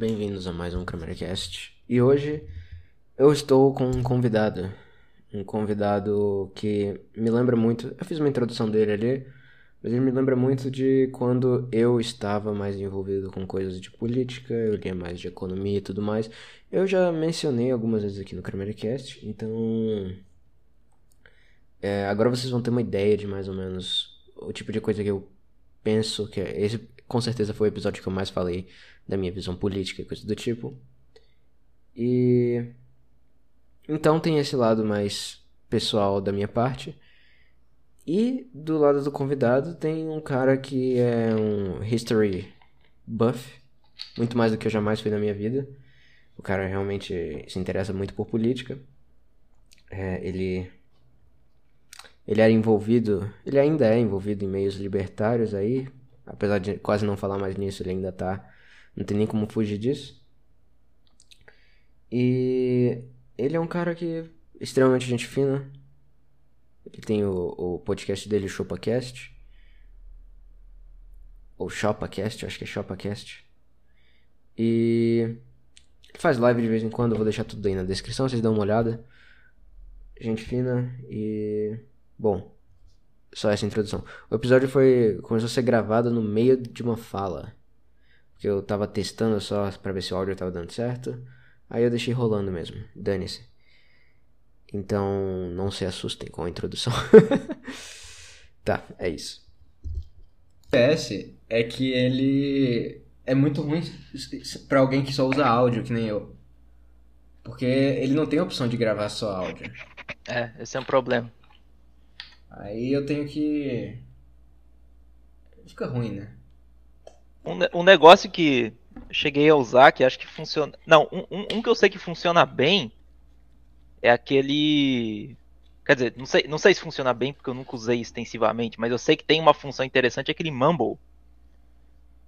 Bem-vindos a mais um CameraCast. E hoje eu estou com um convidado. Um convidado que me lembra muito. Eu fiz uma introdução dele ali, mas ele me lembra muito de quando eu estava mais envolvido com coisas de política, eu lia mais de economia e tudo mais. Eu já mencionei algumas vezes aqui no CameraCast, então. É, agora vocês vão ter uma ideia de mais ou menos o tipo de coisa que eu penso que é. Esse com certeza foi o episódio que eu mais falei da minha visão política e coisa do tipo. E. Então tem esse lado mais pessoal da minha parte. E do lado do convidado tem um cara que é um history buff, muito mais do que eu jamais fui na minha vida. O cara realmente se interessa muito por política. É, ele ele era envolvido, ele ainda é envolvido em meios libertários aí, apesar de quase não falar mais nisso, ele ainda tá, não tem nem como fugir disso. E ele é um cara que extremamente gente fina. Ele tem o, o podcast dele, o ChopaCast. Ou ChopaCast, acho que é ChopaCast. E faz live de vez em quando, eu vou deixar tudo aí na descrição, vocês dão uma olhada. Gente fina e Bom, só essa introdução. O episódio foi começou a ser gravado no meio de uma fala. Porque eu tava testando só para ver se o áudio tava dando certo. Aí eu deixei rolando mesmo. Dane-se. Então, não se assustem com a introdução. tá, é isso. O PS é que ele é muito ruim para alguém que só usa áudio, que nem eu. Porque ele não tem a opção de gravar só áudio. É, esse é um problema. Aí eu tenho que. Fica ruim, né? Um, um negócio que cheguei a usar, que acho que funciona. Não, um, um, que eu sei que funciona bem é aquele. Quer dizer, não sei, não sei se funciona bem porque eu nunca usei extensivamente, mas eu sei que tem uma função interessante, é aquele Mumble.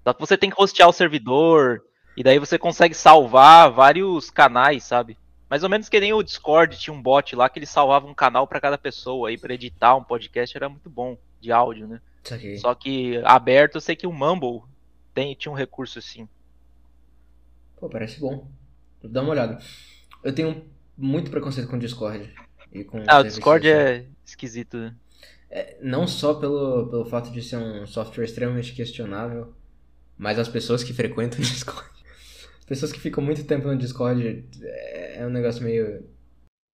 Só que você tem que hostear o servidor, e daí você consegue salvar vários canais, sabe? Mais ou menos que nem o Discord tinha um bot lá que ele salvava um canal para cada pessoa aí para editar um podcast era muito bom de áudio, né? Só que aberto eu sei que o Mumble tem, tinha um recurso assim. Pô, parece bom. Dá uma olhada. Eu tenho muito preconceito com o Discord. E com ah, o Discord é esquisito, né? É, não só pelo, pelo fato de ser um software extremamente questionável, mas as pessoas que frequentam o Discord pessoas que ficam muito tempo no Discord é, é um negócio meio.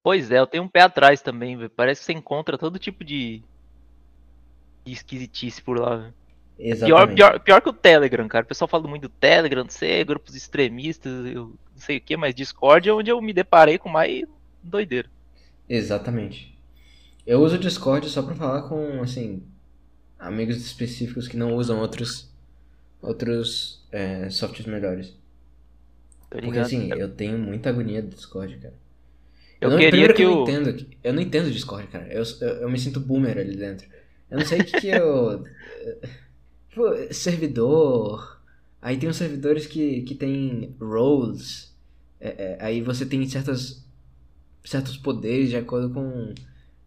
Pois é, eu tenho um pé atrás também, véio. Parece que você encontra todo tipo de, de esquisitice por lá. Véio. Exatamente. Pior, pior, pior que o Telegram, cara. O pessoal fala muito do Telegram, não sei, grupos extremistas, eu não sei o que, mas Discord é onde eu me deparei com mais doideira. Exatamente. Eu uso o Discord só pra falar com, assim, amigos específicos que não usam outros, outros é, softwares melhores. Porque assim, eu tenho muita agonia do Discord, cara. Eu, eu não, queria que, que eu... não entendo. Eu não entendo Discord, cara. Eu, eu, eu me sinto boomer ali dentro. Eu não sei o que, que eu. Pô, servidor. Aí tem uns servidores que, que tem roles. É, é, aí você tem certas, certos poderes de acordo com,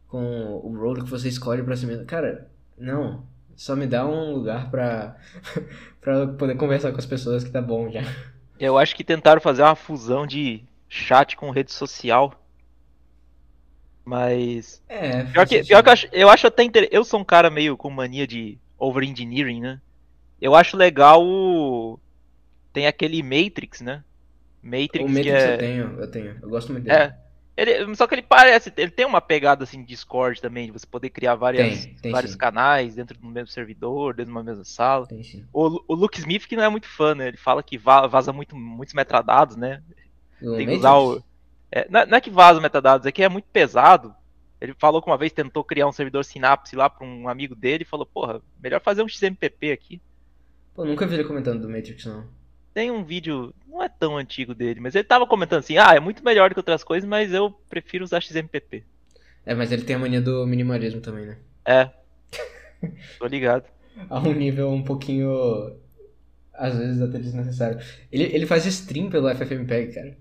com o role que você escolhe pra cima. Cara, não. Só me dá um lugar pra, pra poder conversar com as pessoas que tá bom já. Eu acho que tentaram fazer uma fusão de chat com rede social. Mas. É, pior que, pior que eu acho, eu acho até interessante. Eu sou um cara meio com mania de over-engineering, né? Eu acho legal o. Tem aquele Matrix, né? Matrix, o Matrix que é... eu tenho, eu tenho. Eu gosto muito dele. É. Ele, só que ele parece, ele tem uma pegada assim de Discord também, de você poder criar várias, tem, tem vários sim. canais dentro do mesmo servidor, dentro de uma mesma sala. Tem. O, o Luke Smith que não é muito fã, né? Ele fala que vaza muito, muitos metadados, né? O tem que usar o. É, não, é que vaza metadados, é que é muito pesado. Ele falou que uma vez tentou criar um servidor Synapse lá para um amigo dele e falou, porra, melhor fazer um XMPP aqui. Pô, nunca vi ele comentando do Matrix, não. Tem um vídeo, não é tão antigo dele, mas ele tava comentando assim: ah, é muito melhor do que outras coisas, mas eu prefiro usar XMPP. É, mas ele tem a mania do minimalismo também, né? É. Tô ligado. a um nível um pouquinho. Às vezes até desnecessário. Ele, ele faz stream pelo FFmpeg, cara.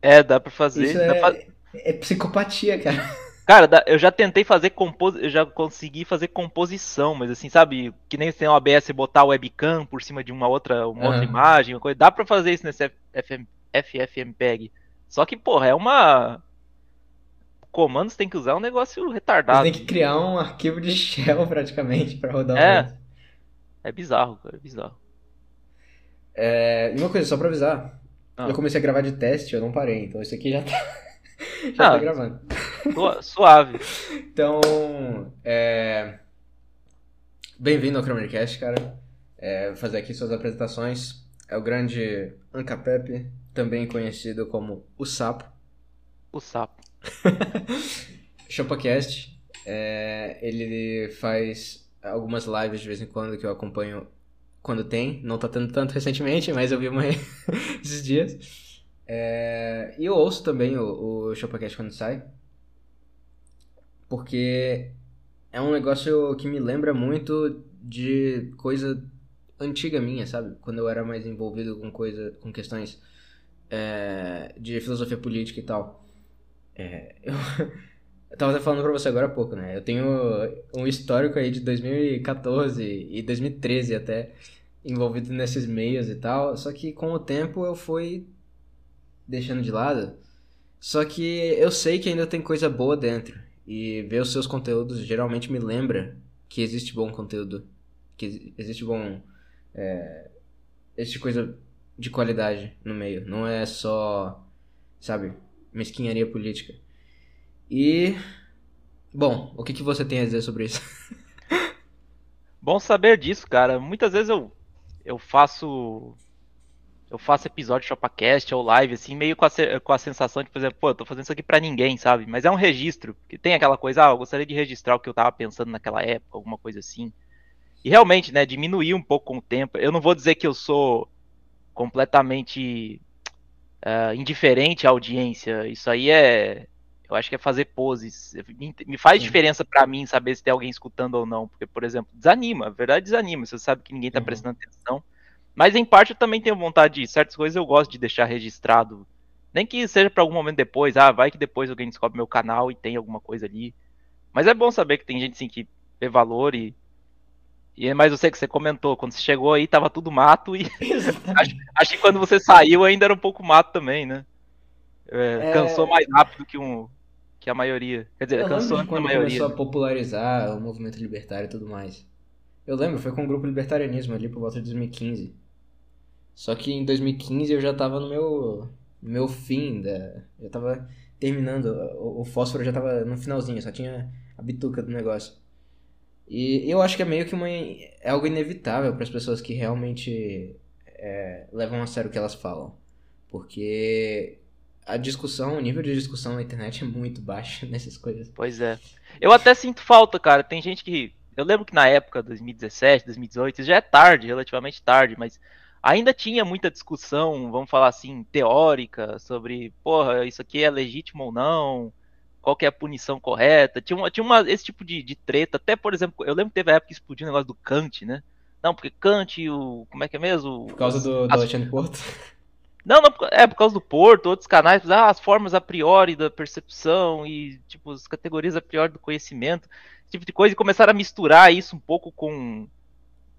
É, dá pra fazer. Isso é, pra... é psicopatia, cara. Cara, eu já tentei fazer composição, eu já consegui fazer composição, mas assim, sabe, que nem tem o OBS botar webcam por cima de uma outra, uma uhum. outra imagem, uma coisa. Dá pra fazer isso nesse FM, FFmpeg. Só que, porra, é uma. Comandos tem que usar um negócio retardado. Você tem que criar um arquivo de shell praticamente pra rodar É. Um é bizarro, cara, é bizarro. É, e uma coisa, só pra avisar. Ah. Eu comecei a gravar de teste, eu não parei, então isso aqui já tá. já ah, tá gravando. Suave. então, é. Bem-vindo ao Kramercast, cara. É, vou fazer aqui suas apresentações. É o grande Ancapep, também conhecido como o Sapo. O Sapo. ChopaCast. É, ele faz algumas lives de vez em quando que eu acompanho quando tem. Não tá tendo tanto recentemente, mas eu vi uma esses dias. É, e eu ouço também o, o ChopaCast quando sai. Porque é um negócio que me lembra muito de coisa antiga minha, sabe? Quando eu era mais envolvido com coisa, com questões é, de filosofia política e tal. É, eu, eu tava até falando pra você agora há pouco, né? Eu tenho um histórico aí de 2014 e 2013 até envolvido nesses meios e tal. Só que com o tempo eu fui deixando de lado. Só que eu sei que ainda tem coisa boa dentro. E ver os seus conteúdos geralmente me lembra que existe bom conteúdo. Que existe bom. É, existe coisa de qualidade no meio. Não é só, sabe, mesquinharia política. E. Bom, o que, que você tem a dizer sobre isso? Bom saber disso, cara. Muitas vezes eu, eu faço. Eu faço episódio de Shopacast ou live, assim, meio com a, com a sensação de, por exemplo, pô, eu tô fazendo isso aqui pra ninguém, sabe? Mas é um registro. Que tem aquela coisa, ah, eu gostaria de registrar o que eu tava pensando naquela época, alguma coisa assim. E realmente, né, diminuir um pouco com o tempo. Eu não vou dizer que eu sou completamente uh, indiferente à audiência. Isso aí é. Eu acho que é fazer poses. Me faz Sim. diferença para mim saber se tem alguém escutando ou não. Porque, por exemplo, desanima. A verdade desanima. Você sabe que ninguém tá uhum. prestando atenção. Mas em parte eu também tenho vontade de. Certas coisas eu gosto de deixar registrado. Nem que seja para algum momento depois. Ah, vai que depois alguém descobre meu canal e tem alguma coisa ali. Mas é bom saber que tem gente assim que vê valor e e, mas eu sei que você comentou, quando você chegou aí tava tudo mato e acho, acho, que quando você saiu ainda era um pouco mato também, né? É, é... Cansou mais rápido que, um, que a maioria. Quer dizer, eu cansou quando a maioria. começou a popularizar o movimento libertário e tudo mais. Eu lembro, foi com o grupo Libertarianismo ali por volta de 2015. Só que em 2015 eu já tava no meu, meu fim, da, eu tava terminando, o, o fósforo já tava no finalzinho, só tinha a bituca do negócio. E eu acho que é meio que uma, é algo inevitável para as pessoas que realmente é, levam a sério o que elas falam. Porque a discussão, o nível de discussão na internet é muito baixo nessas coisas. Pois é. Eu até sinto falta, cara. Tem gente que. Eu lembro que na época, 2017, 2018, já é tarde, relativamente tarde, mas ainda tinha muita discussão, vamos falar assim, teórica, sobre, porra, isso aqui é legítimo ou não qual que é a punição correta. Tinha, uma, tinha uma, esse tipo de, de treta. Até, por exemplo, eu lembro que teve a época que explodiu o negócio do Kant, né? Não, porque Kant, o. Como é que é mesmo? Por causa do, do Alexandre Porto? Não, não, é por causa do Porto, outros canais, ah, as formas a priori da percepção e, tipo, as categorias a priori do conhecimento, esse tipo de coisa, e começaram a misturar isso um pouco com,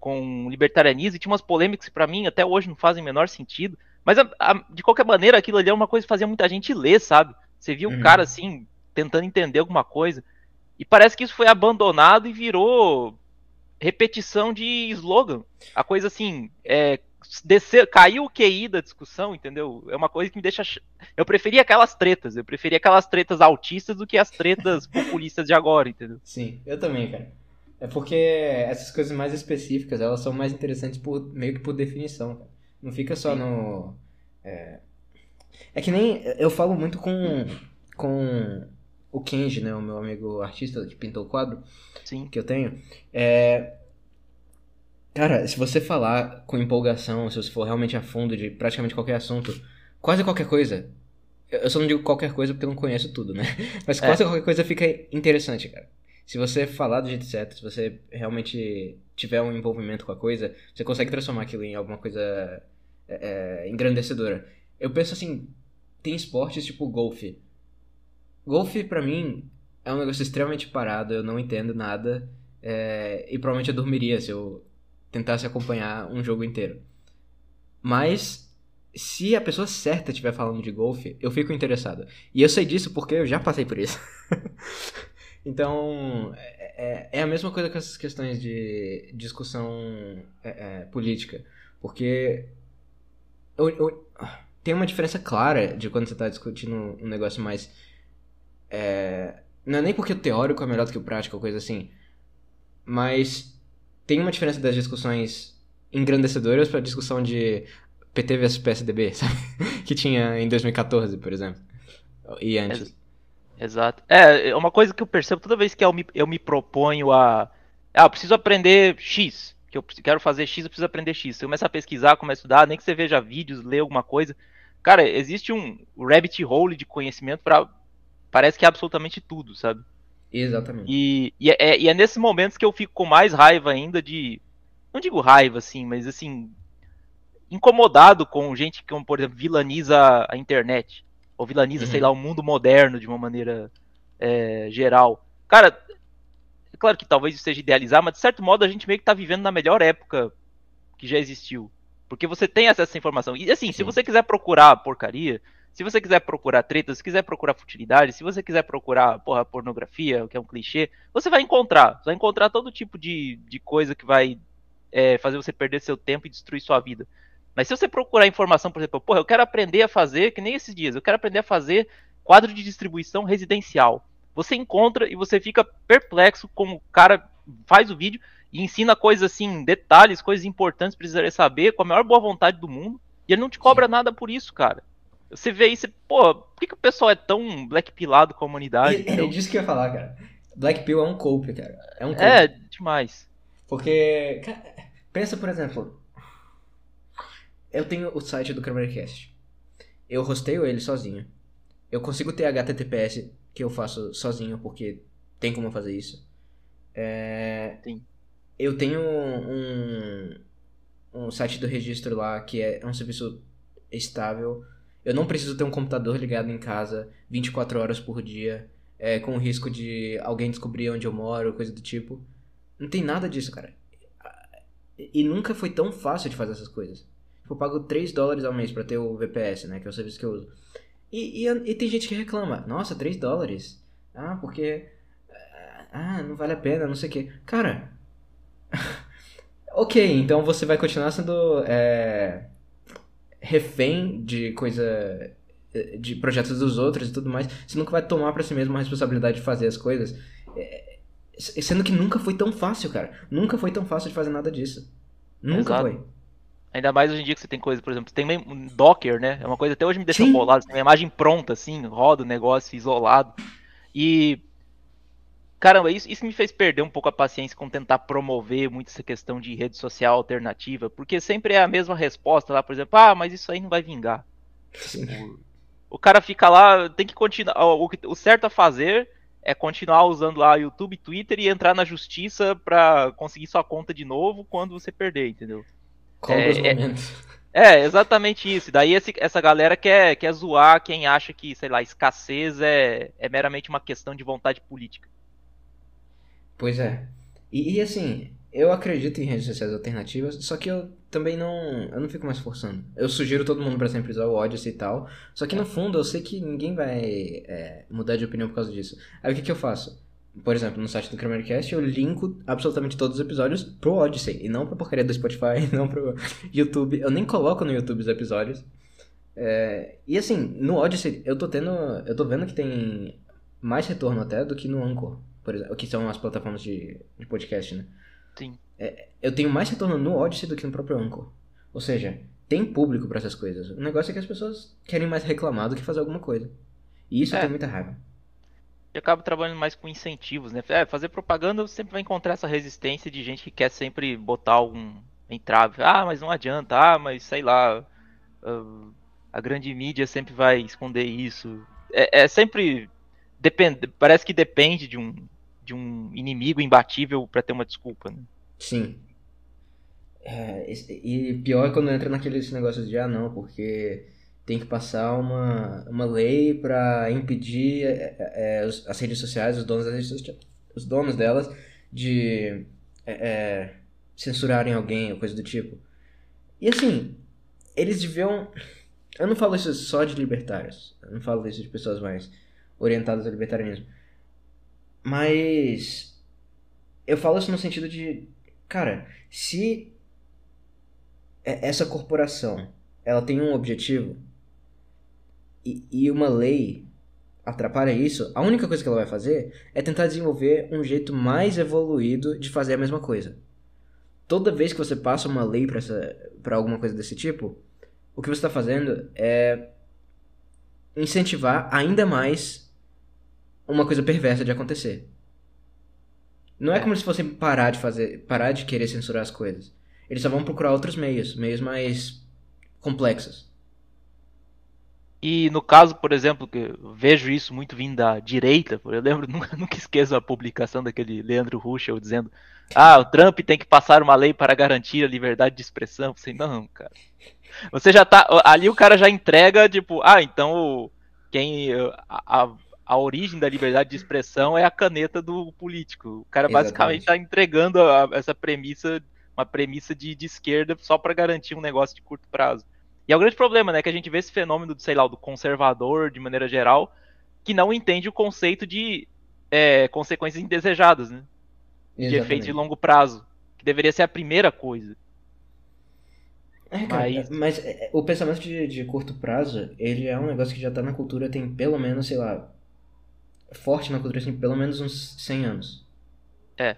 com libertarianismo, e tinha umas polêmicas que para mim até hoje não fazem o menor sentido, mas a, a, de qualquer maneira aquilo ali é uma coisa que fazia muita gente ler, sabe? Você via um uhum. cara assim, tentando entender alguma coisa. E parece que isso foi abandonado e virou repetição de slogan. A coisa assim, é, descer, caiu o QI da discussão, entendeu? É uma coisa que me deixa. Eu preferia aquelas tretas, eu preferia aquelas tretas autistas do que as tretas populistas de agora, entendeu? Sim, eu também, cara. É porque essas coisas mais específicas, elas são mais interessantes por, meio que por definição. Cara. Não fica só no. É... é que nem. Eu falo muito com. com o Kenji, né, o meu amigo artista que pintou o quadro Sim. que eu tenho, é... Cara, se você falar com empolgação, se você for realmente a fundo de praticamente qualquer assunto, quase qualquer coisa, eu só não digo qualquer coisa porque eu não conheço tudo, né? Mas é. quase é. qualquer coisa fica interessante, cara. Se você falar do jeito certo, se você realmente tiver um envolvimento com a coisa, você consegue transformar aquilo em alguma coisa é, é engrandecedora. Eu penso assim, tem esportes tipo golfe, Golfe, para mim, é um negócio extremamente parado, eu não entendo nada. É, e provavelmente eu dormiria se eu tentasse acompanhar um jogo inteiro. Mas se a pessoa certa estiver falando de golfe, eu fico interessado. E eu sei disso porque eu já passei por isso. então, é, é, é, a mesma coisa com essas questões de discussão é, é, política. Porque eu, eu, tem uma diferença clara de quando você está discutindo um negócio mais. É, não é nem porque o teórico é melhor do que o prático coisa assim. Mas tem uma diferença das discussões engrandecedoras para a discussão de PT vs PSDB, sabe? que tinha em 2014, por exemplo. E antes. Exato. É, é, uma coisa que eu percebo toda vez que eu me, eu me proponho a. Ah, eu preciso aprender X. Que eu quero fazer X, eu preciso aprender X. Você começa a pesquisar, começa a estudar, nem que você veja vídeos, lê alguma coisa. Cara, existe um rabbit hole de conhecimento para Parece que é absolutamente tudo, sabe? Exatamente. E, e, é, e é nesses momentos que eu fico com mais raiva ainda de. Não digo raiva, assim, mas assim. Incomodado com gente que, por exemplo, vilaniza a internet. Ou vilaniza, uhum. sei lá, o mundo moderno de uma maneira é, geral. Cara, é claro que talvez isso seja idealizar, mas de certo modo a gente meio que tá vivendo na melhor época que já existiu. Porque você tem acesso a essa informação. E assim, Sim. se você quiser procurar porcaria, se você quiser procurar treta, se quiser procurar futilidade, se você quiser procurar porra, pornografia, que é um clichê, você vai encontrar. Você vai encontrar todo tipo de, de coisa que vai é, fazer você perder seu tempo e destruir sua vida. Mas se você procurar informação, por exemplo, porra, eu quero aprender a fazer, que nem esses dias, eu quero aprender a fazer quadro de distribuição residencial. Você encontra e você fica perplexo como o cara faz o vídeo e ensina coisas assim, detalhes, coisas importantes para você saber, com a maior boa vontade do mundo, e ele não te cobra Sim. nada por isso, cara. Você vê isso, pô, por que, que o pessoal é tão black pilado com a humanidade? É, é disso que eu ia falar, cara. Black Pill é um cope, cara. É um cope. É, demais. Porque, cara, pensa, por exemplo, eu tenho o site do Kramercast. Eu rosteio ele sozinho. Eu consigo ter HTTPS que eu faço sozinho, porque tem como fazer isso. É... Sim. Eu tenho um, um site do registro lá que é um serviço estável eu não preciso ter um computador ligado em casa 24 horas por dia, é, com o risco de alguém descobrir onde eu moro, coisa do tipo. Não tem nada disso, cara. E nunca foi tão fácil de fazer essas coisas. Eu pago 3 dólares ao mês para ter o VPS, né? Que é o serviço que eu uso. E, e, e, tem gente que reclama. Nossa, 3 dólares? Ah, porque... Ah, não vale a pena, não sei o que. Cara... ok, então você vai continuar sendo... É refém de coisa de projetos dos outros e tudo mais, você nunca vai tomar para si mesmo a responsabilidade de fazer as coisas. É, sendo que nunca foi tão fácil, cara. Nunca foi tão fácil de fazer nada disso. Nunca Exato. foi. Ainda mais hoje em dia que você tem coisa, por exemplo, tem um Docker, né? É uma coisa até hoje me deixa bolado. Você tem uma imagem pronta, assim, roda o negócio isolado. E Caramba, isso, isso me fez perder um pouco a paciência com tentar promover muito essa questão de rede social alternativa, porque sempre é a mesma resposta lá, por exemplo, ah, mas isso aí não vai vingar. O, o cara fica lá, tem que continuar. O, o certo a fazer é continuar usando lá YouTube, Twitter e entrar na justiça pra conseguir sua conta de novo quando você perder, entendeu? É, é, é, exatamente isso. Daí esse, essa galera quer, quer zoar quem acha que, sei lá, escassez é, é meramente uma questão de vontade política. Pois é. E, e, assim, eu acredito em redes sociais alternativas, só que eu também não. Eu não fico mais forçando. Eu sugiro todo mundo para sempre usar o Odyssey e tal. Só que no fundo eu sei que ninguém vai é, mudar de opinião por causa disso. Aí o que, que eu faço? Por exemplo, no site do Kramercast eu linko absolutamente todos os episódios pro Odyssey. E não pra porcaria do Spotify, não pro YouTube. Eu nem coloco no YouTube os episódios. É, e assim, no Odyssey eu tô tendo. Eu tô vendo que tem mais retorno até do que no Anchor por exemplo, que são as plataformas de, de podcast, né? Sim. É, eu tenho mais retorno no Odyssey do que no próprio Anchor. Ou seja, tem público para essas coisas. O negócio é que as pessoas querem mais reclamar do que fazer alguma coisa. E isso é. tem muita raiva. Eu acabo trabalhando mais com incentivos, né? É, fazer propaganda sempre vai encontrar essa resistência de gente que quer sempre botar algum entrave. Ah, mas não adianta. Ah, mas sei lá. Uh, a grande mídia sempre vai esconder isso. É, é sempre depende, parece que depende de um, de um inimigo imbatível para ter uma desculpa. Né? Sim. É, e pior é quando entra naqueles negócios de ah não, porque tem que passar uma, uma lei para impedir é, é, as redes sociais, os donos das redes sociais, os donos delas, de é, é, censurarem alguém ou coisa do tipo. E assim, eles deviam. Eu não falo isso só de libertários. Eu não falo isso de pessoas mais orientadas ao libertarianismo. Mas. Eu falo isso no sentido de. Cara, se essa corporação ela tem um objetivo e, e uma lei atrapalha isso, a única coisa que ela vai fazer é tentar desenvolver um jeito mais evoluído de fazer a mesma coisa. Toda vez que você passa uma lei para alguma coisa desse tipo, o que você está fazendo é incentivar ainda mais uma coisa perversa de acontecer. Não é, é como se fossem parar de fazer, parar de querer censurar as coisas. Eles só vão procurar outros meios, meios mais complexos. E no caso, por exemplo, que vejo isso muito vindo da direita, eu lembro, nunca, nunca esqueço a publicação daquele Leandro Ruschel dizendo: Ah, o Trump tem que passar uma lei para garantir a liberdade de expressão. Pensei, não, cara. Você já tá. Ali o cara já entrega, tipo, ah, então quem. A, a, a origem da liberdade de expressão é a caneta do político. O cara Exatamente. basicamente está entregando a, essa premissa, uma premissa de, de esquerda só para garantir um negócio de curto prazo. E é o grande problema, né? Que a gente vê esse fenômeno, sei lá, do conservador, de maneira geral, que não entende o conceito de é, consequências indesejadas, né? Exatamente. De efeito de longo prazo. Que deveria ser a primeira coisa. É, cara, mas, mas é, é, o pensamento de, de curto prazo, ele é um negócio que já tá na cultura tem pelo menos, sei lá, forte na cultura tem pelo menos uns 100 anos. É.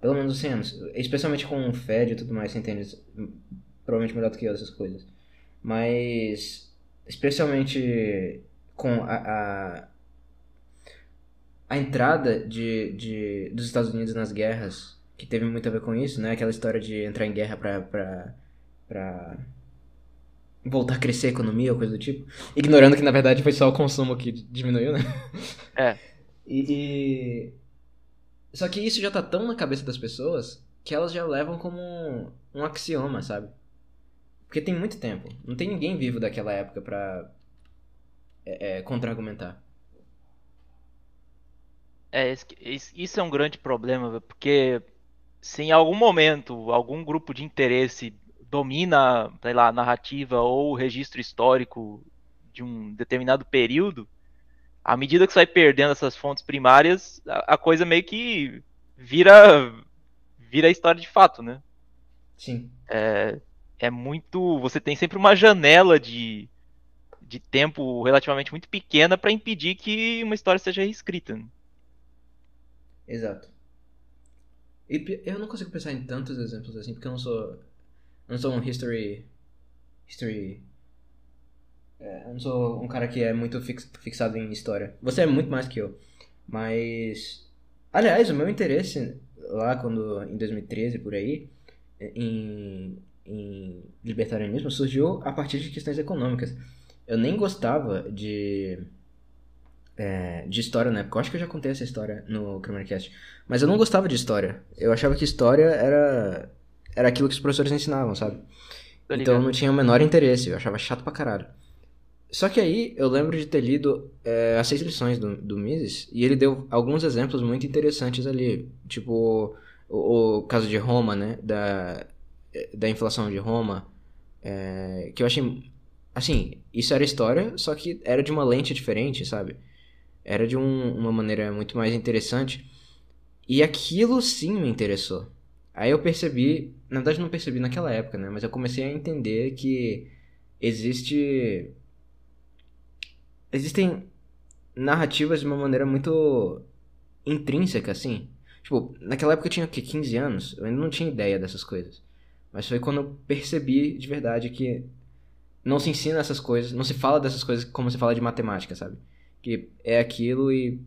Pelo menos uns 100 anos. Especialmente com o Fed e tudo mais, você entende? Provavelmente melhor do que eu essas coisas. Mas, especialmente com a, a, a entrada de, de, dos Estados Unidos nas guerras, que teve muito a ver com isso, né? Aquela história de entrar em guerra pra, pra, pra voltar a crescer a economia ou coisa do tipo. Ignorando que, na verdade, foi só o consumo que diminuiu, né? É. E, e, Só que isso já tá tão na cabeça das pessoas que elas já levam como um, um axioma, sabe? Porque tem muito tempo. Não tem ninguém vivo daquela época pra é, é, contra-argumentar. É, isso é um grande problema, porque se em algum momento algum grupo de interesse domina, sei lá, a narrativa ou o registro histórico de um determinado período, à medida que você vai perdendo essas fontes primárias, a, a coisa meio que vira vira história de fato, né? Sim. É, é muito. Você tem sempre uma janela de, de tempo relativamente muito pequena para impedir que uma história seja reescrita. Né? Exato. E eu não consigo pensar em tantos exemplos assim, porque eu não sou. Não sou um history. History. É, eu não sou um cara que é muito fix, fixado em história. Você é muito mais que eu. Mas. Aliás, o meu interesse lá quando. em 2013 por aí. Em em libertarianismo surgiu a partir de questões econômicas. Eu nem gostava de é, de história na época. Eu acho que eu já contei essa história no Cast. Mas eu não gostava de história. Eu achava que história era era aquilo que os professores ensinavam, sabe? Então eu não tinha o menor interesse. Eu achava chato pra caralho. Só que aí eu lembro de ter lido é, as seis lições do, do Mises e ele deu alguns exemplos muito interessantes ali. Tipo, o, o caso de Roma, né? Da, da inflação de Roma, é, que eu achei. Assim, isso era história, só que era de uma lente diferente, sabe? Era de um, uma maneira muito mais interessante. E aquilo sim me interessou. Aí eu percebi, na verdade não percebi naquela época, né? Mas eu comecei a entender que existe. Existem narrativas de uma maneira muito intrínseca, assim. Tipo, naquela época eu tinha o quê? 15 anos? Eu ainda não tinha ideia dessas coisas. Mas foi quando eu percebi de verdade que não se ensina essas coisas, não se fala dessas coisas como se fala de matemática, sabe? Que é aquilo e.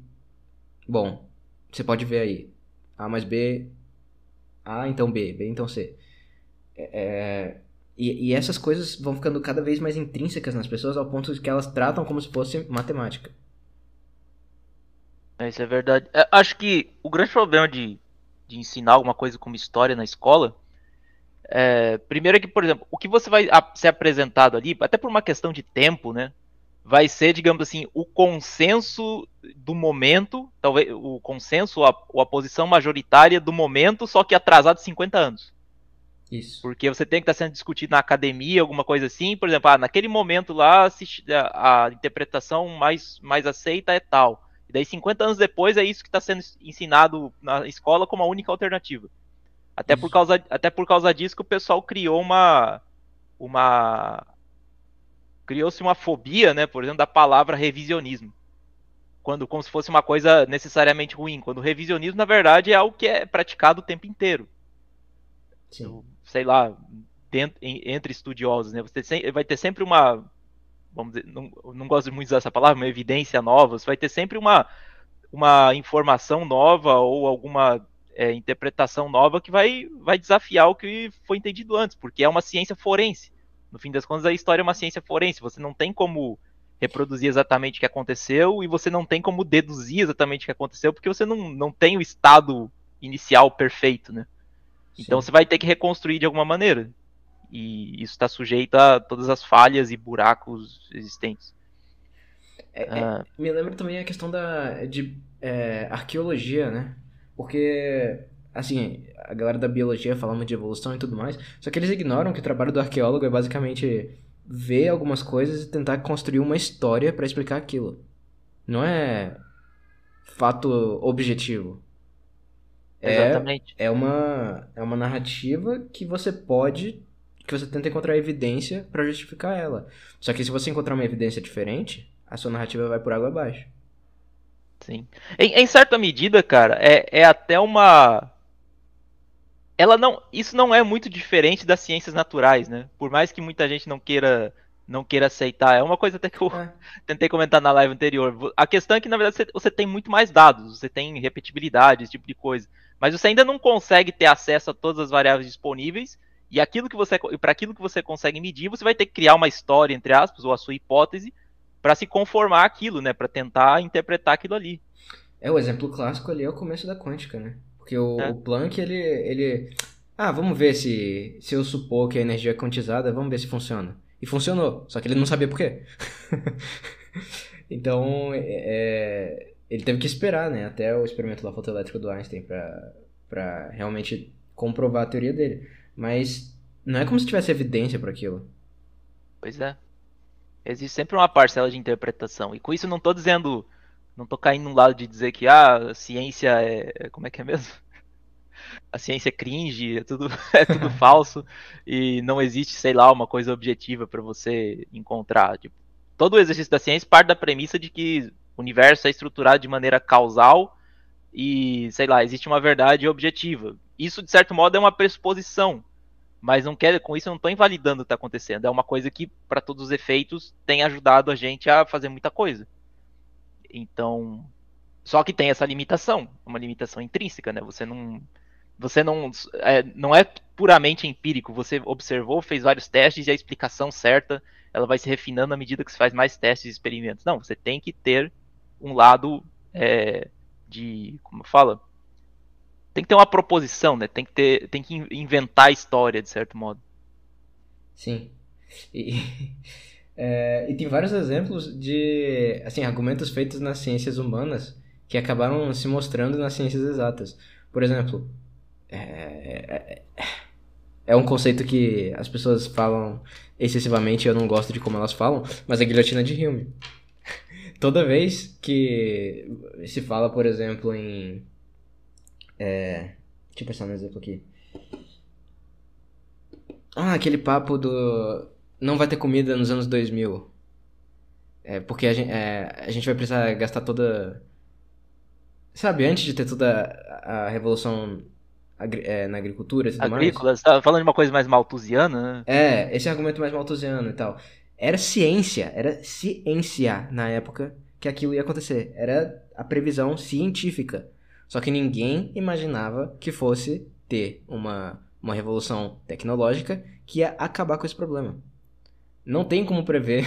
Bom, você pode ver aí. A mais B. A então B. B então C. É, é, e, e essas coisas vão ficando cada vez mais intrínsecas nas pessoas ao ponto de que elas tratam como se fosse matemática. É, isso é verdade. É, acho que o grande problema de, de ensinar alguma coisa como história na escola É, primeiro é que, por exemplo, o que você vai ser apresentado ali, até por uma questão de tempo, né? Vai ser, digamos assim, o consenso do momento, talvez o consenso, a, a posição majoritária do momento, só que atrasado 50 anos. Isso. Porque você tem que estar sendo discutido na academia, alguma coisa assim. Por exemplo, ah, naquele momento lá, a, a, interpretação mais, mais aceita é tal. E daí, 50 anos depois, é isso que está sendo ensinado na escola como a única alternativa. Até por, causa, até por causa disso que o pessoal criou uma. uma Criou-se uma fobia, né, por exemplo, da palavra revisionismo. Quando, como se fosse uma coisa necessariamente ruim. Quando o revisionismo, na verdade, é algo que é praticado o tempo inteiro. Sim. Sei lá, dentro, entre estudiosos, né? Você vai ter sempre uma vamos dizer, não, não gosto muito de usar essa palavra, uma evidência nova, você vai ter sempre uma, uma informação nova ou alguma é, interpretação nova que vai, vai desafiar o que foi entendido antes, porque é uma ciência forense. No fim das contas, a história é uma ciência forense. Você não tem como reproduzir exatamente o que aconteceu e você não tem como deduzir exatamente o que aconteceu, porque você não, não tem o estado inicial perfeito, né? Então você vai ter que reconstruir de alguma maneira. E isso está sujeito a todas as falhas e buracos existentes. É, é ah. me lembra também a questão da, de é, arqueologia, né? Porque, assim, a galera da biologia fala muito de evolução e tudo mais, só que eles ignoram que o trabalho do arqueólogo é basicamente ver algumas coisas e tentar construir uma história para explicar aquilo. Não é fato objetivo. É, Exatamente. É uma, é uma narrativa que você pode que você tenta encontrar evidência para justificar ela. Só que se você encontrar uma evidência diferente, a sua narrativa vai por água abaixo. Sim. Em, em certa medida, cara, é, é até uma. Ela não. Isso não é muito diferente das ciências naturais, né? Por mais que muita gente não queira não queira aceitar. É uma coisa até que eu é. tentei comentar na live anterior. A questão é que, na verdade, você, você, tem muito mais dados, você tem repetibilidade, esse tipo de coisa. Mas você ainda não consegue ter acesso a todas as variáveis disponíveis e aquilo que você para aquilo que você consegue medir, você vai ter que criar uma história entre aspas ou a sua hipótese para se conformar aquilo, né, para tentar interpretar aquilo ali. É o exemplo clássico ali é o começo da quântica, né? Porque o, é. o Planck ele ele ah, vamos ver se se eu supor que a energia é quantizada, vamos ver se funciona. E funcionou, só que ele não sabia por quê. então, é, ele teve que esperar, né, até o experimento lá fotoelétrico do Einstein para realmente comprovar a teoria dele. Mas não é como se tivesse evidência para aquilo. Pois é. Existe sempre uma parcela de interpretação. E com isso não tô dizendo. Não tô caindo no lado de dizer que ah, a ciência é. é como é que é mesmo? A ciência é cringe, é tudo, é tudo falso. E não existe, sei lá, uma coisa objetiva para você encontrar. Tipo, todo o exercício da ciência parte da premissa de que o universo é estruturado de maneira causal e, sei lá, existe uma verdade objetiva. Isso, de certo modo, é uma pressuposição. Mas não quer, com isso eu não estou invalidando o que está acontecendo. É uma coisa que, para todos os efeitos, tem ajudado a gente a fazer muita coisa. Então. Só que tem essa limitação, uma limitação intrínseca, né? Você não. Você não. É, não é puramente empírico. Você observou, fez vários testes e a explicação certa ela vai se refinando à medida que você faz mais testes e experimentos. Não, você tem que ter um lado é, de. Como fala? Tem que ter uma proposição, né? Tem que ter, tem que inventar a história de certo modo. Sim. E, é, e tem vários exemplos de, assim, argumentos feitos nas ciências humanas que acabaram se mostrando nas ciências exatas. Por exemplo, é, é, é um conceito que as pessoas falam excessivamente, eu não gosto de como elas falam, mas a guilhotina de Hume. Toda vez que se fala, por exemplo, em é, deixa eu pensar um exemplo aqui. Ah, aquele papo do. Não vai ter comida nos anos 2000. É, porque a gente, é, a gente vai precisar gastar toda. Sabe, antes de ter toda a, revolução agri é, na agricultura e tudo Agrícola, mais. tá falando de uma coisa mais malthusiana, né? É, esse argumento mais malthusiano e tal. Era ciência, era ciência na época que aquilo ia acontecer. Era a previsão científica. Só que ninguém imaginava que fosse ter uma, uma revolução tecnológica que ia acabar com esse problema. Não tem como prever.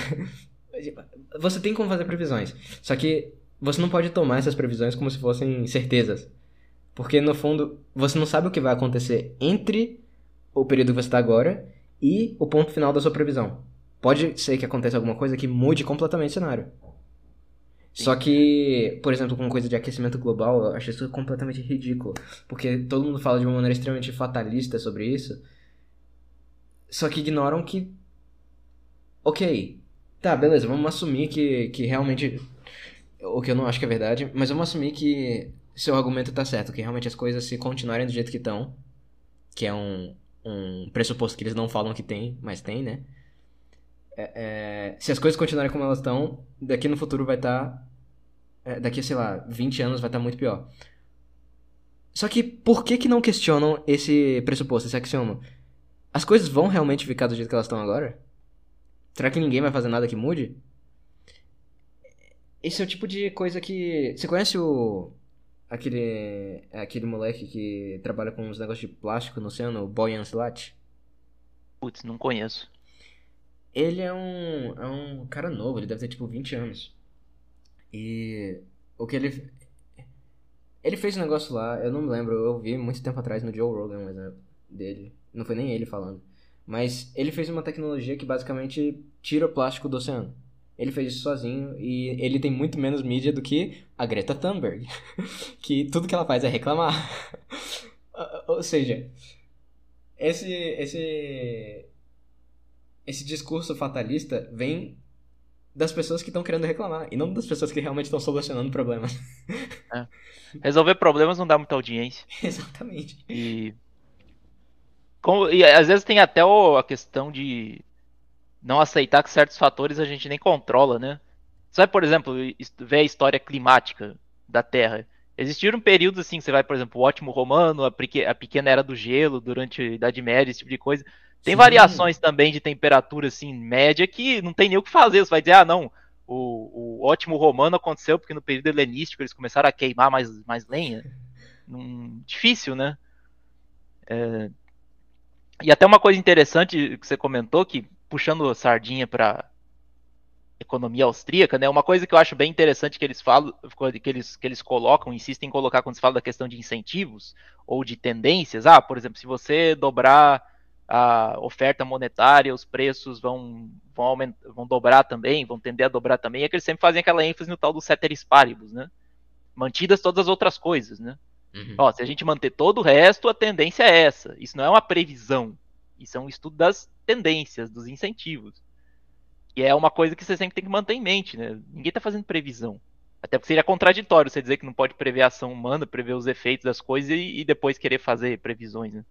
você tem como fazer previsões. Só que você não pode tomar essas previsões como se fossem certezas. Porque no fundo, você não sabe o que vai acontecer entre o período que você está agora e o ponto final da sua previsão. Pode ser que aconteça alguma coisa que mude completamente o cenário. Só que, por exemplo, com coisa de aquecimento global, eu acho isso completamente ridículo. Porque todo mundo fala de uma maneira extremamente fatalista sobre isso. Só que ignoram que. Ok. Tá, beleza, vamos assumir que, que realmente. O que eu não acho que é verdade, mas vamos assumir que seu argumento tá certo, que realmente as coisas se continuarem do jeito que estão, que é um, um pressuposto que eles não falam que tem, mas tem, né? É, é, se as coisas continuarem como elas estão, daqui no futuro vai estar. Tá, é, daqui, sei lá, 20 anos vai estar tá muito pior. Só que por que, que não questionam esse pressuposto, esse axioma? As coisas vão realmente ficar do jeito que elas estão agora? Será que ninguém vai fazer nada que mude? Esse é o tipo de coisa que. Você conhece o. Aquele. Aquele moleque que trabalha com uns negócios de plástico no oceano, o Boyan Slat? Putz, não conheço. Ele é um, é um cara novo, ele deve ter tipo 20 anos. E o que ele. Ele fez um negócio lá, eu não me lembro, eu vi muito tempo atrás no Joe Rogan, um exemplo dele. Não foi nem ele falando. Mas ele fez uma tecnologia que basicamente tira o plástico do oceano. Ele fez isso sozinho e ele tem muito menos mídia do que a Greta Thunberg, que tudo que ela faz é reclamar. Ou seja, esse esse esse discurso fatalista vem das pessoas que estão querendo reclamar e não das pessoas que realmente estão solucionando problemas. É. Resolver problemas não dá muita audiência. Exatamente. E, como, e às vezes tem até o, a questão de não aceitar que certos fatores a gente nem controla, né? Vai, por exemplo, ver a história climática da Terra. Existiram períodos assim, você vai, por exemplo, o ótimo romano, a, pequena era do gelo durante a Idade Média, esse tipo de coisa. Tem Sim. variações também de temperatura, assim, média, que não tem nem o que fazer. Você vai dizer, ah, não, o, o ótimo romano aconteceu porque no período helenístico eles começaram a queimar mais, mais lenha. Num, difícil, né? É... E até uma coisa interessante que você comentou, que puxando sardinha para economia austríaca, né? Uma coisa que eu acho bem interessante que eles falam, que eles, que eles colocam, insistem em colocar quando se fala da questão de incentivos ou de tendências. Ah, por exemplo, se você dobrar a oferta monetária, os preços vão, vão, aumentar, vão dobrar também, vão tender a dobrar também, é que eles sempre fazem aquela ênfase no tal do ceteris paribus, né? Mantidas todas as outras coisas, né? Uhum. Ó, se a gente manter todo o resto, a tendência é essa. Isso não é uma previsão. Isso é um estudo das tendências, dos incentivos. E é uma coisa que você sempre tem que manter em mente, né? Ninguém está fazendo previsão. Até porque seria contraditório você dizer que não pode prever a ação humana, prever os efeitos das coisas e, e depois querer fazer previsões, né?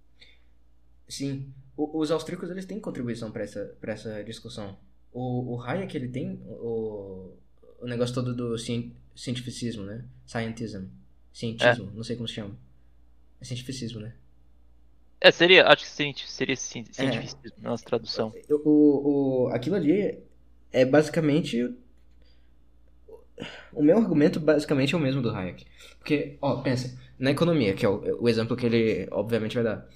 Sim os austríacos eles têm contribuição para essa, pra essa discussão. O, o Hayek ele tem o, o negócio todo do cientificismo, né? Scientism. Cientismo, é. não sei como se chama. É cientificismo, né? É, seria, acho que seria cientificismo, é. nossa tradução. O, o, aquilo ali é basicamente. O meu argumento basicamente é o mesmo do Hayek. Porque, ó, pensa, na economia, que é o, o exemplo que ele obviamente vai dar.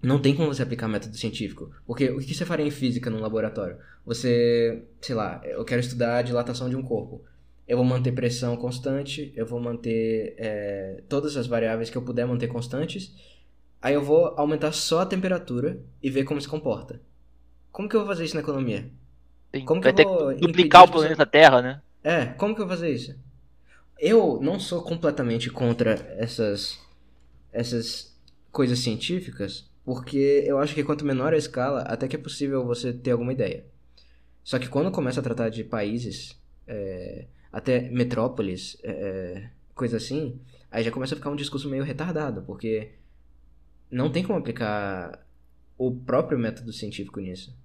Não tem como você aplicar método científico. Porque o que você faria em física num laboratório? Você, sei lá, eu quero estudar a dilatação de um corpo. Eu vou manter pressão constante, eu vou manter é, todas as variáveis que eu puder manter constantes. Aí eu vou aumentar só a temperatura e ver como se comporta. Como que eu vou fazer isso na economia? Tem, como que vai eu vou ter que duplicar o planeta Terra, né? É, como que eu vou fazer isso? Eu não sou completamente contra essas, essas coisas científicas, porque eu acho que quanto menor a escala, até que é possível você ter alguma ideia. Só que quando começa a tratar de países, é, até metrópoles, é, coisa assim, aí já começa a ficar um discurso meio retardado, porque não tem como aplicar o próprio método científico nisso.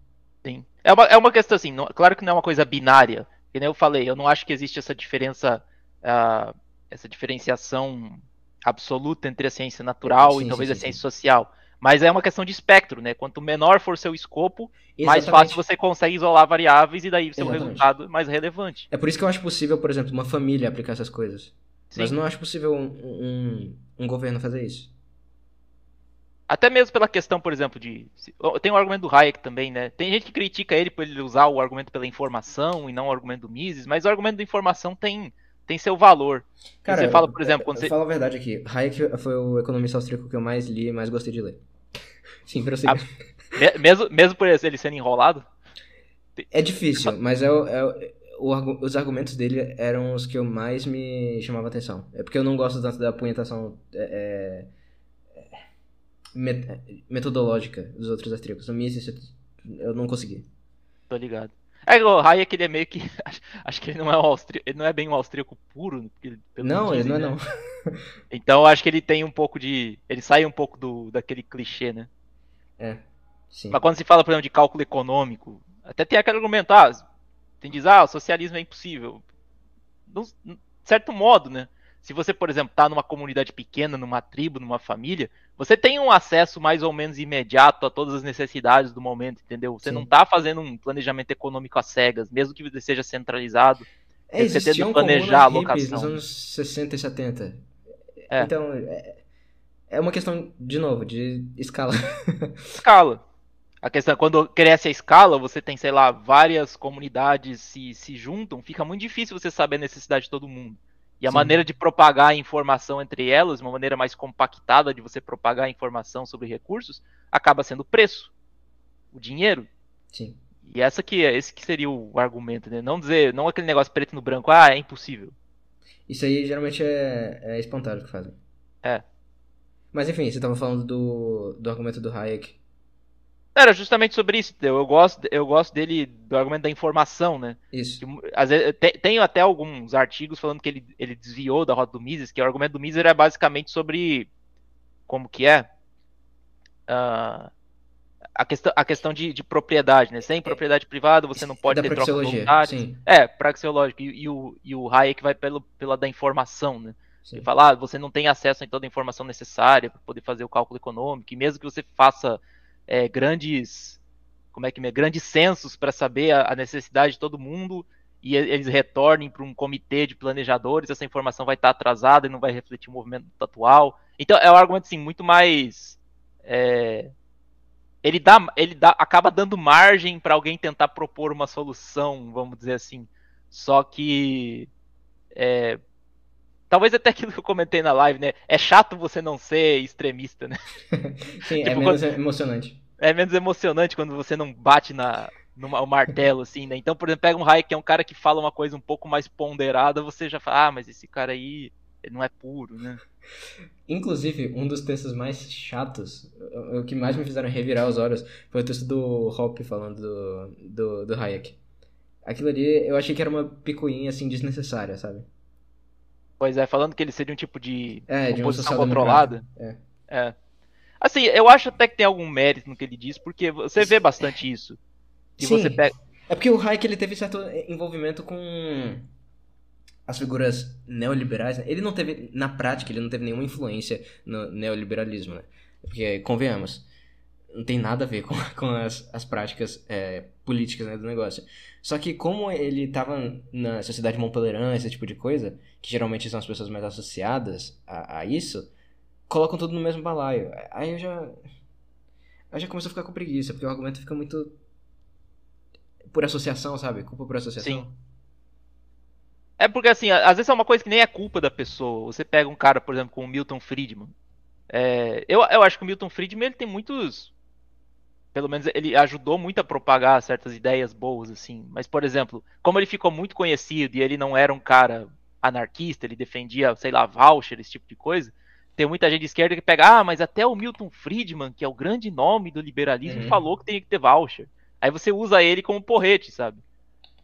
Sim. É uma, é uma questão assim, não, claro que não é uma coisa binária, que nem eu falei, eu não acho que existe essa diferença, uh, essa diferenciação absoluta entre a ciência natural sim, e talvez sim, a ciência social. Mas é uma questão de espectro, né? Quanto menor for seu escopo, Exatamente. mais fácil você consegue isolar variáveis e daí seu Exatamente. resultado é mais relevante. É por isso que eu acho possível, por exemplo, uma família aplicar essas coisas. Sim. Mas não acho possível um, um, um governo fazer isso. Até mesmo pela questão, por exemplo, de. Tem o argumento do Hayek também, né? Tem gente que critica ele por ele usar o argumento pela informação e não o argumento do Mises, mas o argumento da informação tem, tem seu valor. Cara, você fala, por exemplo, quando eu, você. falo a verdade aqui. Hayek foi o economista austríaco que eu mais li e mais gostei de ler. Sim, prossiga. Me- Mesmo, mesmo por ele sendo enrolado? É difícil, mas é, o- é o- os argumentos dele eram os que eu mais me chamava atenção. É porque eu não gosto tanto da punhetação é, é, met- metodológica dos outros austríacos. No Mises eu não consegui. Tô ligado. É, o Hayek, ele é meio que. Acho, que ele não é um austríaco. Ele não é bem um austríaco puro. Não, ele não é né? não. Então eu acho que ele tem um pouco de. Ele sai um pouco do, daquele clichê, né? É, sim. Mas quando se fala, por exemplo, de cálculo econômico, até tem aquele argumento, ah, tem diz, ah, o socialismo é impossível. Num certo modo, né? Se você, por exemplo, tá numa comunidade pequena, numa tribo, numa família, você tem um acesso mais ou menos imediato a todas as necessidades do momento, entendeu? Você Sim. não tá fazendo um planejamento econômico às cegas, mesmo que seja centralizado. É, você tenta um planejar a alocação. nos anos 60 e 70. É. Então, é, é uma questão, de novo, de escala. escala. A questão é quando cresce a escala, você tem, sei lá, várias comunidades se, se juntam, fica muito difícil você saber a necessidade de todo mundo. E a Sim. maneira de propagar a informação entre elas, uma maneira mais compactada de você propagar a informação sobre recursos, acaba sendo o preço, o dinheiro. Sim. E essa que é, esse que seria o argumento, né? Não dizer, não aquele negócio preto no branco, ah, é impossível. Isso aí geralmente é, é espontâneo que fazem. É. Mas enfim, você tava falando do, do argumento do Hayek. Era justamente sobre isso? Eu gosto, eu gosto dele do argumento da informação, né? Isso. Que, às vezes, te- tenho até alguns artigos falando que ele, ele desviou da rota do Mises, que o argumento do Mises é basicamente sobre como que é Ah, a questão, a questão de, de propriedade, né? Sem propriedade privada você não pode É da ter troca praxeologia, voluntária. sim. É, praxeológico. E, e o, e o Hayek vai pelo, pela da informação, né? Sim. Fala, ah, você não tem acesso a toda a informação necessária para poder fazer o cálculo econômico, e mesmo que você faça é, grandes, como é que é, grandes censos para saber a, a necessidade de todo mundo e eles retornem para um comitê de planejadores, essa informação vai estar atrasada e não vai refletir o movimento atual. Então é um argumento assim muito mais é, ele dá, ele dá, acaba dando margem para alguém tentar propor uma solução, vamos dizer assim. Só que é, talvez até aquilo que eu comentei na live, né? É chato você não ser extremista, né? Sim, é Tipo, menos emocionante. É menos emocionante quando você não bate na no martelo, assim, né? Então, por exemplo, pega um Hayek que é um cara que fala uma coisa um pouco mais ponderada, você já fala, ah, mas esse cara aí não é puro, né? Inclusive, um dos textos mais chatos, o o que mais me fizeram revirar os olhos, foi o texto do Hoppe falando do, do, do Hayek. Aquilo ali, eu achei que era uma picuinha, assim, desnecessária, sabe? Pois é, falando que ele seria um tipo de É, de um oposição social-democrata. controlada. É. É. Assim, eu acho até que tem algum mérito no que ele diz, porque você vê bastante isso. E Sim. você pega. É porque o Hayek, ele teve certo envolvimento com as figuras neoliberais. né? Ele não teve, na prática, ele não teve nenhuma influência no neoliberalismo, né? Porque, convenhamos, não tem nada a ver com, com as, as práticas é, políticas né, do negócio. Só que como ele estava na sociedade Montpellier, esse tipo de coisa, que geralmente são as pessoas mais associadas a, a isso, colocam tudo no mesmo balaio. Aí eu já... Aí já começou a ficar com preguiça, porque o argumento fica muito por associação, sabe? Culpa por associação. Sim. É porque, assim, às vezes é uma coisa que nem é culpa da pessoa. Você pega um cara, por exemplo, como o Milton Friedman. É, eu, eu acho que o Milton Friedman ele tem muitos. Pelo menos ele ajudou muito a propagar certas ideias boas, assim. Mas, por exemplo, como ele ficou muito conhecido e ele não era um cara anarquista, ele defendia, sei lá, voucher, esse tipo de coisa. Tem muita gente de esquerda que pega, ah, mas até o Milton Friedman, que é o grande nome do liberalismo, Uhum. falou que tem que ter voucher. Aí você usa ele como porrete, sabe?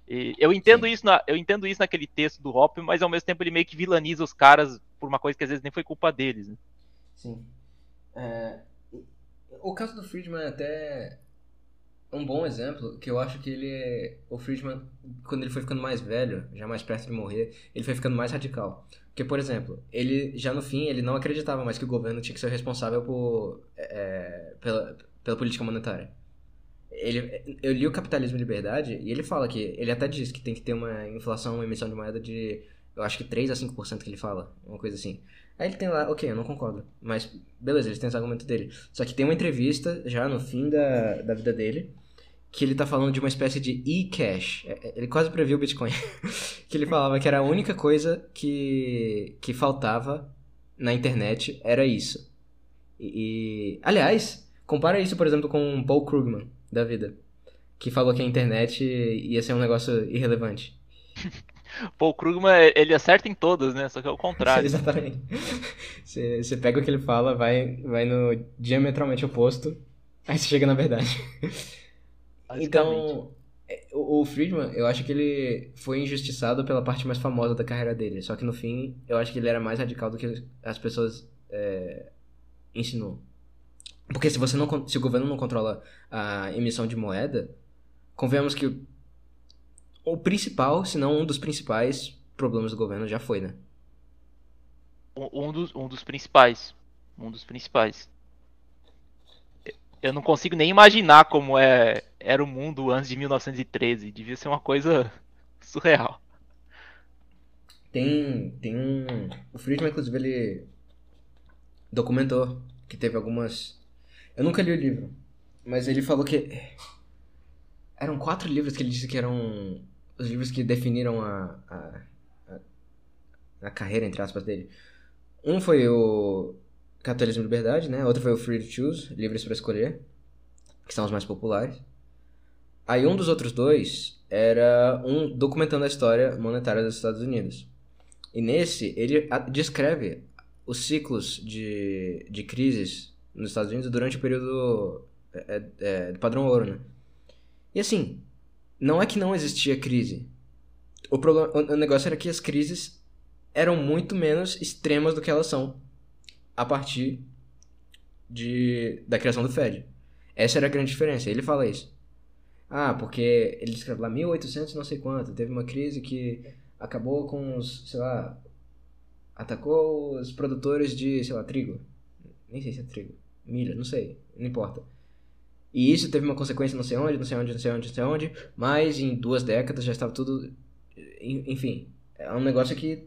E eu entendo Sim. isso na, eu entendo isso naquele texto do Hop, mas ao mesmo tempo ele meio que vilaniza os caras por uma coisa que às vezes nem foi culpa deles. Né? Sim. É, o caso do Friedman é até um bom exemplo, que eu acho que ele é... O Friedman, quando ele foi ficando mais velho, já mais perto de morrer, ele foi ficando mais radical. Porque, por exemplo, ele já no fim, ele não acreditava mais que o governo tinha que ser responsável por, é, pela, pela política monetária. Ele, eu li o Capitalismo e Liberdade e ele fala que, ele até diz que tem que ter uma inflação, uma emissão de moeda de, eu acho que 3 a 5% que ele fala, uma coisa assim. Aí ele tem lá, ok, eu não concordo, mas beleza, eles têm esse argumento dele. Só que tem uma entrevista já no fim da, da vida dele que ele tá falando de uma espécie de e-cash. É, é, Ele quase previu o Bitcoin. que ele falava que era a única coisa que, que faltava na internet era isso. E, e- aliás, Compara isso, por exemplo, com Paul Krugman, da vida. Que falou que a internet ia ser um negócio irrelevante. Pô, o Krugman, ele acerta em todas, né? Só que é o contrário. Exatamente. Você, você pega o que ele fala, vai, vai no diametralmente oposto, aí você chega na verdade. Então, é, o o Friedman, eu acho que ele foi injustiçado pela parte mais famosa da carreira dele. Só que no fim, eu acho que ele era mais radical do que as pessoas é, ensinou. Porque se você não, se o governo não controla a emissão de moeda, convenhamos que o, principal, se não um dos principais problemas do governo já foi, né? Um, um dos, um dos principais. Um dos principais. Eu não consigo nem imaginar como é, era o mundo antes de 1913. Devia ser uma coisa surreal. Tem, tem um. O Friedman, inclusive, ele documentou que teve algumas. Eu nunca li o livro, mas ele falou que. Eram quatro livros que ele disse que eram os livros que definiram a, a, a, carreira, entre aspas, dele. Um foi o Capitalismo e Liberdade, né? Outro foi o Free to Choose, Livres para Escolher, que são os mais populares. Aí um dos outros dois era um documentando a história monetária dos Estados Unidos. E nesse, ele descreve os ciclos de, de crises nos Estados Unidos durante o período é, é, é, do padrão ouro, né? E assim, não é que não existia crise. O, problema, o negócio era que as crises eram muito menos extremas do que elas são a partir de, da criação do Fed. Essa era a grande diferença. Ele fala isso. Ah, porque ele descreve lá 1800 não sei quanto, teve uma crise que acabou com os, sei lá, atacou os produtores de, sei lá, trigo. Nem sei se é trigo. Milho, não sei, não importa. E isso teve uma consequência não sei onde, não sei onde, não sei onde, não sei onde, mas em duas décadas já estava tudo. en- Enfim, é um negócio que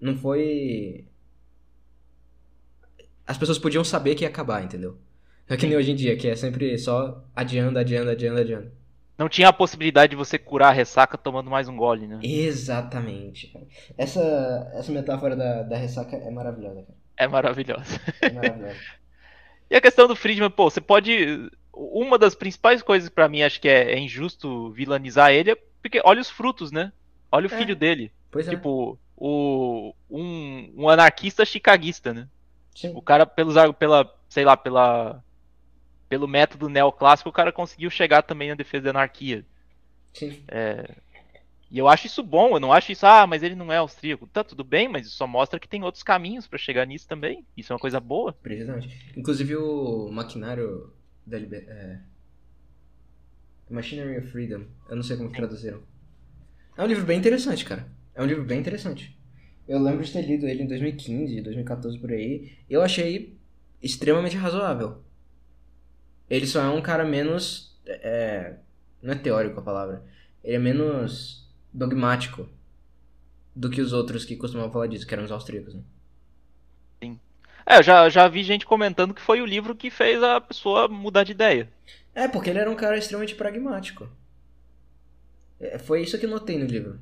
não foi. As pessoas podiam saber que ia acabar, entendeu? Não é que nem hoje em dia, que é sempre só adiando, adiando, adiando, adiando. Não tinha a possibilidade de você curar a ressaca tomando mais um gole, né? Exatamente, cara. Essa, essa metáfora da, da ressaca é maravilhosa, cara. É maravilhoso. É maravilhosa. E a questão do Friedman, pô, você pode. Uma das principais coisas pra mim, acho que é, é injusto vilanizar ele, é porque olha os frutos, né? Olha o É. filho dele. Pois é. Tipo, o, um, um anarquista chicaguista, né? Sim. O cara, pelos, pela, sei lá, pela, pelo método neoclássico, o cara conseguiu chegar também na defesa da anarquia. Sim. E eu acho isso bom, eu não acho isso, ah, mas ele não é austríaco. Tá tudo bem, mas isso só mostra que tem outros caminhos pra chegar nisso também. Isso é uma coisa boa. Precisamente. Inclusive o maquinário da liber... é... Machinery of Freedom. Eu não sei como que traduziram. É um livro bem interessante, cara. É um livro bem interessante. Eu lembro de ter lido ele em 2015, 2014 por aí. Eu achei extremamente razoável. Ele só é um cara menos. é, Não é teórico a palavra. Ele é menos dogmático do que os outros que costumavam falar disso, que eram os austríacos, né? É, eu já, já vi gente comentando que foi o livro que fez a pessoa mudar de ideia. É, porque ele era um cara extremamente pragmático. É, foi isso que eu notei no livro.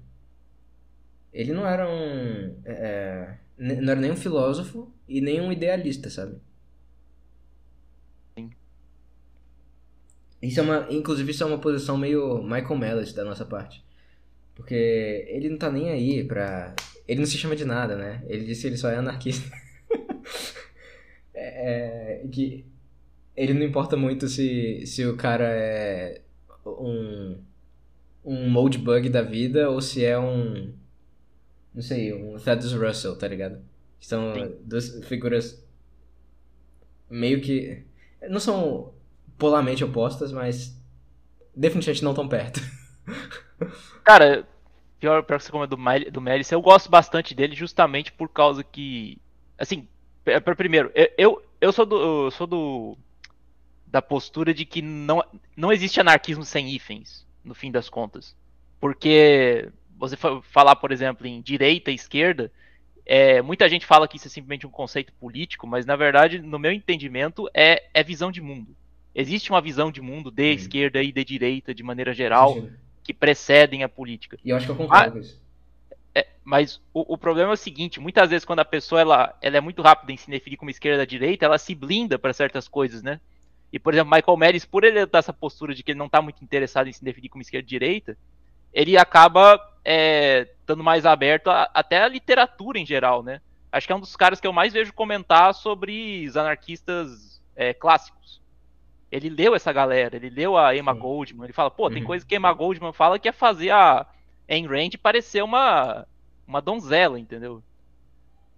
Ele não era um. é, ne- não era nem um filósofo e nem um idealista, sabe? Sim. Isso é uma. Inclusive, isso é uma posição meio Michael Mellis da nossa parte. Porque ele não tá nem aí pra. Ele não se chama de nada, né? Ele disse que ele só é anarquista. É, é, que ele não importa muito se, se o cara é um, um moldbug da vida ou se é um. Não sei, um Thaddeus Russell, tá ligado? São Sim. duas figuras meio que. Não são polarmente opostas, mas definitivamente não tão perto. Cara, pior, pior que você comentou do Melis, eu gosto bastante dele justamente por causa que. Assim, p- pra- primeiro, eu, eu, sou do. eu sou do. Da postura de que não, não existe anarquismo sem hífens, no fim das contas. Porque você fa- falar, por exemplo, em direita e esquerda, é, muita gente fala que isso é simplesmente um conceito político, mas na verdade, no meu entendimento, é, é visão de mundo. Existe uma visão de mundo de Hum. esquerda e de direita de maneira geral que precedem a política. E eu acho que eu concordo Ah, com isso. É, mas o, o problema é o seguinte, muitas vezes quando a pessoa ela, ela é muito rápida em se definir como esquerda ou direita, ela se blinda para certas coisas, né? E, por exemplo, Michael Meris, por ele dar essa postura de que ele não tá muito interessado em se definir como esquerda e direita, ele acaba é, estando mais aberto a, até a literatura em geral, né? Acho que é um dos caras que eu mais vejo comentar sobre os anarquistas é, clássicos. Ele leu essa galera, ele leu a Emma. Goldman, ele fala, pô, tem uhum. coisa que a Emma Goldman fala que é fazer a Ayn Rand parecer uma, uma donzela, entendeu?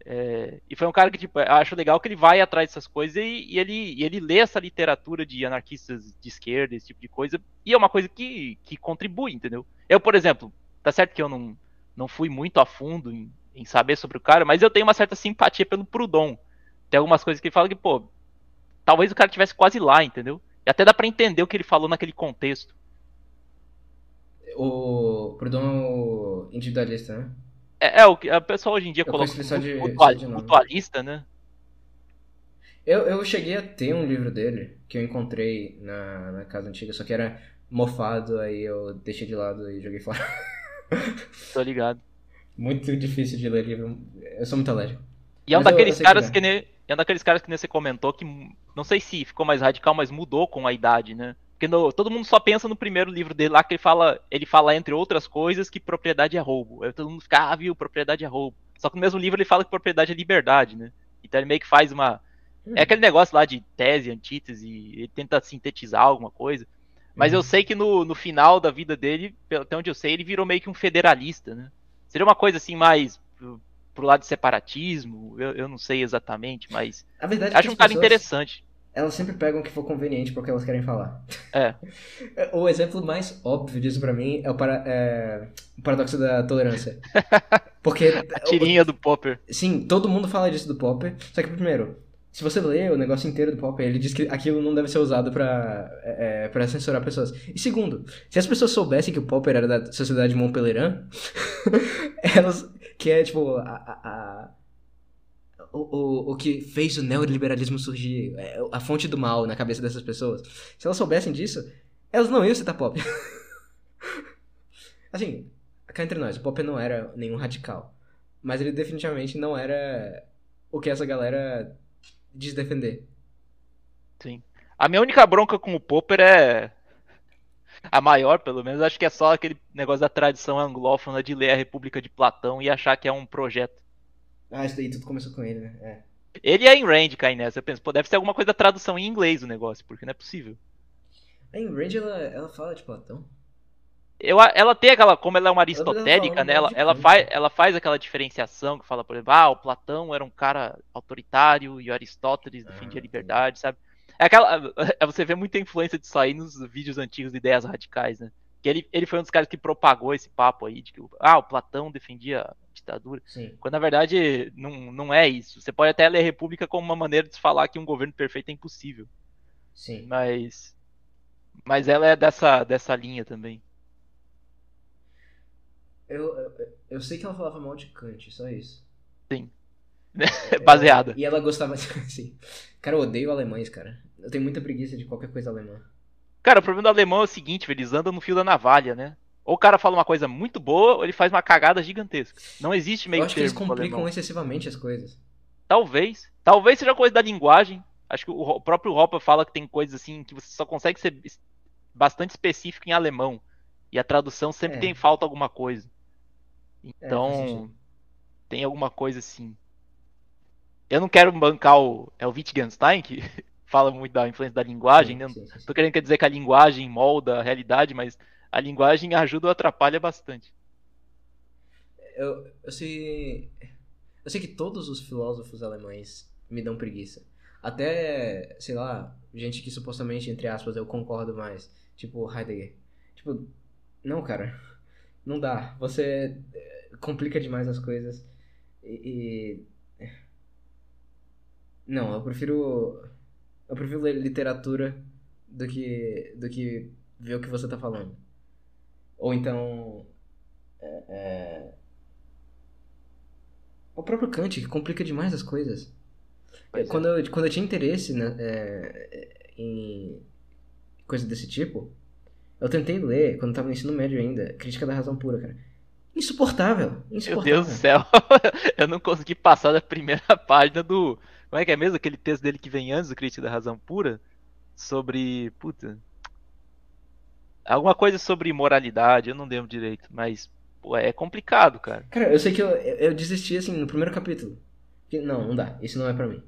É, e foi um cara que, tipo, acho legal que ele vai atrás dessas coisas e, e, ele, e ele lê essa literatura de anarquistas de esquerda, esse tipo de coisa, e é uma coisa que, que contribui, entendeu? Eu, por exemplo, tá certo que eu não, não fui muito a fundo em, em saber sobre o cara, mas eu tenho uma certa simpatia pelo Proudhon. Tem algumas coisas que ele fala que, pô, talvez o cara tivesse quase lá, entendeu? E até dá para entender o que ele falou naquele contexto. O é o individualista, né? É, é o que a pessoa hoje em dia eu coloca como mutualista, né? Eu, eu cheguei a ter um livro dele, que eu encontrei na, na casa antiga, só que era mofado, aí eu deixei de lado e joguei fora. Tô ligado. Muito difícil de ler livro. Eu sou muito alérgico. E é um daqueles caras que, que nem, é um daqueles caras que nem você comentou que não sei se ficou mais radical, mas mudou com a idade, né? Porque no, todo mundo só pensa no primeiro livro dele lá que ele fala, ele fala entre outras coisas que propriedade é roubo. Aí todo mundo fica, ah, viu, propriedade é roubo. Só que no mesmo livro ele fala que propriedade é liberdade, né? Então ele meio que faz uma é aquele negócio lá de tese, antítese, ele tenta sintetizar alguma coisa. Mas uhum. eu sei que no, no final da vida dele, até onde eu sei, ele virou meio que um federalista, né? Seria uma coisa assim mais pro, lado de separatismo, eu, eu não sei exatamente, mas a verdade acho é um cara interessante elas sempre pegam o que for conveniente porque elas querem falar. É. O exemplo mais óbvio disso para mim é o, para, é o, paradoxo da tolerância. Porque. A tirinha o, do Popper. Sim, todo mundo fala disso do Popper. Só que, primeiro, se você lê o negócio inteiro do Popper, ele diz que aquilo não deve ser usado para é, é, pra censurar pessoas. E segundo, se as pessoas soubessem que o Popper era da Sociedade Montpellier, elas. Que é, tipo, a, a o, o, o que fez o neoliberalismo surgir, é, a fonte do mal na cabeça dessas pessoas. Se elas soubessem disso, elas não iam citar pop. assim, cá entre nós, o pop não era nenhum radical. Mas ele definitivamente não era o que essa galera diz defender. Sim. A minha única bronca com o Popper é. A maior, pelo menos, acho que é só aquele negócio da tradição anglófona de ler a República de Platão e achar que é um projeto. Ah, isso daí tudo começou com ele, né? É. Ele é em Rand cai nessa. Eu penso, pô, deve ser alguma coisa da tradução em inglês o negócio, porque não é possível. A Ayn Rand, ela, ela fala de Platão? Eu, ela tem aquela, como ela é uma aristotélica, né? Ela, ela, faz, ela faz aquela diferenciação que fala, por exemplo, ah, o Platão era um cara autoritário e o Aristóteles defendia a ah, liberdade, sabe? É aquela, você vê muita influência disso aí nos vídeos antigos de ideias radicais, né? Que ele, ele foi um dos caras que propagou esse papo aí de que ah, o Platão defendia ditadura. Sim. Quando na verdade não, não é isso. Você pode até ler a República como uma maneira de falar que um governo perfeito é impossível. Sim. Mas mas ela é dessa dessa linha também. Eu, eu, eu sei que ela falava mal de Kant, só isso. Sim. Baseada. E ela gostava assim. Cara, eu odeio alemães, cara. Eu tenho muita preguiça de qualquer coisa alemã. Cara, o problema do alemão é o seguinte, eles andam no fio da navalha, né? Ou o cara fala uma coisa muito boa, ou ele faz uma cagada gigantesca. Não existe meio Eu acho que eles complicam excessivamente as coisas. Talvez. Talvez seja coisa da linguagem. Acho que o próprio Hopper fala que tem coisas assim que você só consegue ser bastante específico em alemão. E a tradução sempre é. tem falta alguma coisa. Então, é, tem alguma coisa assim. Eu não quero bancar o. É o Wittgenstein que fala muito da influência da linguagem. Sim, né? sim, sim. Tô querendo dizer que a linguagem molda a realidade, mas a linguagem ajuda ou atrapalha bastante. Eu, eu sei. Eu sei que todos os filósofos alemães me dão preguiça. Até, sei lá, gente que supostamente, entre aspas, eu concordo mais. Tipo, Heidegger. Tipo, não, cara. Não dá. Você eh, complica demais as coisas. E. e... Não, eu prefiro. Eu prefiro ler literatura do que, do que ver o que você tá falando. Ou então. É, é... O próprio Kant, que complica demais as coisas. Pois quando, é. eu, quando eu tinha interesse né, é, em coisa desse tipo, eu tentei ler, quando eu tava no ensino médio ainda, Crítica da Razão Pura, cara. Insuportável, insuportável. Meu Deus do céu, eu não consegui passar da primeira página do. Como é que é mesmo aquele texto dele que vem antes do Crítica da Razão Pura? sobre. Puta. Alguma coisa sobre moralidade, eu não lembro direito, mas pô, é complicado, cara. Cara, eu sei que eu, eu desisti assim no primeiro capítulo. Não, não dá. Isso não é pra mim.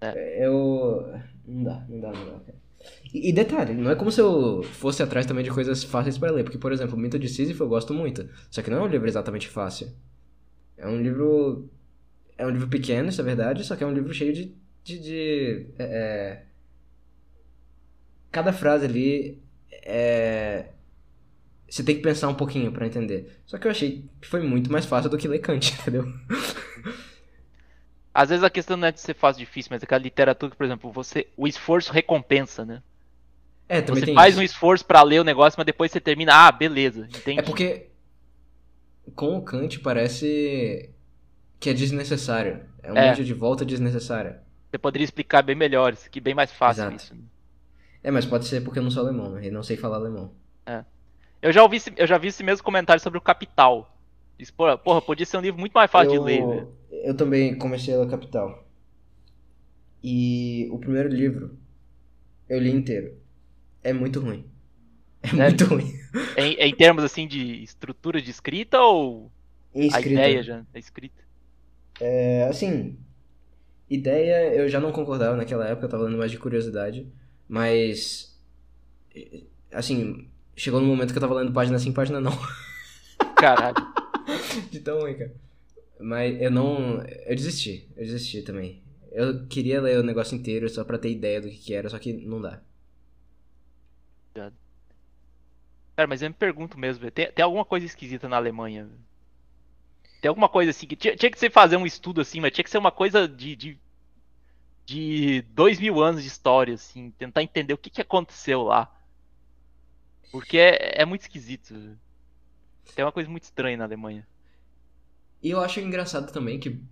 É. Eu. Não dá, não dá, não dá, cara. E, e detalhe, não é como se eu fosse atrás também de coisas fáceis pra ler. Porque, por exemplo, o Mito de Sísifo eu gosto muito. Só que não é um livro exatamente fácil. É um livro. É um livro pequeno, isso é verdade, só que é um livro cheio de. de, de é, é... Cada frase ali é. Você tem que pensar um pouquinho pra entender. Só que eu achei que foi muito mais fácil do que ler Kant, entendeu? Às vezes a questão não é de ser fácil difícil, mas aquela literatura que, por exemplo, você. O esforço recompensa, né? É, também Você faz isso. um esforço pra ler o negócio, mas depois você termina, ah, beleza, entendi. É porque com o Kant parece que é desnecessário. É um É. de volta desnecessária. Você poderia explicar bem melhor, isso aqui bem mais fácil Exato. isso. né? É, mas pode ser porque eu não sou alemão, né? E não sei falar alemão. Eu já ouvi, eu já vi esse mesmo comentário sobre o Capital. Diz, porra, porra, podia ser um livro muito mais fácil eu, de ler, velho. eu também comecei a ler Capital. E o primeiro livro eu li inteiro. É muito ruim. É Sério? muito ruim. Em, em termos assim de estrutura de escrita ou Em a escrita. ideia já da escrita? É, assim, ideia eu já não concordava naquela época, eu tava lendo mais de curiosidade, mas assim, chegou no momento que eu tava lendo página sim, página não, Caralho. de tão ruim, cara. Mas eu não, eu desisti, eu desisti também. Eu queria ler o negócio inteiro só pra ter ideia do que que era, só que não dá. Cara, mas eu me pergunto mesmo. Tem, tem alguma coisa esquisita na Alemanha? Tem alguma coisa assim que. Tinha, tinha que ser fazer um estudo assim, mas tinha que ser uma coisa de. de, de dois mil anos de história, assim. Tentar entender o que, que aconteceu lá. Porque é, é muito esquisito. Tem uma coisa muito estranha na Alemanha. E eu acho engraçado também que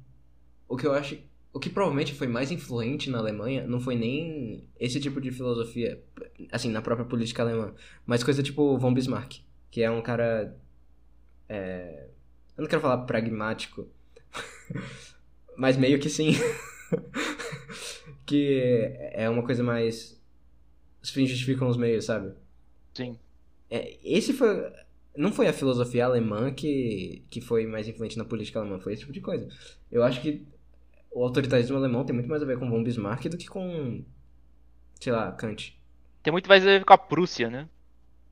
o que eu acho, o que provavelmente foi mais influente na Alemanha não foi nem esse tipo de filosofia, assim, na própria política alemã, mas coisa tipo von Bismarck, que é um cara é, eu não quero falar pragmático, mas meio que sim. que é uma coisa mais os fins justificam os meios, sabe? Sim. É, esse foi. Não foi a filosofia alemã que, que foi mais influente na política alemã, foi esse tipo de coisa. Eu acho que o autoritarismo alemão tem muito mais a ver com von Bismarck do que com, sei lá, Kant. Tem muito mais a ver com a Prússia, né?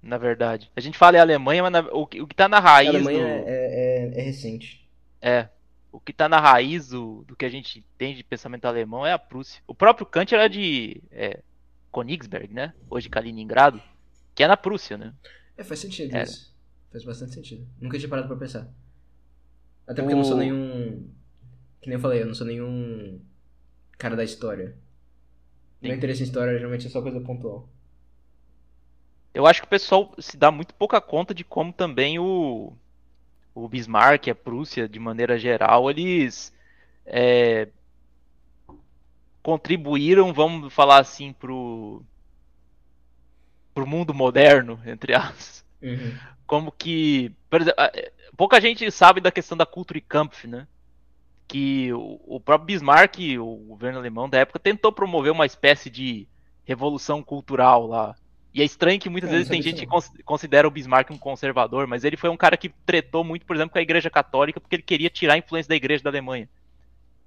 Na verdade. A gente fala em Alemanha, mas na- o, que- o que tá na A raiz Alemanha do. é, é, é recente. É. O que tá na raiz do, do que a gente tem de pensamento alemão é a Prússia. O próprio Kant era de é, Königsberg, né? Hoje Kaliningrado. Que é na Prússia, né? É, faz sentido Era. isso. Faz bastante sentido. Nunca tinha parado pra pensar. Até porque eu não sou O- nenhum. Que nem eu falei, eu não sou nenhum cara da história. Meu Sim. interesse em história geralmente é só coisa pontual. Eu acho que o pessoal se dá muito pouca conta de como também o, o Bismarck, a Prússia, de maneira geral, eles é, contribuíram, vamos falar assim, pro, pro mundo moderno, entre aspas. Uhum. como que, por exemplo, pouca gente sabe da questão da Kulturkampf, né? Que o, o próprio Bismarck, o governo alemão da época, tentou promover uma espécie de revolução cultural lá. E é estranho que muitas É, vezes tem sabia gente que cons- considera o Bismarck um conservador, mas ele foi um cara que tretou muito, por exemplo, com a Igreja Católica, porque ele queria tirar a influência da Igreja da Alemanha.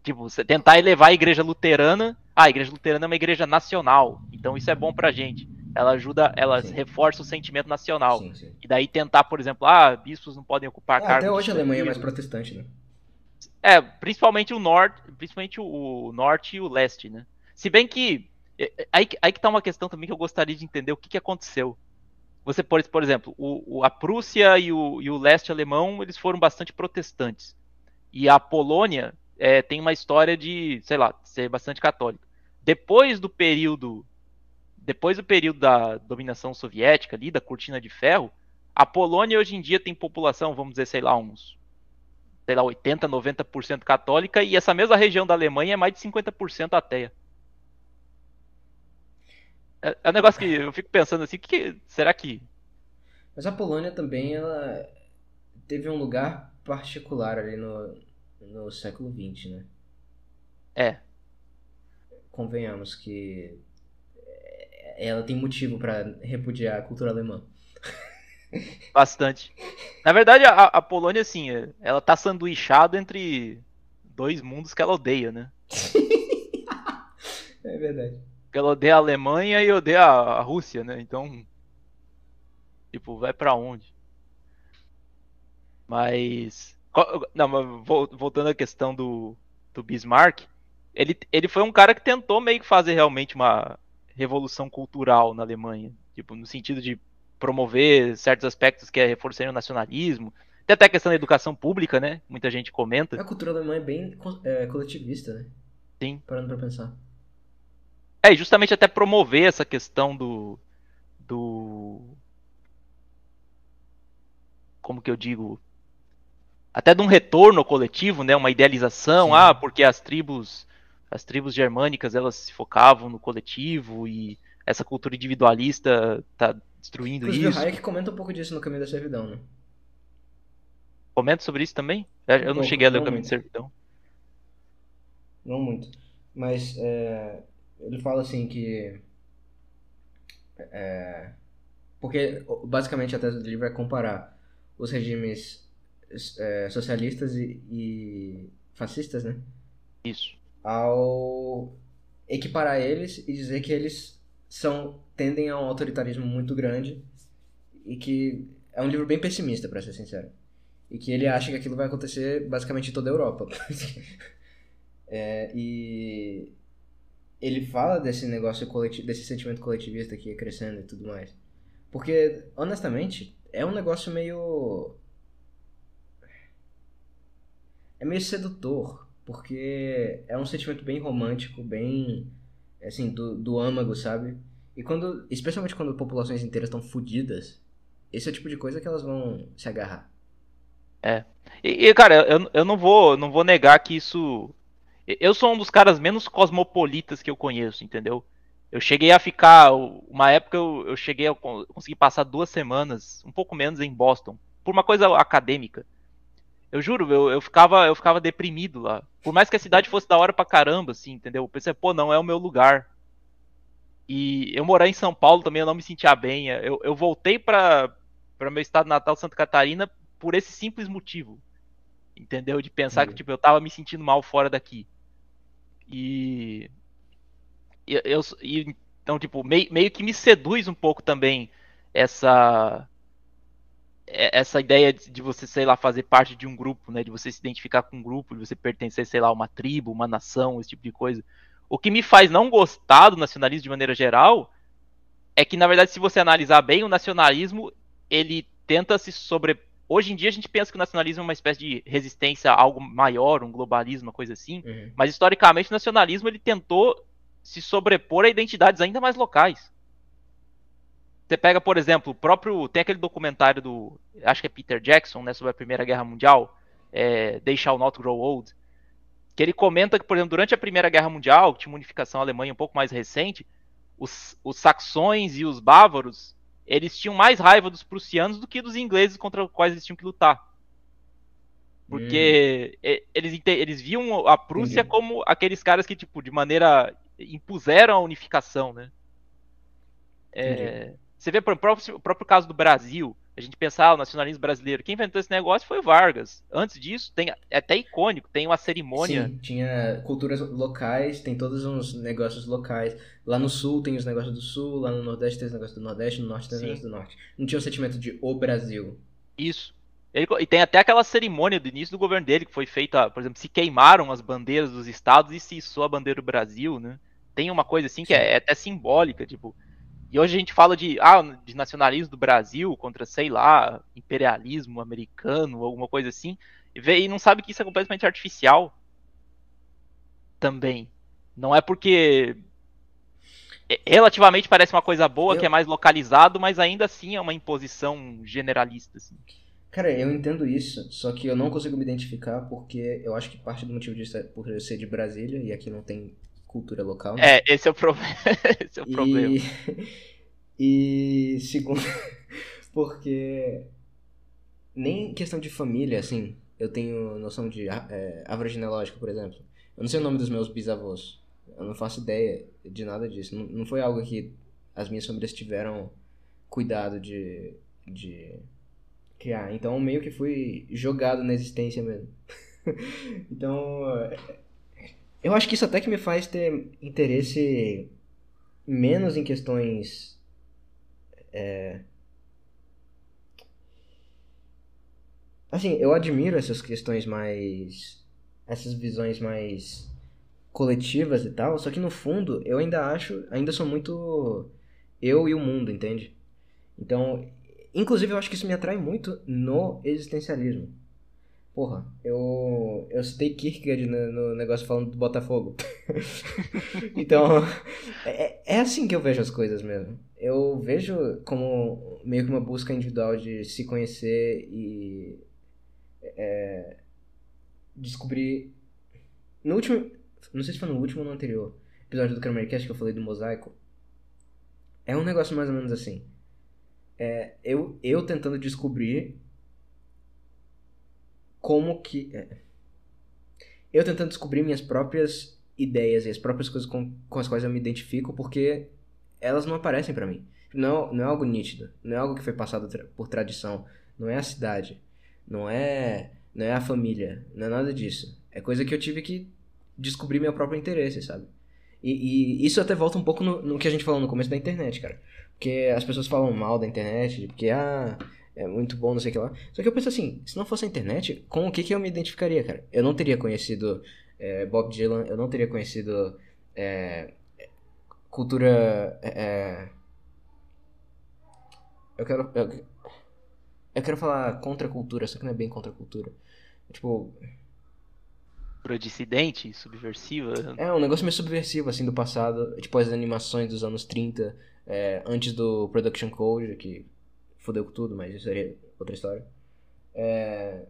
Tipo, você tentar elevar a Igreja Luterana. Ah, a Igreja Luterana é uma igreja nacional, então isso é bom pra gente. Ela ajuda, ela Sim. reforça o sentimento nacional. Sim, sim. E daí tentar, por exemplo, ah, bispos não podem ocupar É, cargos. até hoje a Alemanha é mais protestante, né? É, principalmente o norte, principalmente o norte e o leste, né? Se bem que é, é, aí, que- aí que tá uma questão também que eu gostaria de entender o que, que aconteceu. Você, por, por exemplo, o- a Prússia e o, e o leste alemão, eles foram bastante protestantes. E a Polônia é, tem uma história de, sei lá, ser bastante católica. Depois do período depois do período da dominação soviética ali, da cortina de ferro, a Polônia hoje em dia tem população, vamos dizer, sei lá, uns sei lá, 80, 90% católica e essa mesma região da Alemanha é mais de 50% ateia. É, é um negócio que eu fico pensando assim, que, que- será que Mas a Polônia também, ela teve um lugar particular ali no, no século XX, né? é? Convenhamos que ela tem motivo pra repudiar a cultura alemã. Bastante. Na verdade, a, a Polônia, assim, é- ela tá sanduichada entre dois mundos que ela odeia, né? É verdade. Porque ela odeia a Alemanha e odeia a Rússia, né? Então. Tipo, vai pra onde? Mas. Não, mas vol- voltando à questão do, do Bismarck, ele, ele foi um cara que tentou meio que fazer realmente uma revolução cultural na Alemanha. Tipo, no sentido de promover certos aspectos que é reforçar o nacionalismo. Tem até a questão da educação pública, né? Muita gente comenta. A cultura alemã é bem é, coletivista, né? Sim. Parando pra pensar. É, justamente até promover essa questão do. do. Como que eu digo? Até de um retorno coletivo, né? Uma idealização, Sim. ah, porque as tribos. As tribos germânicas elas se focavam no coletivo e essa cultura individualista tá destruindo Inclusive, isso. o Hayek comenta um pouco disso no Caminho da Servidão, né? Comenta sobre isso também? Eu não pouco, cheguei a ler o Caminho muito. Servidão. Não muito. Mas é, ele fala assim que. é, porque basicamente a tese do livro é comparar os regimes é, socialistas e, e fascistas, né? Isso. Ao equiparar eles e dizer que eles são tendem a um autoritarismo muito grande e que é um livro bem pessimista, pra ser sincero. E que ele acha que aquilo vai acontecer basicamente em toda a Europa. É, e ele fala desse negócio coletivo, desse sentimento coletivista que ia crescendo e tudo mais. Porque, honestamente, é um negócio meio. É meio sedutor. Porque é um sentimento bem romântico, bem. Assim, do, do âmago, sabe? E quando. Especialmente quando populações inteiras estão fodidas, esse é o tipo de coisa que elas vão se agarrar. E, e, cara, eu, eu não vou, não vou negar que isso. Eu sou um dos caras menos cosmopolitas que eu conheço, entendeu? Eu cheguei a ficar. Uma época eu, eu cheguei a con- conseguir passar duas semanas, um pouco menos, em Boston, por uma coisa acadêmica. Eu juro, eu, eu, ficava, eu ficava deprimido lá. Por mais que a cidade fosse da hora pra caramba, assim, entendeu? Eu pensei, pô, não é o meu lugar. E eu morar em São Paulo também eu não me sentia bem. Eu, eu voltei pra, pra meu estado natal, Santa Catarina, por esse simples motivo. Entendeu? De pensar que Entendi. tipo, eu tava me sentindo mal fora daqui. E. eu, então, tipo, meio, meio que me seduz um pouco também essa. é- Essa ideia de de você, sei lá, fazer parte de um grupo, né? De você se identificar com um grupo, de você pertencer, sei lá, a uma tribo, uma nação, esse tipo de coisa. O que me faz não gostar do nacionalismo de maneira geral é que, na verdade, se você analisar bem, o nacionalismo ele tenta se sobre. Hoje em dia a gente pensa que o nacionalismo é uma espécie de resistência a algo maior, um globalismo, uma coisa assim. Uhum. Mas historicamente o nacionalismo ele tentou se sobrepor a identidades ainda mais locais. Você pega, por exemplo, o próprio. Tem aquele documentário do. Acho que é Peter Jackson, né? Sobre a Primeira Guerra Mundial. É, They Shall Not Grow Old. Que ele comenta que, por exemplo, durante a Primeira Guerra Mundial, que tinha uma unificação alemã um pouco mais recente, os, os saxões e os bávaros eles tinham mais raiva dos prussianos do que dos ingleses contra os quais eles tinham que lutar. Porque e- eles, eles viam a Prússia Entendi. como aqueles caras que, tipo, de maneira. impuseram a unificação, né? É, você vê, por exemplo, o próprio caso do Brasil, a gente pensar ah, o nacionalismo brasileiro. Quem inventou esse negócio foi o Vargas. Antes disso, tem, é até icônico, tem uma cerimônia. Sim, tinha culturas locais, tem todos uns negócios locais. Lá no sul tem os negócios do sul, lá no nordeste tem os negócios do nordeste, no norte tem os negócios do norte. Não tinha o sentimento de o Brasil. Isso. Ele e tem até aquela cerimônia do início do governo dele, que foi feita, por exemplo, se queimaram as bandeiras dos estados e se içou a bandeira do Brasil, né? Tem uma coisa assim que é, é até simbólica, tipo. E hoje a gente fala de, ah, de nacionalismo do Brasil contra, sei lá, imperialismo americano, alguma coisa assim, e, vê, e não sabe que isso é completamente artificial também. Não é porque é- relativamente parece uma coisa boa, Eu- que é mais localizado, mas ainda assim é uma imposição generalista. Assim. Cara, eu entendo isso, só que eu não consigo me identificar porque eu acho que parte do motivo disso é por eu ser de Brasília e aqui não tem cultura local. né? É, esse é o problema. esse é o problema. E, e segundo, porque nem questão de família, assim, eu tenho noção de é, árvore genealógica, por exemplo. Eu não sei o nome dos meus bisavós. Eu não faço ideia de nada disso. Não, não foi algo que as minhas famílias tiveram cuidado de, de criar. Então meio que fui jogado na existência mesmo. então eu acho que isso até que me faz ter interesse menos em questões é... assim eu admiro essas questões mais essas visões mais coletivas e tal só que no fundo eu ainda acho ainda sou muito eu e o mundo entende? Então inclusive eu acho que isso me atrai muito no existencialismo Porra, eu, eu citei Kierkegaard no, no negócio falando do Botafogo. então, é, é assim que eu vejo as coisas mesmo. Eu vejo como meio que uma busca individual de se conhecer e é, descobrir. No último. Não sei se foi no último ou no anterior episódio do Kramercast que eu falei do mosaico. É um negócio mais ou menos assim. É, eu, eu tentando descobrir como que. É, eu tentando descobrir minhas próprias ideias e as próprias coisas com, com as quais eu me identifico, porque elas não aparecem para mim. Não, não é algo nítido, não é algo que foi passado tra por tradição, não é a cidade, não é, não é a família, não é nada disso. É coisa que eu tive que descobrir meu próprio interesse, sabe? E, e isso até volta um pouco no, no, que a gente falou no começo da internet, cara. Porque as pessoas falam mal da internet, porque, ah, é muito bom, não sei o que lá. Só que eu penso assim, se não fosse a internet, com o que, que eu me identificaria, cara? Eu não teria conhecido é, Bob Dylan, eu não teria conhecido é, cultura. É, é eu quero. Eu, eu quero falar contra a cultura, só que não é bem contra a cultura. Tipo. Cultura dissidente, subversiva. É, um negócio meio subversivo, assim, do passado. Tipo, as animações dos anos 30, é, antes do Production Code, que fodeu com tudo, mas isso seria outra história. É...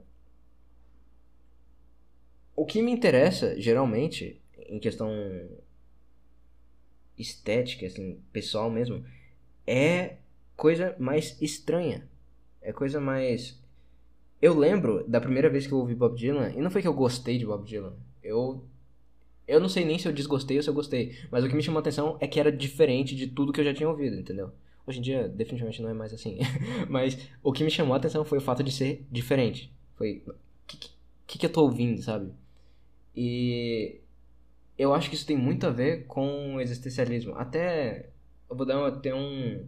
O que me interessa, geralmente, em questão estética, assim, pessoal mesmo, é coisa mais estranha. É coisa mais. Eu lembro da primeira vez que eu ouvi Bob Dylan, e não foi que eu gostei de Bob Dylan. Eu. Eu não sei nem se eu desgostei ou se eu gostei, mas o que me chamou a atenção é que era diferente de tudo que eu já tinha ouvido, entendeu? Hoje em dia, definitivamente não é mais assim. Mas o que me chamou a atenção foi o fato de ser diferente. Foi. O que, que, que eu tô ouvindo, sabe? E. Eu acho que isso tem muito a ver com o existencialismo. Até. Eu vou dar até um.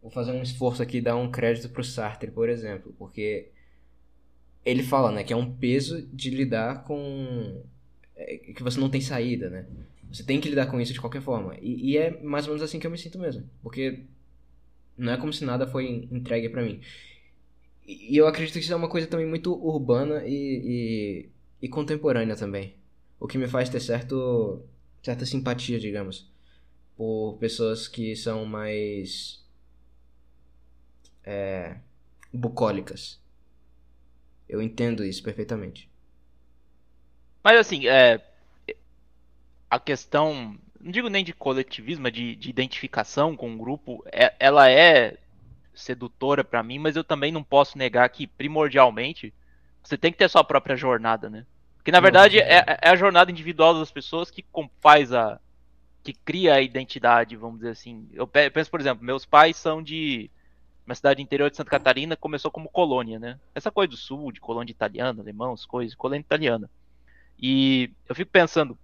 Vou fazer um esforço aqui e dar um crédito pro Sartre, por exemplo. Porque. Ele fala, né, que é um peso de lidar com. É, que você não tem saída, né? Você tem que lidar com isso de qualquer forma. E, e, é mais ou menos assim que eu me sinto mesmo. Porque não é como se nada foi entregue para mim. E, e, eu acredito que isso é uma coisa também muito urbana e, e, e, contemporânea também. O que me faz ter certo, certa simpatia, digamos, por pessoas que são mais. É, bucólicas. Eu entendo isso perfeitamente. Mas assim, é, a questão, não digo nem de coletivismo, mas de, de identificação com o grupo, é, ela é sedutora para mim, mas eu também não posso negar que, primordialmente, você tem que ter a sua própria jornada, né? Porque, na verdade, é, é a jornada individual das pessoas que faz a... que cria a identidade, vamos dizer assim. Eu penso, por exemplo, meus pais são de uma cidade interior de Santa Catarina, começou como colônia, né? Essa coisa do sul, de colônia italiana, alemão, as coisas, colônia italiana. E eu fico pensando,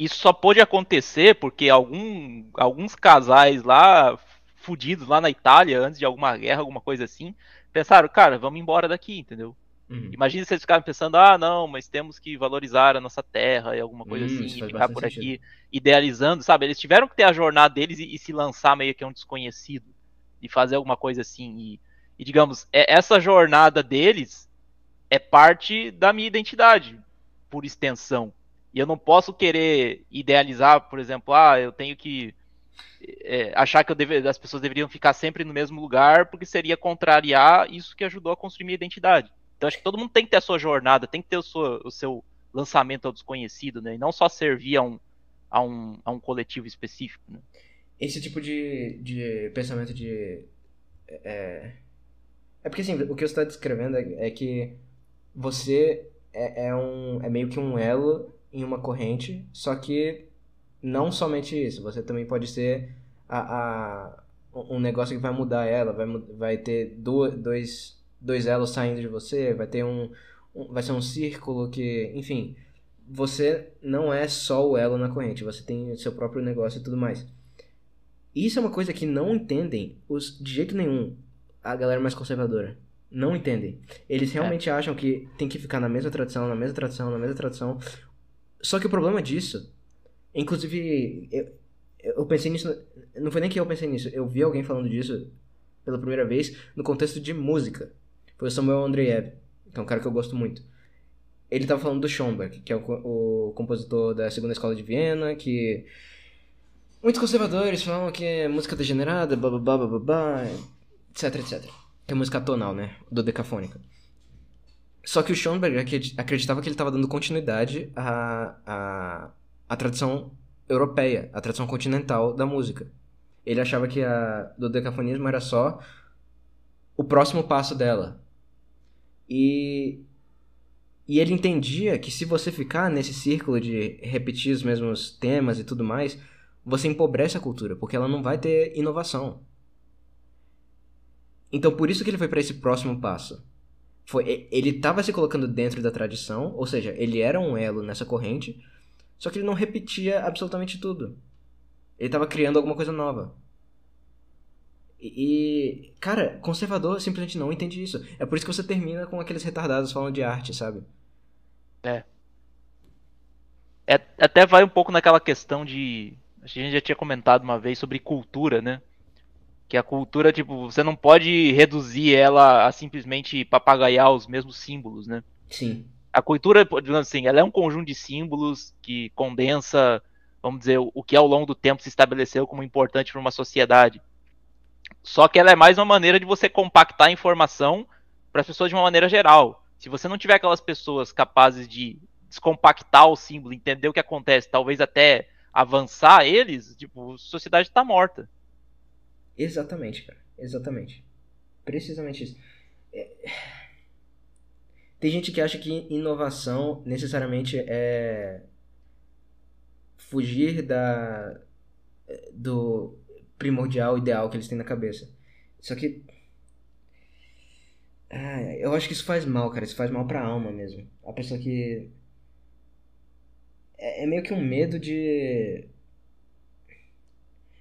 isso só pôde acontecer porque algum, alguns casais lá, fudidos lá na Itália, antes de alguma guerra, alguma coisa assim, pensaram, cara, vamos embora daqui, entendeu? Uhum. Imagina se eles ficaram pensando, ah, não, mas temos que valorizar a nossa terra e alguma coisa uhum, assim, ficar por aqui, sentido. idealizando, sabe? Eles tiveram que ter a jornada deles e, e, se lançar meio que a um desconhecido e fazer alguma coisa assim. E, e digamos, é, essa jornada deles é parte da minha identidade, por extensão. E eu não posso querer idealizar, por exemplo, ah, eu tenho que é, achar que deve, as pessoas deveriam ficar sempre no mesmo lugar, porque seria contrariar isso que ajudou a construir minha identidade. Então acho que todo mundo tem que ter a sua jornada, tem que ter o seu, o seu lançamento ao desconhecido, né? E não só servir a um, a um, a um coletivo específico. Né? Esse tipo de, de pensamento de. É, é porque assim, o que você está descrevendo é, é que você é, é, um, é meio que um elo em uma corrente, só que não somente isso, você também pode ser a, a um negócio que vai mudar ela, vai, vai ter do, dois, dois elos saindo de você, vai ter um, um, vai ser um círculo que, enfim, você não é só o elo na corrente, você tem seu próprio negócio e tudo mais. Isso é uma coisa que não entendem os, de jeito nenhum a galera mais conservadora. Não entendem. Eles realmente é. acham que tem que ficar na mesma tradição, na mesma tradição, na mesma tradição. Só que o problema disso, inclusive, eu, eu pensei nisso, não foi nem que eu pensei nisso, eu vi alguém falando disso pela primeira vez no contexto de música. Foi o Samuel Andreev, que é um cara que eu gosto muito. Ele tava falando do Schoenberg, que é o, o compositor da Segunda Escola de Viena, que muitos conservadores falam que é música degenerada, blá blá blá blá blá, etc, etc. Que é música tonal, né? Do decafônica. Só que o Schoenberg acreditava que ele estava dando continuidade à, à, à tradição europeia, à tradição continental da música. Ele achava que a do decafonismo era só o próximo passo dela. E, e ele entendia que se você ficar nesse círculo de repetir os mesmos temas e tudo mais, você empobrece a cultura, porque ela não vai ter inovação. Então por isso que ele foi para esse próximo passo. Foi, ele estava se colocando dentro da tradição, ou seja, ele era um elo nessa corrente, só que ele não repetia absolutamente tudo. Ele estava criando alguma coisa nova. E, cara, conservador simplesmente não entende isso. É por isso que você termina com aqueles retardados falando de arte, sabe? É. é até vai um pouco naquela questão de. A gente já tinha comentado uma vez sobre cultura, né? Que a cultura, tipo, você não pode reduzir ela a simplesmente papagaiar os mesmos símbolos, né? Sim. A cultura, digamos assim, ela é um conjunto de símbolos que condensa, vamos dizer, o que ao longo do tempo se estabeleceu como importante para uma sociedade. Só que ela é mais uma maneira de você compactar a informação para as pessoas de uma maneira geral. Se você não tiver aquelas pessoas capazes de descompactar o símbolo, entender o que acontece, talvez até avançar eles, tipo, a sociedade está morta. Exatamente, cara. Exatamente. Precisamente isso. É... Tem gente que acha que inovação necessariamente é fugir da do primordial ideal que eles têm na cabeça. Só que ah, eu acho que isso faz mal, cara. Isso faz mal pra alma mesmo. A pessoa que é, é meio que um medo de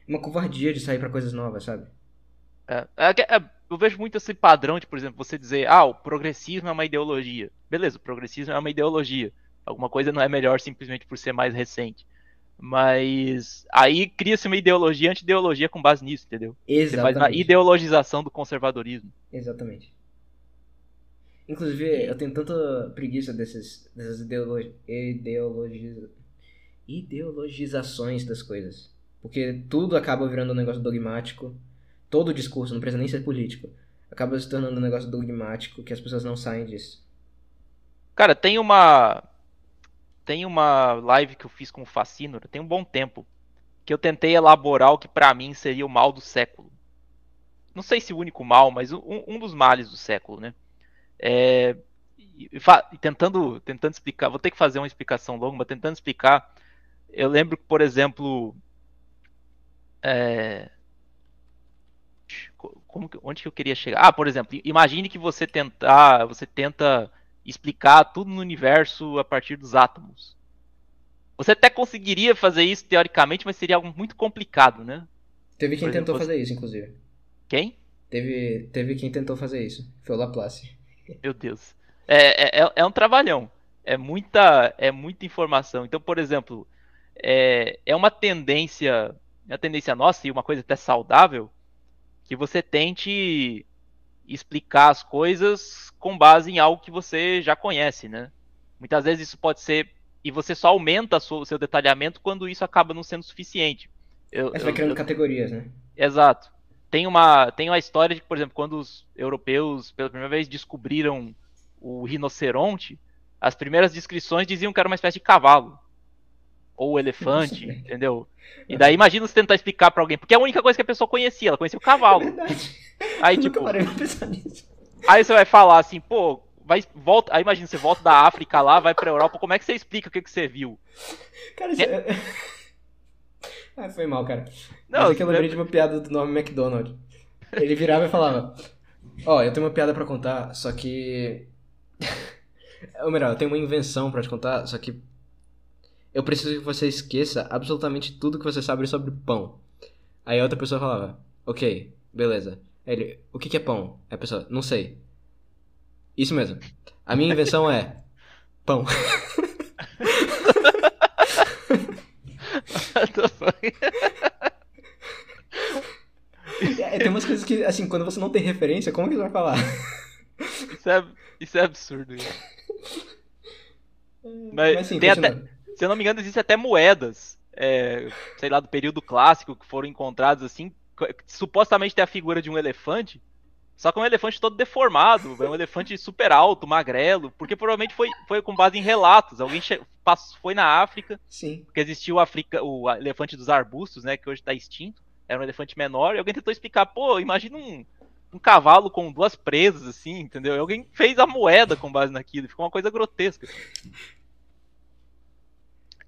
uma covardia de sair para coisas novas, sabe? É, é, é, eu vejo muito esse padrão de, por exemplo, você dizer, ah, o progressismo é uma ideologia. Beleza, o progressismo é uma ideologia. Alguma coisa não é melhor simplesmente por ser mais recente. Mas aí cria-se uma ideologia anti-ideologia com base nisso, entendeu? Exatamente. Você faz uma ideologização do conservadorismo. Exatamente. Inclusive, eu tenho tanta preguiça desses, dessas ideologi ideologi ideologizações das coisas. Porque tudo acaba virando um negócio dogmático. Todo discurso, não precisa nem ser político. Acaba se tornando um negócio dogmático que as pessoas não saem disso. Cara, tem uma. Tem uma live que eu fiz com o Facínora, tem um bom tempo. Que eu tentei elaborar o que para mim seria o mal do século. Não sei se o único mal, mas um, um dos males do século, né? É, tentando, tentando explicar, vou ter que fazer uma explicação longa, mas tentando explicar. Eu lembro que, por exemplo, é... Como, onde que eu queria chegar? Ah, por exemplo, imagine que você tentar, você tenta explicar tudo no universo a partir dos átomos. Você até conseguiria fazer isso teoricamente, mas seria algo muito complicado, né? Teve quem exemplo, tentou você... fazer isso, inclusive. Quem? Teve, teve quem tentou fazer isso. Foi o Laplace. Meu Deus. É, é, é um trabalhão. É muita, é muita informação. Então, por exemplo, é, é uma tendência é a tendência nossa, e uma coisa até saudável, que você tente explicar as coisas com base em algo que você já conhece, né? Muitas vezes isso pode ser. E você só aumenta o seu detalhamento quando isso acaba não sendo suficiente. Eu, Mas vai criando eu, categorias, né? Exato. Tem uma, tem uma história de que, por exemplo, quando os europeus pela primeira vez descobriram o rinoceronte, as primeiras descrições diziam que era uma espécie de cavalo ou elefante, Nossa, entendeu? E daí imagina você tentar explicar para alguém, porque é a única coisa que a pessoa conhecia, ela conhecia o cavalo. É verdade. Aí Eu tipo, nisso. Aí você vai falar assim, pô, vai volta, aí imagina você volta da África lá, vai para Europa, como é que você explica o que que você viu? Cara, é... Ah, foi mal, cara. Não, Mas é que eu lembrei né? de uma piada do nome McDonald. Ele virava e falava: Ó, eu tenho uma piada pra contar, só que. Ou melhor, eu tenho uma invenção pra te contar, só que. Eu preciso que você esqueça absolutamente tudo que você sabe sobre pão. Aí a outra pessoa falava: Ok, beleza. Aí Ele, o que que é pão? Aí a pessoa, não sei. Isso mesmo. A minha invenção é. Pão. É, tem umas coisas que, assim, quando você não tem referência, como que você vai falar? isso, é, isso é absurdo. Mas, Mas sim, tem até, continua. Se eu não me engano, existem até moedas, é, sei lá, do período clássico, que foram encontradas assim. Supostamente tem a figura de um elefante, só que é um elefante todo deformado, é um elefante super alto, magrelo, porque provavelmente foi, foi com base em relatos. Alguém passou- foi na África, Sim. porque existiu o, Africa, o elefante dos arbustos, né, que hoje está extinto. Era um elefante menor, e alguém tentou explicar, pô, imagina um, um cavalo com duas presas, assim, entendeu? E alguém fez a moeda com base naquilo, ficou uma coisa grotesca.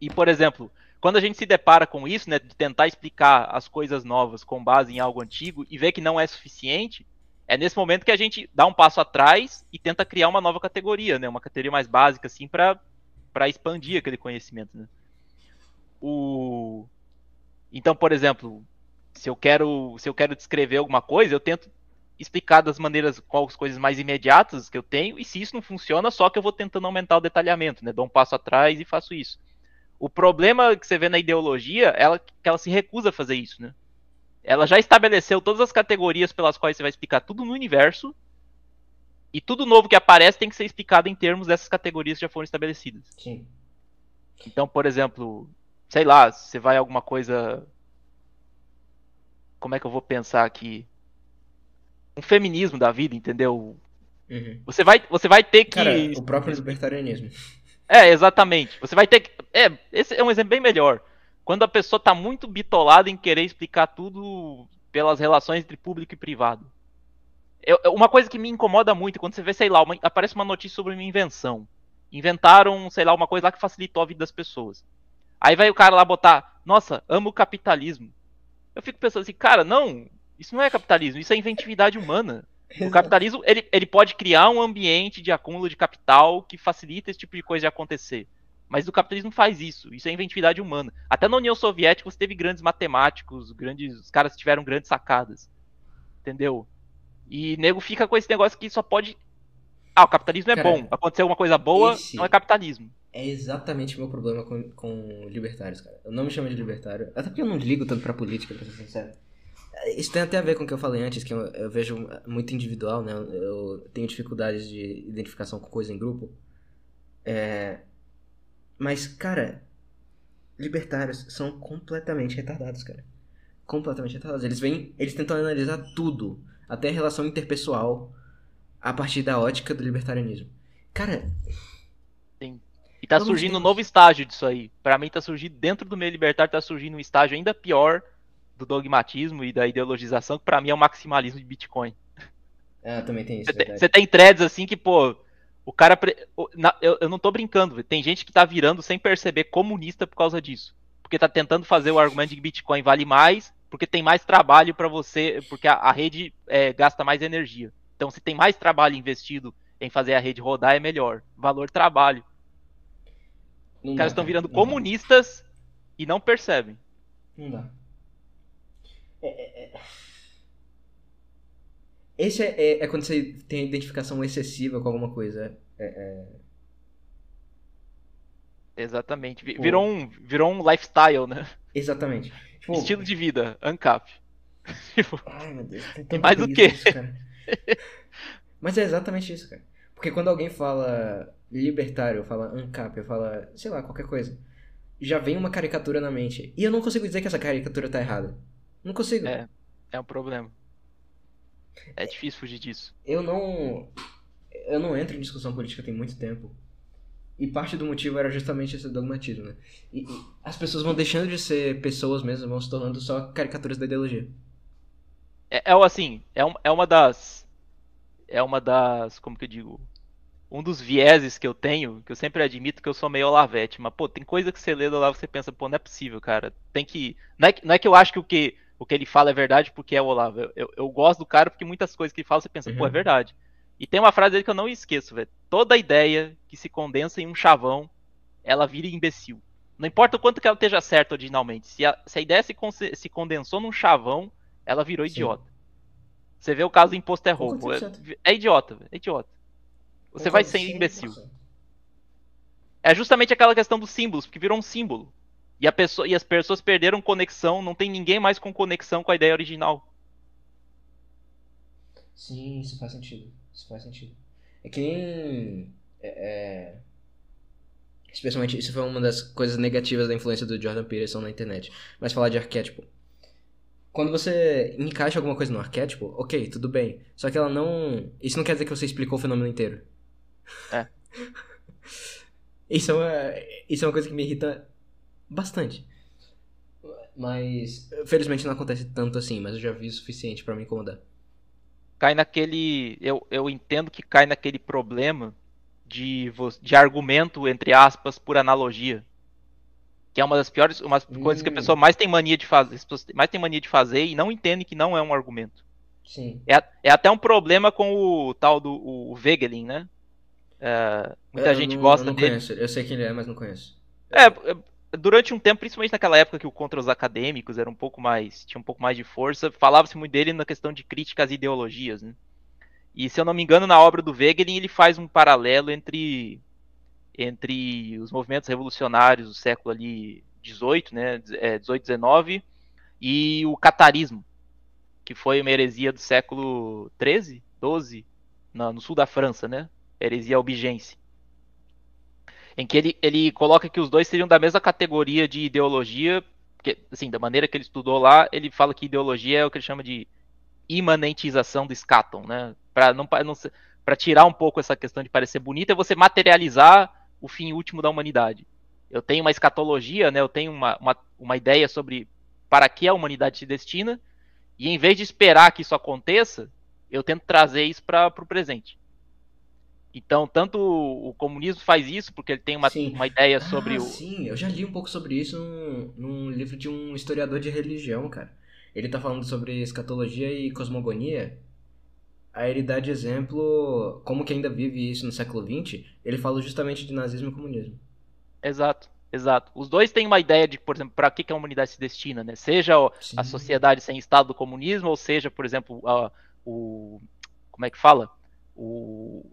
E, por exemplo, quando a gente se depara com isso, né, de tentar explicar as coisas novas com base em algo antigo e ver que não é suficiente, é nesse momento que a gente dá um passo atrás e tenta criar uma nova categoria, né, uma categoria mais básica, assim, para expandir aquele conhecimento, né. O... Então, por exemplo, se eu quero se eu quero descrever alguma coisa, eu tento explicar das maneiras quais as coisas mais imediatas que eu tenho e se isso não funciona, só que eu vou tentando aumentar o detalhamento, né? Dou um passo atrás e faço isso. O problema que você vê na ideologia é que ela se recusa a fazer isso, né? Ela já estabeleceu todas as categorias pelas quais você vai explicar tudo no universo e tudo novo que aparece tem que ser explicado em termos dessas categorias que já foram estabelecidas. Sim. Então, por exemplo, sei lá, você vai alguma coisa. Como é que eu vou pensar aqui? Um feminismo da vida, entendeu? Uhum. Você vai, você vai ter que. Cara, o próprio libertarianismo. É, exatamente. Você vai ter que. É, esse é um exemplo bem melhor. Quando a pessoa tá muito bitolada em querer explicar tudo pelas relações entre público e privado. Eu- uma coisa que me incomoda muito, quando você vê, sei lá, uma- aparece uma notícia sobre uma invenção. Inventaram, sei lá, uma coisa lá que facilitou a vida das pessoas. Aí vai o cara lá botar, nossa, amo o capitalismo. Eu fico pensando assim, cara, não, isso não é capitalismo, isso é inventividade humana. O capitalismo, ele, ele pode criar um ambiente de acúmulo de capital que facilita esse tipo de coisa de acontecer. Mas o capitalismo faz isso. Isso é inventividade humana. Até na União Soviética você teve grandes matemáticos, grandes, os caras tiveram grandes sacadas. Entendeu? E nego fica com esse negócio que só pode. Ah, o capitalismo é Cara, bom. Aconteceu uma coisa boa, não é capitalismo. É exatamente o meu problema com, com libertários, cara. Eu não me chamo de libertário. Até porque eu não ligo tanto pra política, pra ser sincero. Isso tem até a ver com o que eu falei antes, que eu, eu vejo muito individual, né? Eu tenho dificuldades de identificação com coisa em grupo. É... Mas, cara, libertários são completamente retardados, cara. Completamente retardados. Eles vêm, eles tentam analisar tudo, até a relação interpessoal, a partir da ótica do libertarianismo. Cara, E tá surgindo um novo estágio disso aí. Pra mim tá surgindo, dentro do meio libertário, tá surgindo um estágio ainda pior do dogmatismo e da ideologização, que pra mim é o maximalismo de Bitcoin. ah, também tem isso, Você tem, você tem threads assim que, pô, o cara. eu, eu não tô brincando, tem gente que tá virando sem perceber comunista por causa disso. Porque tá tentando fazer o argumento de que Bitcoin vale mais, porque tem mais trabalho pra você, porque a, a rede é, gasta mais energia. Então, se tem mais trabalho investido em fazer a rede rodar, é melhor. Valor trabalho. Não Os caras estão virando não dá. comunistas e não percebem. Não dá. É, é, é. Esse é, é, é quando você tem a identificação excessiva com alguma coisa. É, Exatamente. Pô. Virou um, virou um lifestyle, né? Exatamente. Tipo, Estilo de vida, ANCAP. Tipo, Ai, meu Deus, tem mais o quê? Mas é exatamente isso, cara. Porque quando alguém fala libertário, fala ANCAP, fala, sei lá, qualquer coisa, já vem uma caricatura na mente. E eu não consigo dizer que essa caricatura tá errada. Não consigo. É. é um problema. É difícil fugir disso. Eu não. Eu não entro em discussão política tem muito tempo. E parte do motivo era justamente esse dogmatismo, né? E, e as pessoas vão deixando de ser pessoas mesmo, vão se tornando só caricaturas da ideologia. É, é assim, é, um- é uma das. É uma das. Como que eu digo? um dos vieses que eu tenho, que eu sempre admito que eu sou meio Olavete, mas, pô, tem coisa que você lê do Olavo você pensa, pô, não é possível, cara. Tem que. Não é, não é que eu acho que o que, o que ele fala é verdade porque é o Olavo. Eu, eu, eu gosto do cara porque muitas coisas que ele fala você pensa, uhum. pô, é uhum. verdade. E tem uma frase dele que eu não esqueço, velho. Toda ideia que se condensa em um chavão, ela vira imbecil. Não importa o quanto que ela esteja certa originalmente. Se a, se a ideia se, se condensou num chavão, ela virou Sim. idiota. Você vê o caso do imposto é roubo. É, é idiota, velho. É idiota. Você vai ser imbecil. É justamente aquela questão dos símbolos, porque virou um símbolo. E, a pessoa, e as pessoas perderam conexão, não tem ninguém mais com conexão com a ideia original. Sim, isso faz sentido. Isso faz sentido. É que nem. É, é... Especialmente, isso foi uma das coisas negativas da influência do Jordan Peterson na internet. Mas falar de arquétipo. Quando você encaixa alguma coisa no arquétipo, ok, tudo bem. Só que ela não. Isso não quer dizer que você explicou o fenômeno inteiro. É. isso, é uma, isso é uma coisa que me irrita bastante. Mas, felizmente não acontece tanto assim, mas eu já vi o suficiente para me incomodar. Cai naquele. Eu, eu entendo que cai naquele problema de, de argumento, entre aspas, por analogia. Que é uma das piores, uma hum. coisas que a pessoa mais tem mania de fazer, mais tem mania de fazer e não entende que não é um argumento. Sim. É, é até um problema com o tal do o Wegelin, né? Uh, muita é, gente não, gosta eu não dele. Conheço. Eu sei quem ele é, mas não conheço. É, é, durante um tempo, principalmente naquela época que o contra os acadêmicos era um pouco mais, tinha um pouco mais de força, falava-se muito dele na questão de críticas às ideologias, né? E se eu não me engano, na obra do Wegelin ele faz um paralelo entre entre os movimentos revolucionários do século ali 18, né, é, 18, 19 e o catarismo, que foi uma heresia do século 13, 12, no, no sul da França, né? heresia albigense. Em que ele, ele coloca que os dois seriam da mesma categoria de ideologia, porque, assim, da maneira que ele estudou lá, ele fala que ideologia é o que ele chama de imanentização do escaton, né? Para não, não para tirar um pouco essa questão de parecer bonita, é você materializar o fim último da humanidade. Eu tenho uma escatologia, né? Eu tenho uma, uma, uma ideia sobre para que a humanidade se destina, e em vez de esperar que isso aconteça, eu tento trazer isso para o presente. Então, tanto o comunismo faz isso, porque ele tem uma, uma ideia ah, sobre o. Sim, eu já li um pouco sobre isso num, num, livro de um historiador de religião, cara. Ele tá falando sobre escatologia e cosmogonia. Aí ele dá de exemplo como que ainda vive isso no século XX. Ele fala justamente de nazismo e comunismo. Exato, exato. Os dois têm uma ideia de, por exemplo, para que, que a humanidade se destina, né? Seja sim. a sociedade sem estado do comunismo, ou seja, por exemplo, a, o. Como é que fala? O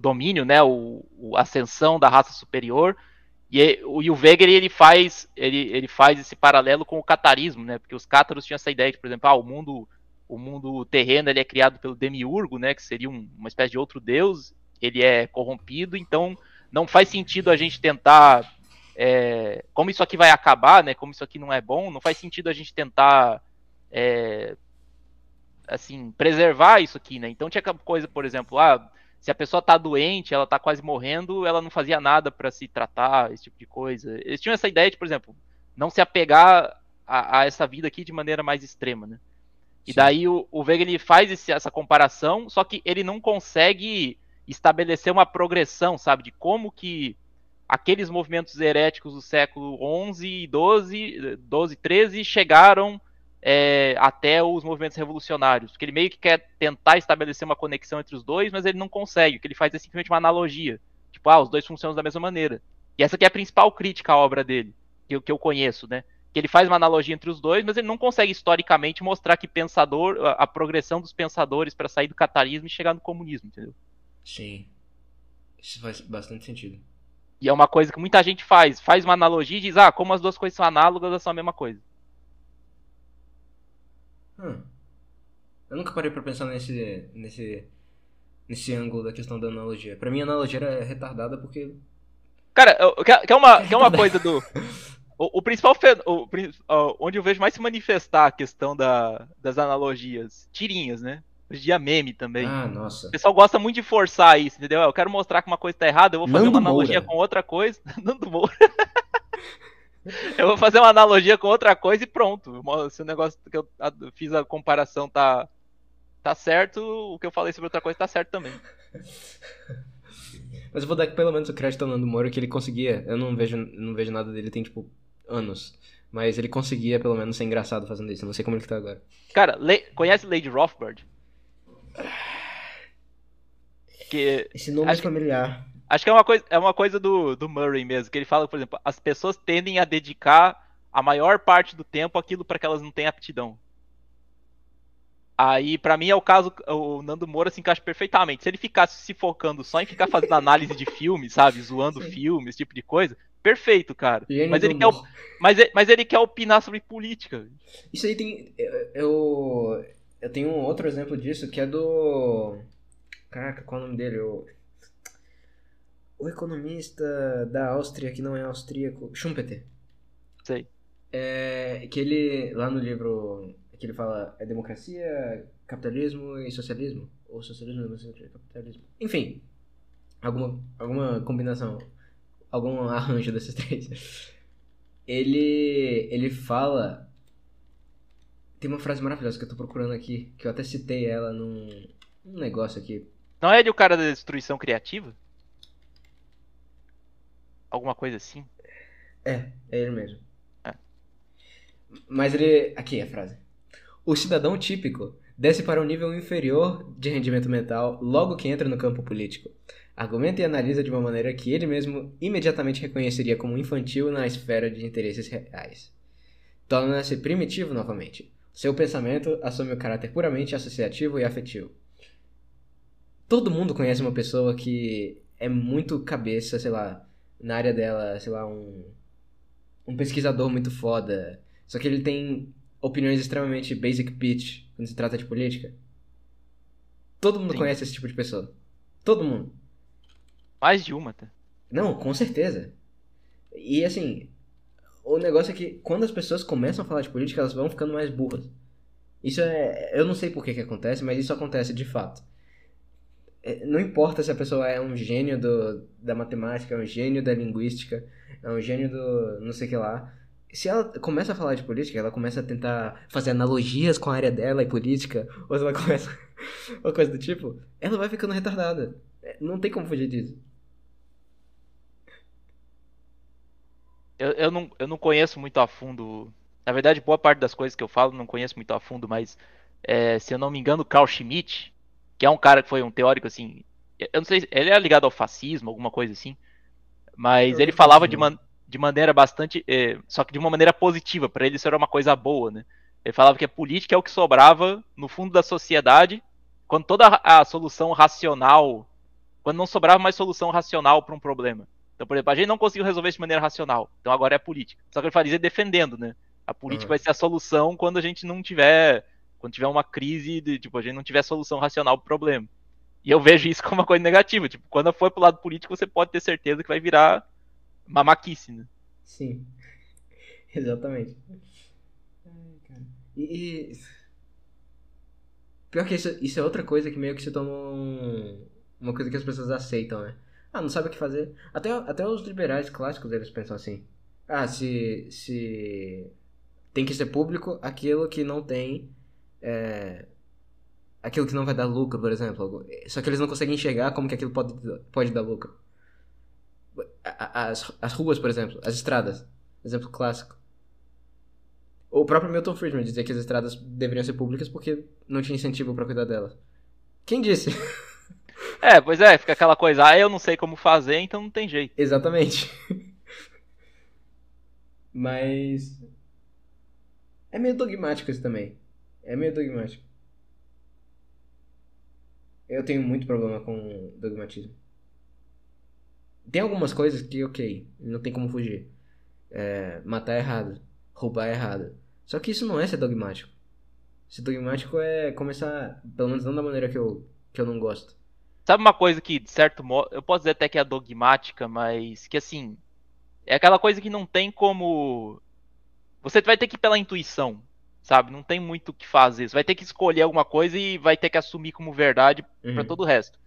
domínio, né, o, o, ascensão da raça superior. E, o, e o ele faz, ele, ele faz esse paralelo com o catarismo, né, porque os cátaros tinham essa ideia de, por exemplo, ah, o mundo o mundo terreno ele é criado pelo demiurgo, né, que seria um, uma espécie de outro deus, ele é corrompido, então não faz sentido a gente tentar, é, como isso aqui vai acabar, né, como isso aqui não é bom, não faz sentido a gente tentar é, assim preservar isso aqui, né? Então tinha coisa, por exemplo, ah, se a pessoa tá doente, ela tá quase morrendo, ela não fazia nada para se tratar, esse tipo de coisa. Eles tinham essa ideia de, por exemplo, não se apegar a, a essa vida aqui de maneira mais extrema, né? E daí o, o ele faz esse, essa comparação, só que ele não consegue estabelecer uma progressão, sabe, de como que aqueles movimentos heréticos do século 11 12, 12, 13 chegaram é, até os movimentos revolucionários. Porque ele meio que quer tentar estabelecer uma conexão entre os dois, mas ele não consegue. O que ele faz é simplesmente uma analogia. Tipo, ah, os dois funcionam da mesma maneira. E essa aqui é a principal crítica à obra dele, que eu, que eu conheço, né? Que ele faz uma analogia entre os dois, mas ele não consegue historicamente mostrar que pensador, a, a progressão dos pensadores para sair do catarismo e chegar no comunismo, entendeu? Sim. Isso faz bastante sentido. E é uma coisa que muita gente faz. Faz uma analogia e diz, ah, como as duas coisas são análogas, elas são a mesma coisa. Hum. Eu nunca parei pra pensar nesse, nesse, nesse ângulo da questão da analogia. Pra mim, a analogia era retardada porque. Cara, quer, uma, quer uma coisa do. O, o principal. O, onde eu vejo mais se manifestar a questão da, das analogias. Tirinhas, né? Hoje dia meme também. Ah, nossa. O pessoal gosta muito de forçar isso, entendeu? Eu quero mostrar que uma coisa tá errada, eu vou fazer Nando uma analogia Moura. com outra coisa. Nando Moura. Eu vou fazer uma analogia com outra coisa e pronto. Se o negócio que eu fiz a comparação tá, tá certo, o que eu falei sobre outra coisa tá certo também. Mas eu vou dar pelo menos o crédito ao Nando Moura que ele conseguia. Eu não vejo, não vejo nada dele tem, tipo, anos. Mas ele conseguia, pelo menos, ser engraçado fazendo isso. Eu não sei como ele tá agora. Cara, Le- conhece Lady Rothbard? Que Esse nome Acho é familiar. Acho que é uma coisa, é uma coisa do, do Murray mesmo, que ele fala, por exemplo, as pessoas tendem a dedicar a maior parte do tempo aquilo para que elas não têm aptidão. Aí, pra mim, é o caso, o Nando Moura se encaixa perfeitamente. Se ele ficasse se focando só em ficar fazendo análise de filmes, sabe, zoando Sim. filmes, esse tipo de coisa, perfeito, cara. Gênio Mas ele, quer, mas, ele- mas ele quer opinar sobre política. Isso aí tem. Eu, eu. eu tenho um outro exemplo disso que é do. Caraca, qual é o nome dele? O, o economista da Áustria, que não é austríaco. Schumpeter. Sei. É, que ele. Lá no livro. Que ele fala. É democracia, capitalismo e socialismo? Ou socialismo, democracia e capitalismo. Enfim. Alguma, alguma combinação. Algum arranjo desses três. Ele. Ele fala tem uma frase maravilhosa que eu tô procurando aqui, que eu até citei ela num, num negócio aqui. Não é ele o cara da destruição criativa? Alguma coisa assim? É, é ele mesmo. É. Mas ele. Aqui é a frase. O cidadão típico desce para um nível inferior de rendimento mental logo que entra no campo político. Argumenta e analisa de uma maneira que ele mesmo imediatamente reconheceria como infantil na esfera de interesses reais. Torna-se primitivo novamente. Seu pensamento assume o caráter puramente associativo e afetivo. Todo mundo conhece uma pessoa que é muito cabeça, sei lá, na área dela, sei lá, um, um pesquisador muito foda. Só que ele tem opiniões extremamente basic bitch quando se trata de política. Todo mundo Sim. conhece esse tipo de pessoa. Todo mundo. Mais de uma, tá? Não, com certeza. E assim, o negócio é que quando as pessoas começam a falar de política, elas vão ficando mais burras. Isso é. Eu não sei por que, que acontece, mas isso acontece de fato. É, Não importa se a pessoa é um gênio do, da matemática, é um gênio da linguística, é um gênio do não sei o que lá. Se ela começa a falar de política, ela começa a tentar fazer analogias com a área dela e política, ou ela começa uma coisa do tipo, ela vai ficando retardada. É, Não tem como fugir disso. Eu, eu, não, eu não conheço muito a fundo. Na verdade, boa parte das coisas que eu falo não conheço muito a fundo, mas é, se eu não me engano, Carl Schmitt, que é um cara que foi um teórico assim. Eu não sei, ele é ligado ao fascismo, alguma coisa assim. Mas Eu ele falava de, não. man, de maneira bastante. é, só que de uma maneira positiva, para ele isso era uma coisa boa, né? Ele falava que a política é o que sobrava no fundo da sociedade, quando toda a a solução racional. Quando não sobrava mais solução racional para um problema. Então, por exemplo, a gente não conseguiu resolver isso de maneira racional. Então agora é a política. Só que ele fazia defendendo, né? A política Uhum. vai ser a solução quando a gente não tiver. Quando tiver uma crise, de, tipo, a gente não tiver solução racional pro problema. E eu vejo isso como uma coisa negativa. Tipo, quando for pro lado político, você pode ter certeza que vai virar mamaquice, né? Sim. Exatamente. E, e- Pior que isso, isso é outra coisa que meio que se tornou um- uma coisa que as pessoas aceitam, né? Ah, não sabe o que fazer. Até, até os liberais clássicos, eles pensam assim. Ah, se, se tem que ser público aquilo que não tem... é, aquilo que não vai dar lucro, por exemplo. Só que eles não conseguem enxergar como que aquilo pode, pode dar lucro. As, as ruas, por exemplo, as estradas. Exemplo clássico. O próprio Milton Friedman dizia que as estradas deveriam ser públicas porque não tinha incentivo pra cuidar delas. Quem disse? É, pois é, fica aquela coisa, ah, eu não sei como fazer, então não tem jeito. Exatamente. Mas. É meio dogmático isso também. É meio dogmático. Eu tenho muito problema com dogmatismo. Tem algumas coisas que, ok, não tem como fugir. É, matar é errado. Roubar é errado. Só que isso não é ser dogmático. Ser dogmático é começar, pelo menos não da maneira que eu, que eu não gosto. Sabe uma coisa que, de certo modo, eu posso dizer até que é dogmática, mas que assim, é aquela coisa que não tem como. Você vai ter que ir pela intuição, sabe? Não tem muito o que fazer. Você vai ter que escolher alguma coisa e vai ter que assumir como verdade Uhum. pra todo o resto.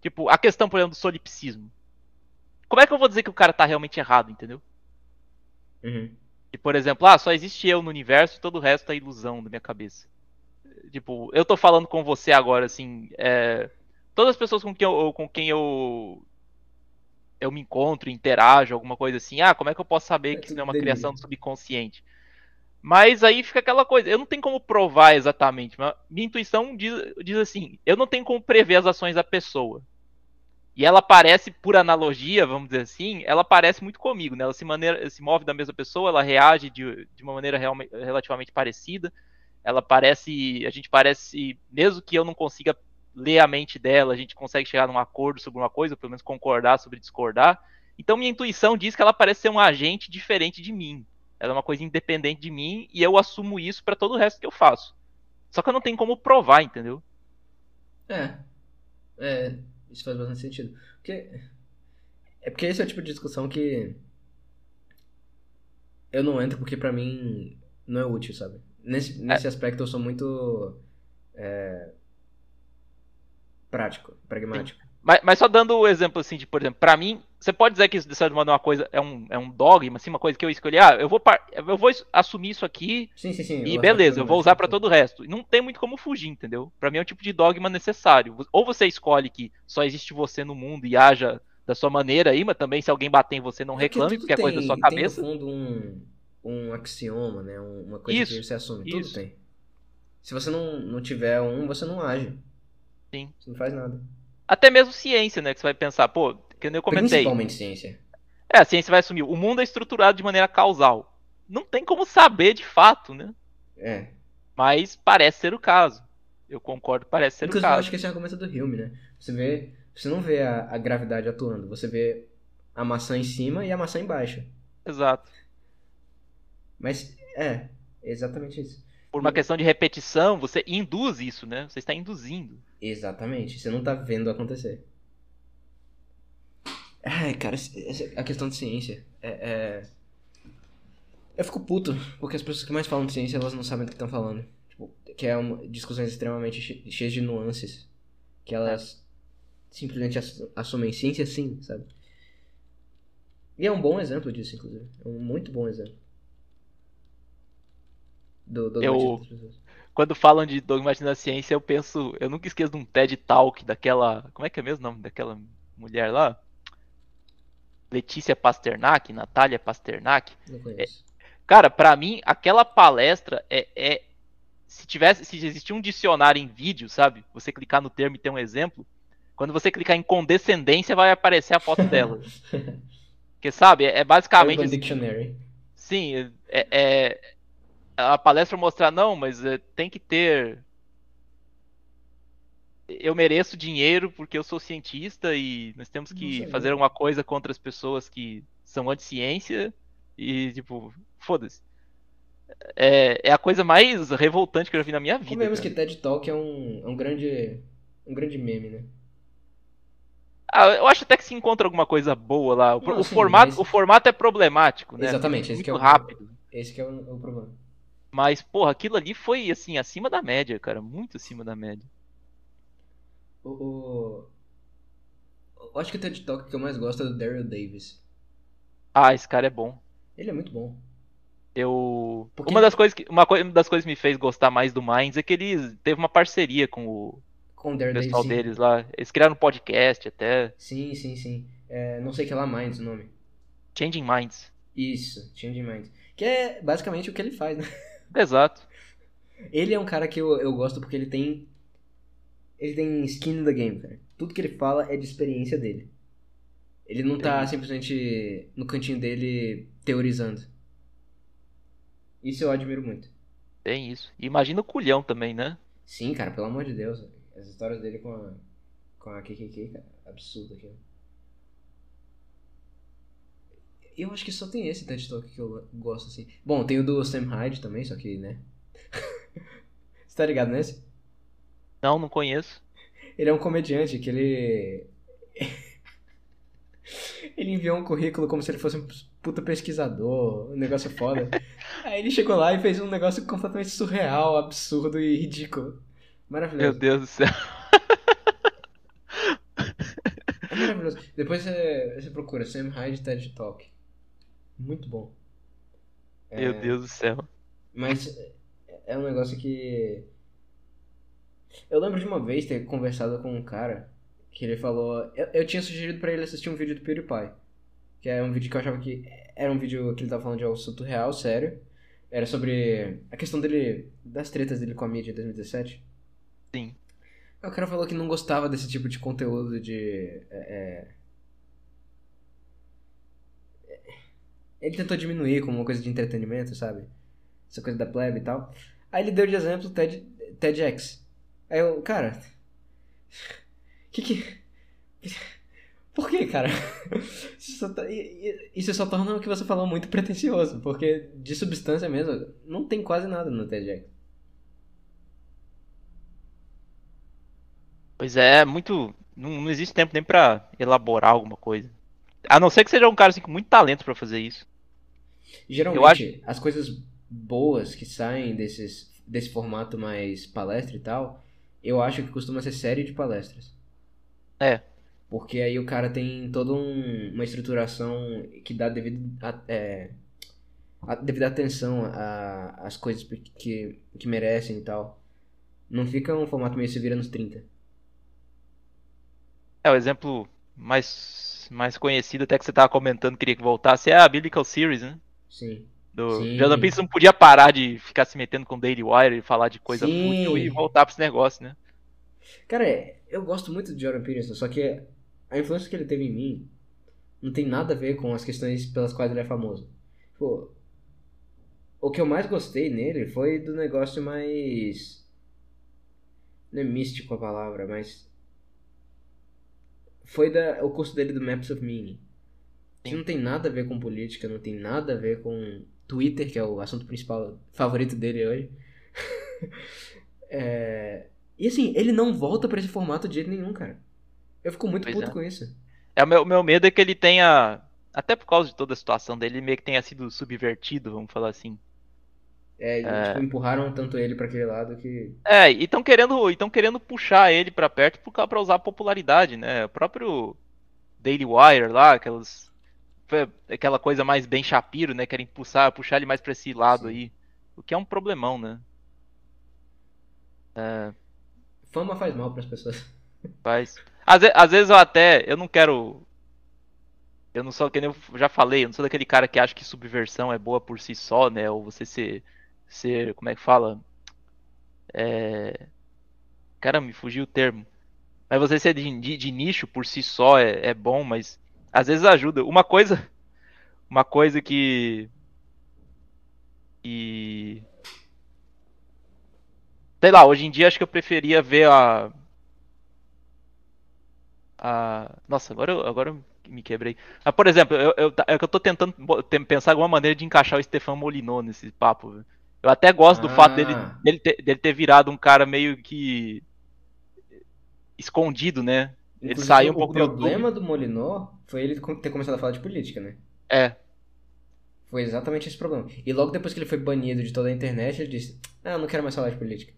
Tipo, a questão, por exemplo, do solipsismo. Como é que eu vou dizer que o cara tá realmente errado, entendeu? Uhum. E, por exemplo, ah, só existe eu no universo e todo o resto é ilusão da minha cabeça. Tipo, eu tô falando com você agora, assim, é, todas as pessoas com quem eu, com quem eu eu me encontro, interajo, alguma coisa assim. Ah, como é que eu posso saber É que isso não é uma delírio. criação do subconsciente? Mas aí fica aquela coisa, eu não tenho como provar exatamente, mas minha intuição diz, diz assim, eu não tenho como prever as ações da pessoa. E ela parece, por analogia, vamos dizer assim, ela parece muito comigo, né? Ela se, maneira, se move da mesma pessoa, ela reage de, de uma maneira realme- relativamente parecida. Ela parece. A gente parece. Mesmo que eu não consiga ler a mente dela, a gente consegue chegar num acordo sobre uma coisa, pelo menos concordar sobre discordar. Então minha intuição diz que ela parece ser um agente diferente de mim. Ela é uma coisa independente de mim e eu assumo isso pra todo o resto que eu faço. Só que eu não tenho como provar, entendeu? É. É, isso faz bastante sentido. Porque. É porque esse é o tipo de discussão que. Eu não entro porque pra mim não é útil, sabe? Nesse, nesse aspecto eu sou muito. é, prático, pragmático. Mas, mas só dando o exemplo assim de, por exemplo, pra mim, você pode dizer que isso de certa maneira é uma coisa, é um, é um dogma, assim, uma coisa que eu escolhi, ah, eu vou, eu vou assumir isso aqui Sim, sim, sim. e beleza, eu vou usar pra pragmático, todo o resto. E não tem muito como fugir, entendeu? Pra mim é um tipo de dogma necessário. Ou você escolhe que só existe você no mundo e haja da sua maneira aí, mas também se alguém bater em você não É porque reclame, porque é coisa da tem- sua Tem cabeça. no fundo um, um axioma, né? Um- Uma coisa Isso, que você assume. isso. Tudo tem. Se você não, não tiver um, você não age. Sim. Você não faz nada. Até mesmo ciência, né? Que você vai pensar, pô, que nem eu comentei. Principalmente ciência. É, a ciência vai assumir. O mundo é estruturado de maneira causal. Não tem como saber de fato, né? É. Mas parece ser o caso. Eu concordo, parece ser Inclusive, o eu caso. acho que esse é o argumento do Hume, né? Você vê. Você não vê a, a gravidade atuando, você vê a maçã em cima e a maçã embaixo. Exato. Mas é, é exatamente isso. Por uma questão de repetição, você induz isso, né? Você está induzindo. Exatamente. Você não tá vendo acontecer. Ai, cara, a questão de ciência é, é- Eu fico puto, porque as pessoas que mais falam de ciência, elas não sabem do que estão falando. Tipo, que é uma, discussões extremamente che- cheias de nuances. Que elas simplesmente assu- assumem ciência sim, sabe? E é um bom exemplo disso, inclusive. É um muito bom exemplo. Do, do Eu- das pessoas. Quando falam de dogmatismo da ciência, eu penso. Eu nunca esqueço de um TED Talk daquela. Como é que é mesmo o nome daquela mulher lá? Letícia Pasternak, Natália Pasternak. Conheço. Cara, pra mim, aquela palestra é, é- se tivesse, se existir um dicionário em vídeo, sabe? Você clicar no termo e ter um exemplo. Quando você clicar em condescendência, vai aparecer a foto dela. Porque sabe, é, é basicamente Urban assim, Dictionary. sim, é, é- a palestra mostrar não, mas é, tem que ter eu mereço dinheiro porque eu sou cientista e nós temos que fazer alguma coisa contra as pessoas que são anti-ciência e, tipo, foda-se. É, é a coisa mais revoltante que eu já vi na minha vida. Cara. que TED Talk é um, é um grande. um grande meme, né? Ah, eu acho até que se encontra alguma coisa boa lá. O, Não, o sim, formato, mas- o formato é problemático, né? Exatamente, esse muito que é o- rápido. Esse que é o, o problema. Mas, porra, aquilo ali foi, assim, acima da média, cara. Muito acima da média. O, o- Eu acho que o TED Talk que eu mais gosto é do Daryl Davis. Ah, esse cara é bom. Ele é muito bom. Eu. Porque- Uma das coisas que. Uma coi- das coisas que me fez gostar mais do Minds é que eles teve uma parceria com o Com o Daryl pessoal Davis. Deles lá. Eles criaram um podcast até. sim, sim, sim. É, não sei que lá mais o nome. Changing Minds. Isso, Changing Minds. Que é basicamente o que ele faz, né? Exato. Ele é um cara que eu, eu gosto porque ele tem. Ele tem skin in the game, cara. Tudo que ele fala é de experiência dele. Ele não tá Entendi. simplesmente no cantinho dele teorizando. Isso eu admiro muito. Tem isso. E imagina o culhão também, né? Sim, cara, pelo amor de Deus. As histórias dele com a, com a KKK, cara, absurdo aquilo. Eu acho que só tem esse TED Talk que eu gosto, assim. Bom, tem o do Sam Hyde também, só que, né? Você tá ligado nesse? Não, não conheço. Ele é um comediante que ele. ele enviou um currículo como se ele fosse um puta pesquisador, um negócio foda. Aí ele chegou lá e fez um negócio completamente surreal, absurdo e ridículo. Meu Maravilhoso. Deus do céu. É maravilhoso. Depois você, você procura Sam Hyde TED Talk. Muito bom. É, Meu Deus do céu. Mas é um negócio que. Eu lembro de uma vez ter conversado com um cara Que ele falou. Eu, eu tinha sugerido pra ele assistir um vídeo do PewDiePie. Que é um vídeo que eu achava que. Era um vídeo que ele tava falando de assunto real, sério. Era sobre a questão dele. das tretas dele com a mídia em 2017. Sim. O cara falou que não gostava desse tipo de conteúdo de. é, é, Ele tentou diminuir como uma coisa de entretenimento, sabe? Essa coisa da plebe e tal. Aí ele deu de exemplo TED, TEDx. Aí eu, cara. Que que. Por que, cara? Isso tá- isso só torna o que você falou muito pretencioso, porque de substância mesmo, não tem quase nada no TEDx. Pois é, muito. Não, não existe tempo nem pra elaborar alguma coisa. A não ser que seja um cara assim, com muito talento pra fazer isso. Geralmente, as coisas boas que saem desses, desse formato mais palestra e tal, eu acho que costuma ser série de palestras. É. Porque aí o cara tem toda um- uma estruturação que dá devido, a, é, a- devida atenção às coisas que, que merecem e tal. Não fica um formato meio se vira nos 30. É, o exemplo mais, mais conhecido, até que você tava comentando, queria que voltasse, é a Biblical Series, né? Sim. Do Sim. Jordan Peterson não podia parar de ficar se metendo com Daily Wire e falar de coisa Sim. fútil e voltar pra esse negócio, né? Cara, eu gosto muito de Jordan Peterson, só que a influência que ele teve em mim não tem nada a ver com as questões pelas quais ele é famoso. Tipo, o que eu mais gostei nele foi do negócio mais. Não é místico a palavra, mas. Foi da, o curso dele do Maps of Meaning. Que não tem nada a ver com política, não tem nada a ver com Twitter, que é o assunto principal favorito dele hoje. É, E assim, ele não volta pra esse formato de jeito nenhum, cara. Eu fico muito Pois puto é. com isso. É, o meu, meu medo é que ele tenha, até por causa de toda a situação dele, ele meio que tenha sido subvertido, vamos falar assim. É, e, É. tipo, empurraram tanto ele pra aquele lado que. É, e estão querendo, e tão querendo puxar ele pra perto por causa- pra usar a popularidade, né? O próprio Daily Wire lá, aquelas aquela coisa mais bem Shapiro, né? Querem puxar, puxar ele mais pra esse lado Sim. aí, o que é um problemão, né? Fama faz mal pras pessoas. Mas às, às vezes eu até, eu não quero eu não sou, que nem eu já falei, eu não sou daquele cara que acha que subversão é boa por si só, né? Ou você ser ser, como é que fala? É... Cara, me fugiu o termo. Mas você ser de, de- de nicho por si só é, é bom, mas às vezes ajuda. Uma coisa, uma coisa que que sei lá, hoje em dia acho que eu preferia ver a a nossa, agora eu, agora eu me quebrei. Mas, por exemplo, eu, eu, é que eu tô tentando pensar alguma maneira de encaixar o Stefan Molinot nesse papo. Eu até gosto do Ah. fato dele, dele, ter, dele ter virado um cara meio que escondido, né? Ele saiu um o pouco do problema do Molinó foi ele ter começado a falar de política, né? É, Foi exatamente esse problema. E logo depois que ele foi banido de toda a internet, ele disse: Ah, eu não quero mais falar de política.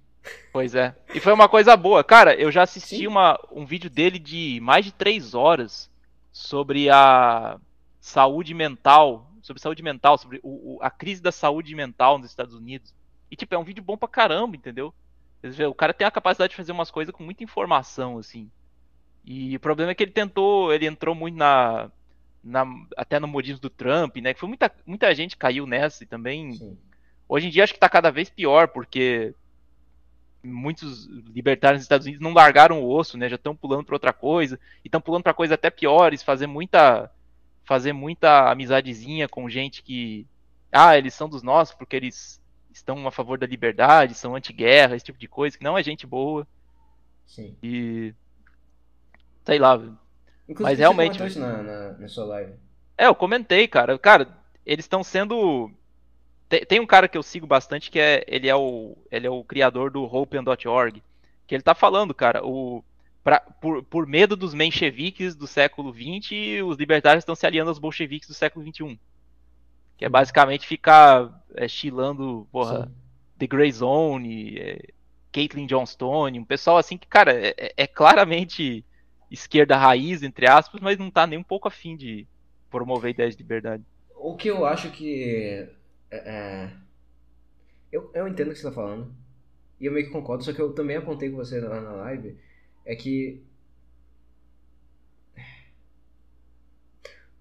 pois é. E foi uma coisa boa. Cara, eu já assisti Sim. uma, um vídeo dele de mais de três horas sobre a saúde mental, sobre saúde mental, sobre o- o- a crise da saúde mental nos Estados Unidos. E, tipo, é um vídeo bom pra caramba, entendeu? O cara tem a capacidade de fazer umas coisas com muita informação, assim. E o problema é que ele tentou, ele entrou muito na, na até no modismo do Trump, né? Que foi muita, muita gente caiu nessa e também Sim. Hoje em dia acho que tá cada vez pior, porque muitos libertários nos Estados Unidos não largaram o osso, né? Já estão pulando para outra coisa, e estão pulando para coisas até piores, fazer muita fazer muita amizadezinha com gente que ah, eles são dos nossos porque eles estão a favor da liberdade, são anti-guerra, esse tipo de coisa, que não é gente boa Sim. e sei lá. Inclusive, Mas você realmente- isso na, na, na sua live. É, eu comentei, cara. Cara, eles estão sendo. Tem, tem um cara que eu sigo bastante que é. Ele é o. Ele é o criador do Hopian.org. Que ele tá falando, cara, o. pra- por, por medo dos mencheviques do século XX, os libertários estão se aliando aos bolcheviques do século XXI. Que é basicamente ficar é, chilando, porra, Sim. The Grey Zone, é, Caitlyn Johnstone, um pessoal assim que, cara, é, é- é claramente esquerda raiz, entre aspas, mas não está nem um pouco afim de promover ideias de liberdade. O que eu acho que. É, é eu, eu entendo o que você está falando. E eu meio que concordo, só que eu também apontei com você lá na live. É que.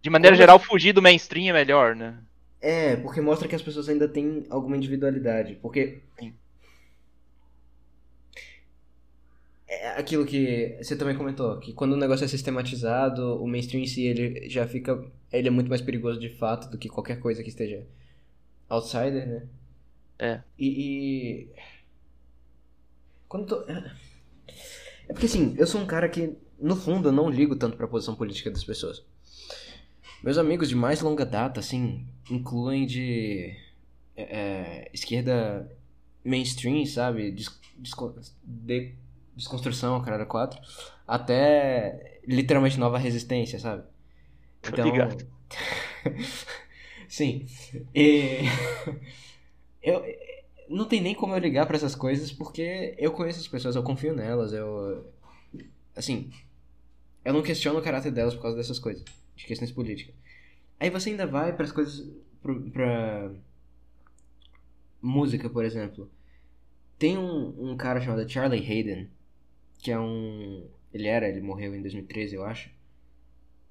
De maneira Como... geral, fugir do mainstream é melhor, né? É, porque mostra que as pessoas ainda têm alguma individualidade. Porque Sim. É aquilo que você também comentou, que quando o negócio é sistematizado, o mainstream em si ele já fica. Ele é muito mais perigoso de fato do que qualquer coisa que esteja outsider, né? É. E. e... Quando tô. É porque assim, eu sou um cara que, no fundo, eu não ligo tanto pra posição política das pessoas. Meus amigos de mais longa data, assim, incluem de é, é esquerda mainstream, sabe? Des, de, desconstrução, cara, 4, até literalmente nova resistência, sabe? Então. Sim. E. eu. Não tem nem como eu ligar para essas coisas porque eu conheço as pessoas, eu confio nelas, eu. Assim. Eu não questiono o caráter delas por causa dessas coisas de questões políticas. Aí você ainda vai para as coisas pra música, por exemplo. Tem um, um cara chamado Charlie Hayden, que é um ele era, ele morreu em 2013, eu acho.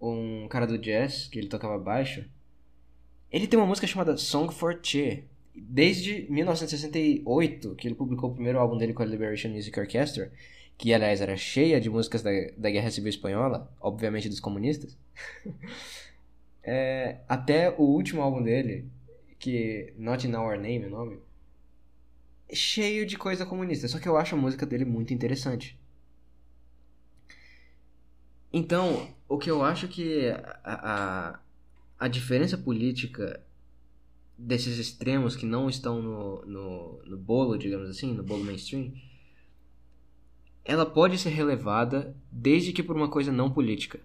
Um cara do jazz, que ele tocava baixo. Ele tem uma música chamada Song for Che. Desde 1968, que ele publicou o primeiro álbum dele com a Liberation Music Orchestra, que aliás era cheia de músicas da, da Guerra Civil Espanhola, obviamente dos comunistas. é, até o último álbum dele, que Not in Our Name, o nome, cheio de coisa comunista. Só que eu acho a música dele muito interessante. Então, o que eu acho que a, a, a diferença política desses extremos que não estão no, no, no bolo, digamos assim, no bolo mainstream, ela pode ser relevada desde que por uma coisa não política.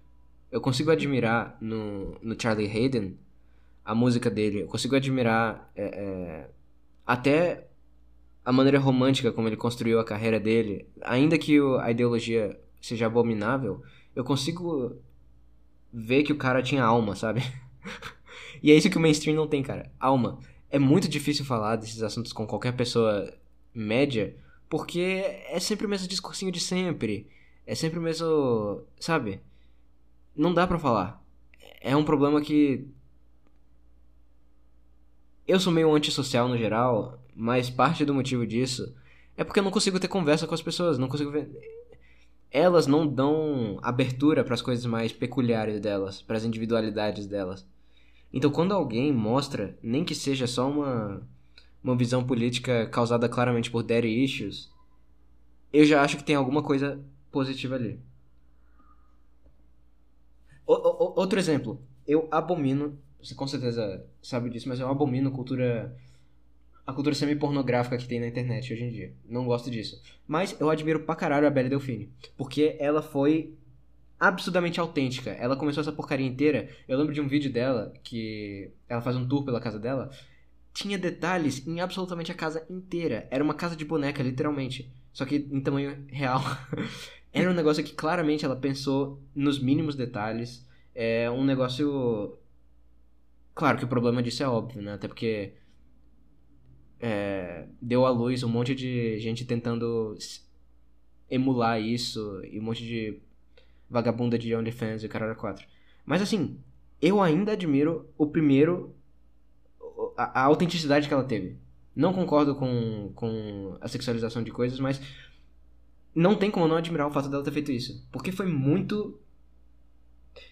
Eu consigo admirar no, no Charlie Hayden a música dele, eu consigo admirar é, é, até a maneira romântica como ele construiu a carreira dele, ainda que a ideologia seja abominável, eu consigo ver que o cara tinha alma, sabe? e é isso que o mainstream não tem, cara. Alma. É muito difícil falar desses assuntos com qualquer pessoa média, porque é sempre o mesmo discursinho de sempre. É sempre o mesmo. Sabe? Não dá pra falar. É um problema que. Eu sou meio antissocial no geral, mas parte do motivo disso é porque eu não consigo ter conversa com as pessoas, não consigo ver. Elas não dão abertura para as coisas mais peculiares delas, para as individualidades delas. Então, quando alguém mostra, nem que seja só uma uma visão política causada claramente por daddy issues, eu já acho que tem alguma coisa positiva ali. O, o, outro exemplo, eu abomino, você com certeza sabe disso, mas eu abomino cultura a cultura semi-pornográfica que tem na internet hoje em dia. Não gosto disso. Mas eu admiro pra caralho a Belle Delfine. Porque ela foi absurdamente autêntica. Ela começou essa porcaria inteira. Eu lembro de um vídeo dela que ela faz um tour pela casa dela tinha detalhes em absolutamente a casa inteira. Era uma casa de boneca, literalmente. Só que em tamanho real. Era um negócio que claramente ela pensou nos mínimos detalhes. É um negócio. Claro que o problema disso é óbvio, né? Até porque. É, deu à luz um monte de gente tentando emular isso e um monte de vagabunda de OnlyFans e o caralho 4. Mas assim, eu ainda admiro o primeiro a, a, autenticidade que ela teve. Não concordo com, com a sexualização de coisas, mas não tem como não admirar o fato dela ter feito isso. Porque foi muito.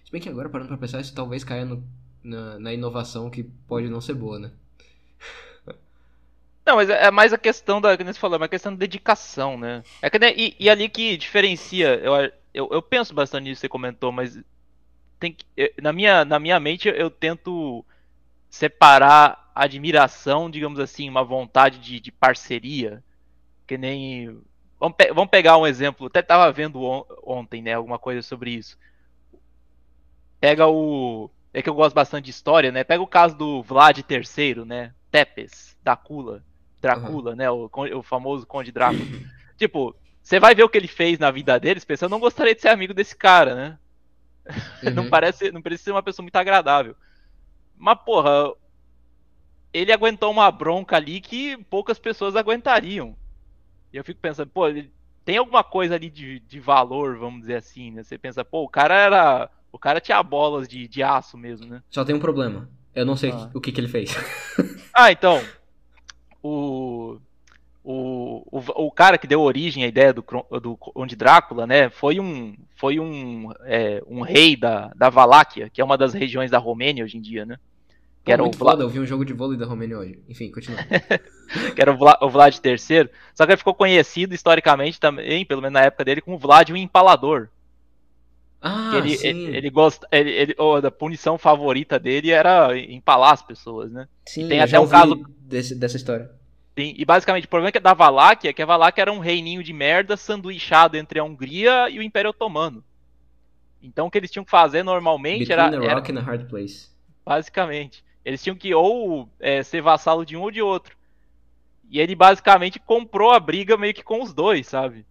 Se bem que agora, parando pra pensar, isso talvez caia no, na, na inovação que pode não ser boa, né? Não, mas é mais a questão da. Como você falou, é uma questão de dedicação, né? É que, né, e, e, ali que diferencia. Eu, eu, eu penso bastante nisso que você comentou, mas. Tem que, na, minha, na minha mente eu tento separar admiração, digamos assim, uma vontade de, de parceria, que nem. Vamos, pe vamos, pegar um exemplo, até tava vendo on ontem, né, alguma coisa sobre isso. Pega o. É que eu gosto bastante de história, né? Pega o caso do Vlad III, né? Tepes, Drácula, Drácula, uhum. né? O, o famoso Conde Drácula. tipo, você vai ver o que ele fez na vida deles, pensando, eu não gostaria de ser amigo desse cara, né? Uhum. não parece, não parece ser uma pessoa muito agradável. Mas, porra, ele aguentou uma bronca ali que poucas pessoas aguentariam. E eu fico pensando, pô, tem alguma coisa ali de, de valor, vamos dizer assim, né? Você pensa, pô, o cara era O cara tinha bolas de, de aço mesmo, né? Só tem um problema. Eu não sei Ah. o que, que ele fez. Ah, então. O, o, o, o cara que deu origem à ideia do, do Conde Drácula, né? Foi um, foi um, é, um rei da, da Valáquia, que é uma das regiões da Romênia hoje em dia, né? Que Pô, era, o muito Vla, foda, eu vi um jogo de vôlei da Romênia hoje. Enfim, continua. que era o, Vla, o Vlad III. Só que ele ficou conhecido historicamente também, pelo menos na época dele, como Vlad o Empalador. Ah, ele, sim. ele, ele gosta. Ele, ele, oh, a punição favorita dele era empalar as pessoas, né? sim, tem até um caso- desse, dessa história. Sim, e basicamente o problema é que da Valáquia, que a Valáquia era um reininho de merda sanduichado entre a Hungria e o Império Otomano. Então o que eles tinham que fazer normalmente Between era, era rock and a hard place. basicamente, eles tinham que ou é, ser vassalo de um ou de outro. E ele basicamente comprou a briga meio que com os dois, sabe?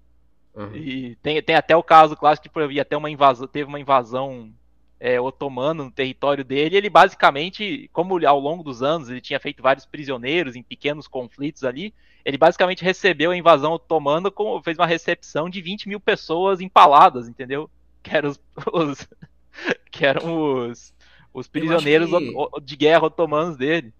Uhum. E tem, tem até o caso clássico exemplo, ia até uma invasão, teve uma invasão é, otomana no território dele, ele basicamente, como ao longo dos anos ele tinha feito vários prisioneiros em pequenos conflitos ali, ele basicamente recebeu a invasão otomana, com, fez uma recepção de 20 mil pessoas empaladas, entendeu? Que eram os, os- que eram os, os prisioneiros que- de guerra otomanos dele.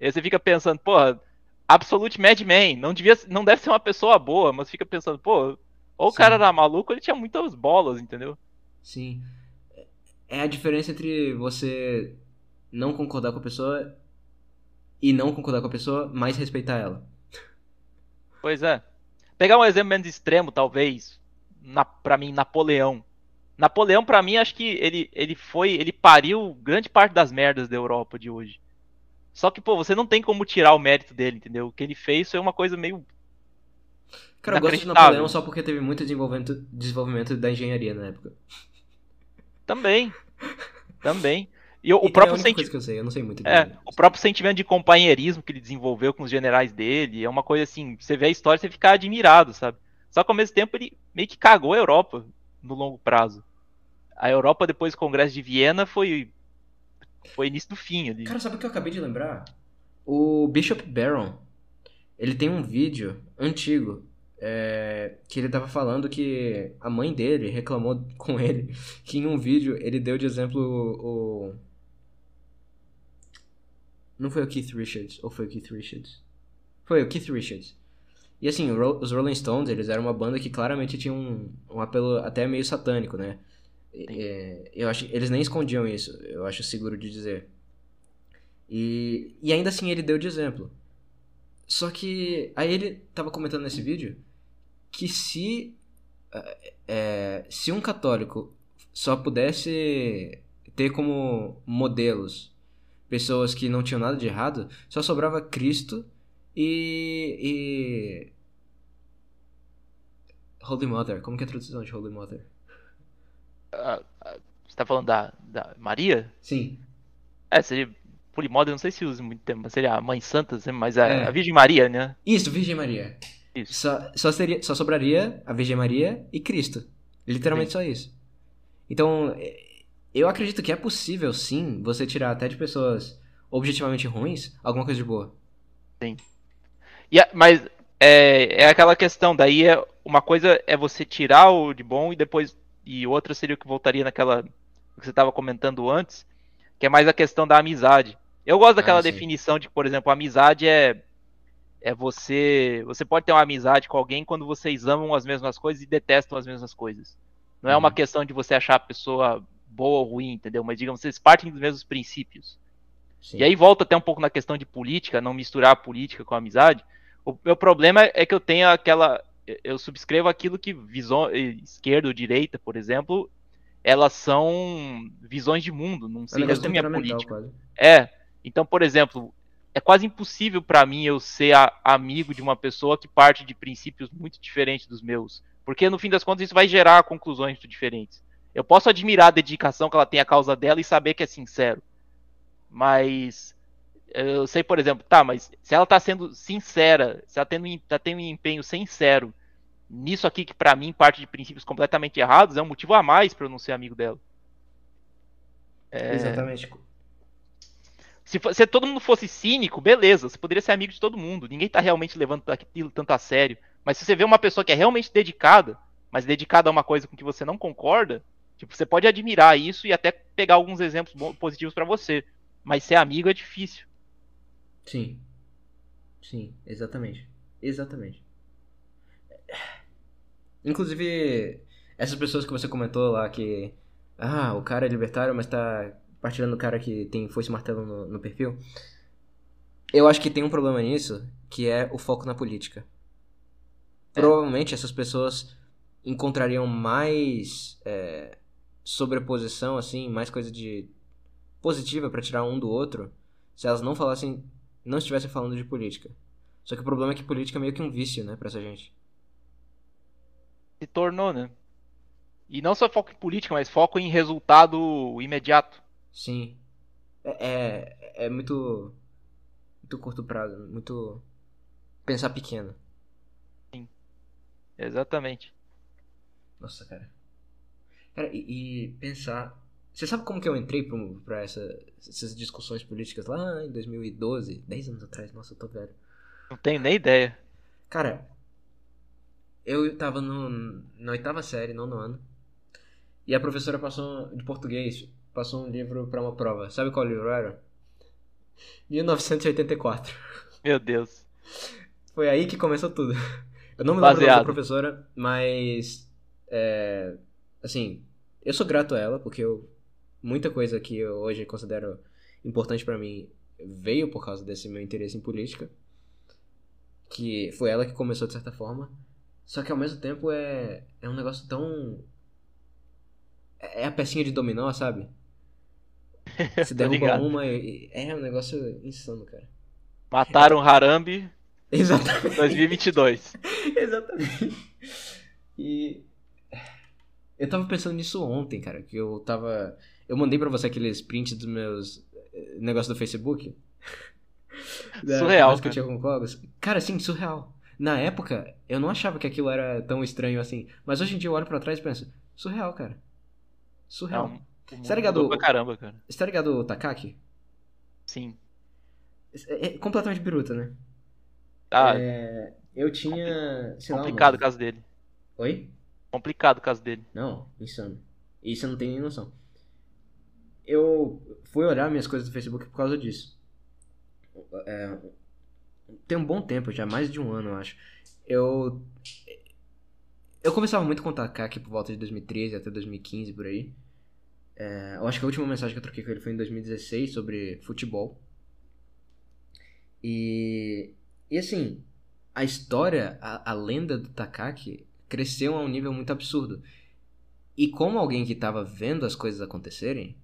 E aí você fica pensando, porra, Absolute Madman, não devia, não deve ser uma pessoa boa, mas fica pensando, pô, ou o cara era maluco, ele tinha muitas bolas, entendeu? Sim. É a diferença entre você não concordar com a pessoa e não concordar com a pessoa, mas respeitar ela. Pois é. Pegar um exemplo menos extremo, talvez, na, pra mim, Napoleão. Napoleão, pra mim, acho que ele, ele foi, ele pariu grande parte das merdas da Europa de hoje. Só que, pô, você não tem como tirar o mérito dele, entendeu? O que ele fez foi uma coisa meio. Cara, eu gosto de. Napoleão só porque teve muito desenvolvimento, desenvolvimento da engenharia na época. Também. Também. E o, E é próprio única senti- coisa que eu sei, eu não sei muito É, o próprio sentimento de companheirismo que ele desenvolveu com os generais dele é uma coisa assim, você vê a história e você fica admirado, sabe? Só que ao mesmo tempo ele meio que cagou a Europa no longo prazo. A Europa depois do Congresso de Viena foi foi início do fim ali. Cara, sabe o que eu acabei de lembrar? O Bishop Barron, ele tem um vídeo antigo é, que ele tava falando que a mãe dele reclamou com ele que em um vídeo ele deu de exemplo o... o- Não foi o Keith Richards, ou foi o Keith Richards? Foi o Keith Richards. E assim, os Rolling Stones, eles eram uma banda que claramente tinha um, um apelo até meio satânico, né? É, eu acho eles nem escondiam isso, eu acho seguro de dizer. E, e ainda assim ele deu de exemplo. Só que aí ele tava comentando nesse vídeo que se é, é, se um católico só pudesse ter como modelos pessoas que não tinham nada de errado, só sobrava Cristo e, e Holy Mother. Como que é a tradução de Holy Mother? Você tá falando da, da Maria? Sim. É, seria Polimodern, não sei se usa muito tempo, mas seria a Mãe Santa, mas a, É. a Virgem Maria, né? Isso, Virgem Maria. Isso. Só, só, seria, só sobraria a Virgem Maria e Cristo. Literalmente só isso. Então, é, eu acredito que é possível, sim, você tirar até de pessoas objetivamente ruins alguma coisa de boa. E a- mas é, é aquela questão, daí é uma coisa é você tirar o de bom e depois e outra seria o que voltaria naquela que você estava comentando antes, que é mais a questão da amizade. Eu gosto daquela Ah, sim. definição de que, por exemplo, amizade é é você você pode ter uma amizade com alguém quando vocês amam as mesmas coisas e detestam as mesmas coisas. Não é uma Uhum. questão de você achar a pessoa boa ou ruim, entendeu? Mas digamos, vocês partem dos mesmos princípios. Sim. E aí volta até um pouco na questão de política, não misturar a política com a amizade. O meu problema é que eu tenho aquela. Eu subscrevo aquilo que visão esquerda ou direita, por exemplo, elas são visões de mundo, não se negócio resume a política. quase. É. Então, por exemplo, é quase impossível pra mim eu ser a- amigo de uma pessoa que parte de princípios muito diferentes dos meus. Porque no fim das contas isso vai gerar conclusões muito diferentes. Eu posso admirar a dedicação que ela tem à causa dela e saber que é sincero. Mas eu sei, por exemplo, tá, mas se ela tá sendo sincera, se ela tendo, tá tendo um empenho sincero nisso aqui que pra mim parte de princípios completamente errados, é um motivo a mais pra eu não ser amigo dela. É, Exatamente. Se, se todo mundo fosse cínico, beleza, você poderia ser amigo de todo mundo. Ninguém tá realmente levando aquilo tanto a sério. Mas se você vê uma pessoa que é realmente dedicada, mas dedicada a uma coisa com que você não concorda, Tipo, você pode admirar isso e até pegar alguns exemplos positivos pra você. Mas ser amigo é difícil. Sim. Sim, exatamente. Exatamente. Inclusive, essas pessoas que você comentou lá que. Ah, o cara é libertário, mas tá partilhando do cara que tem foice e martelo no, no perfil. Eu acho que tem um problema nisso, que é o foco na política. Provavelmente essas pessoas encontrariam mais é, sobreposição, assim, mais coisa de positiva pra tirar um do outro, se elas não falassem, não estivessem falando de política. Só que o problema é que política é meio que um vício, né, pra essa gente. Se tornou, né? E não só foco em política, mas foco em resultado imediato. Sim. É, é, é muito. Muito curto prazo, muito. Pensar pequeno. Exatamente. Nossa, cara. Cara, e, e pensar. Você sabe como que eu entrei pro, pra essa, essas discussões políticas lá em 2012? 10 anos atrás? Nossa, eu tô velho. Não tenho nem ideia. Cara, eu tava no, na oitava série, nono ano. E a professora passou, de português, passou um livro pra uma prova. Sabe qual livro era? 1984. Meu Deus. Foi aí que começou tudo. Eu não me lembro da professora, mas. É, assim, eu sou grato a ela, porque eu, muita coisa que eu hoje considero importante pra mim veio por causa desse meu interesse em política. Que foi ela que começou de certa forma. Só que ao mesmo tempo é, é um negócio tão. É é a pecinha de dominó, sabe? Se derruba uma É um negócio insano, cara. Mataram Harambe Exatamente. 2022. Exatamente. E eu tava pensando nisso ontem, cara, que eu tava eu mandei pra você aqueles prints dos meus eh, negócios do Facebook. Da Surreal, conversa que eu cara. tinha com cogos. Cara, sim, surreal. Na época, eu não achava que aquilo era tão estranho assim, mas hoje em dia eu olho pra trás e penso, surreal, cara. Surreal. Não, mundo Tá ligado? pra caramba, cara. Você tá ligado o Takaki? Sim. É, é completamente biruta, né? Ah, É, eu tinha, lá, complicado o caso dele. Oi? Complicado o caso dele. Não, insano. E você não tem nem noção. Eu fui olhar minhas coisas do Facebook por causa disso. É, tem um bom tempo já, mais de um ano, eu acho. Eu. Eu conversava muito com o Takaki por volta de 2013 até 2015, por aí. É, eu acho que a última mensagem que eu troquei com ele foi em 2016 sobre futebol. E. E assim, a história, a, a lenda do Takaki cresceu a um nível muito absurdo. E como alguém que tava vendo as coisas acontecerem,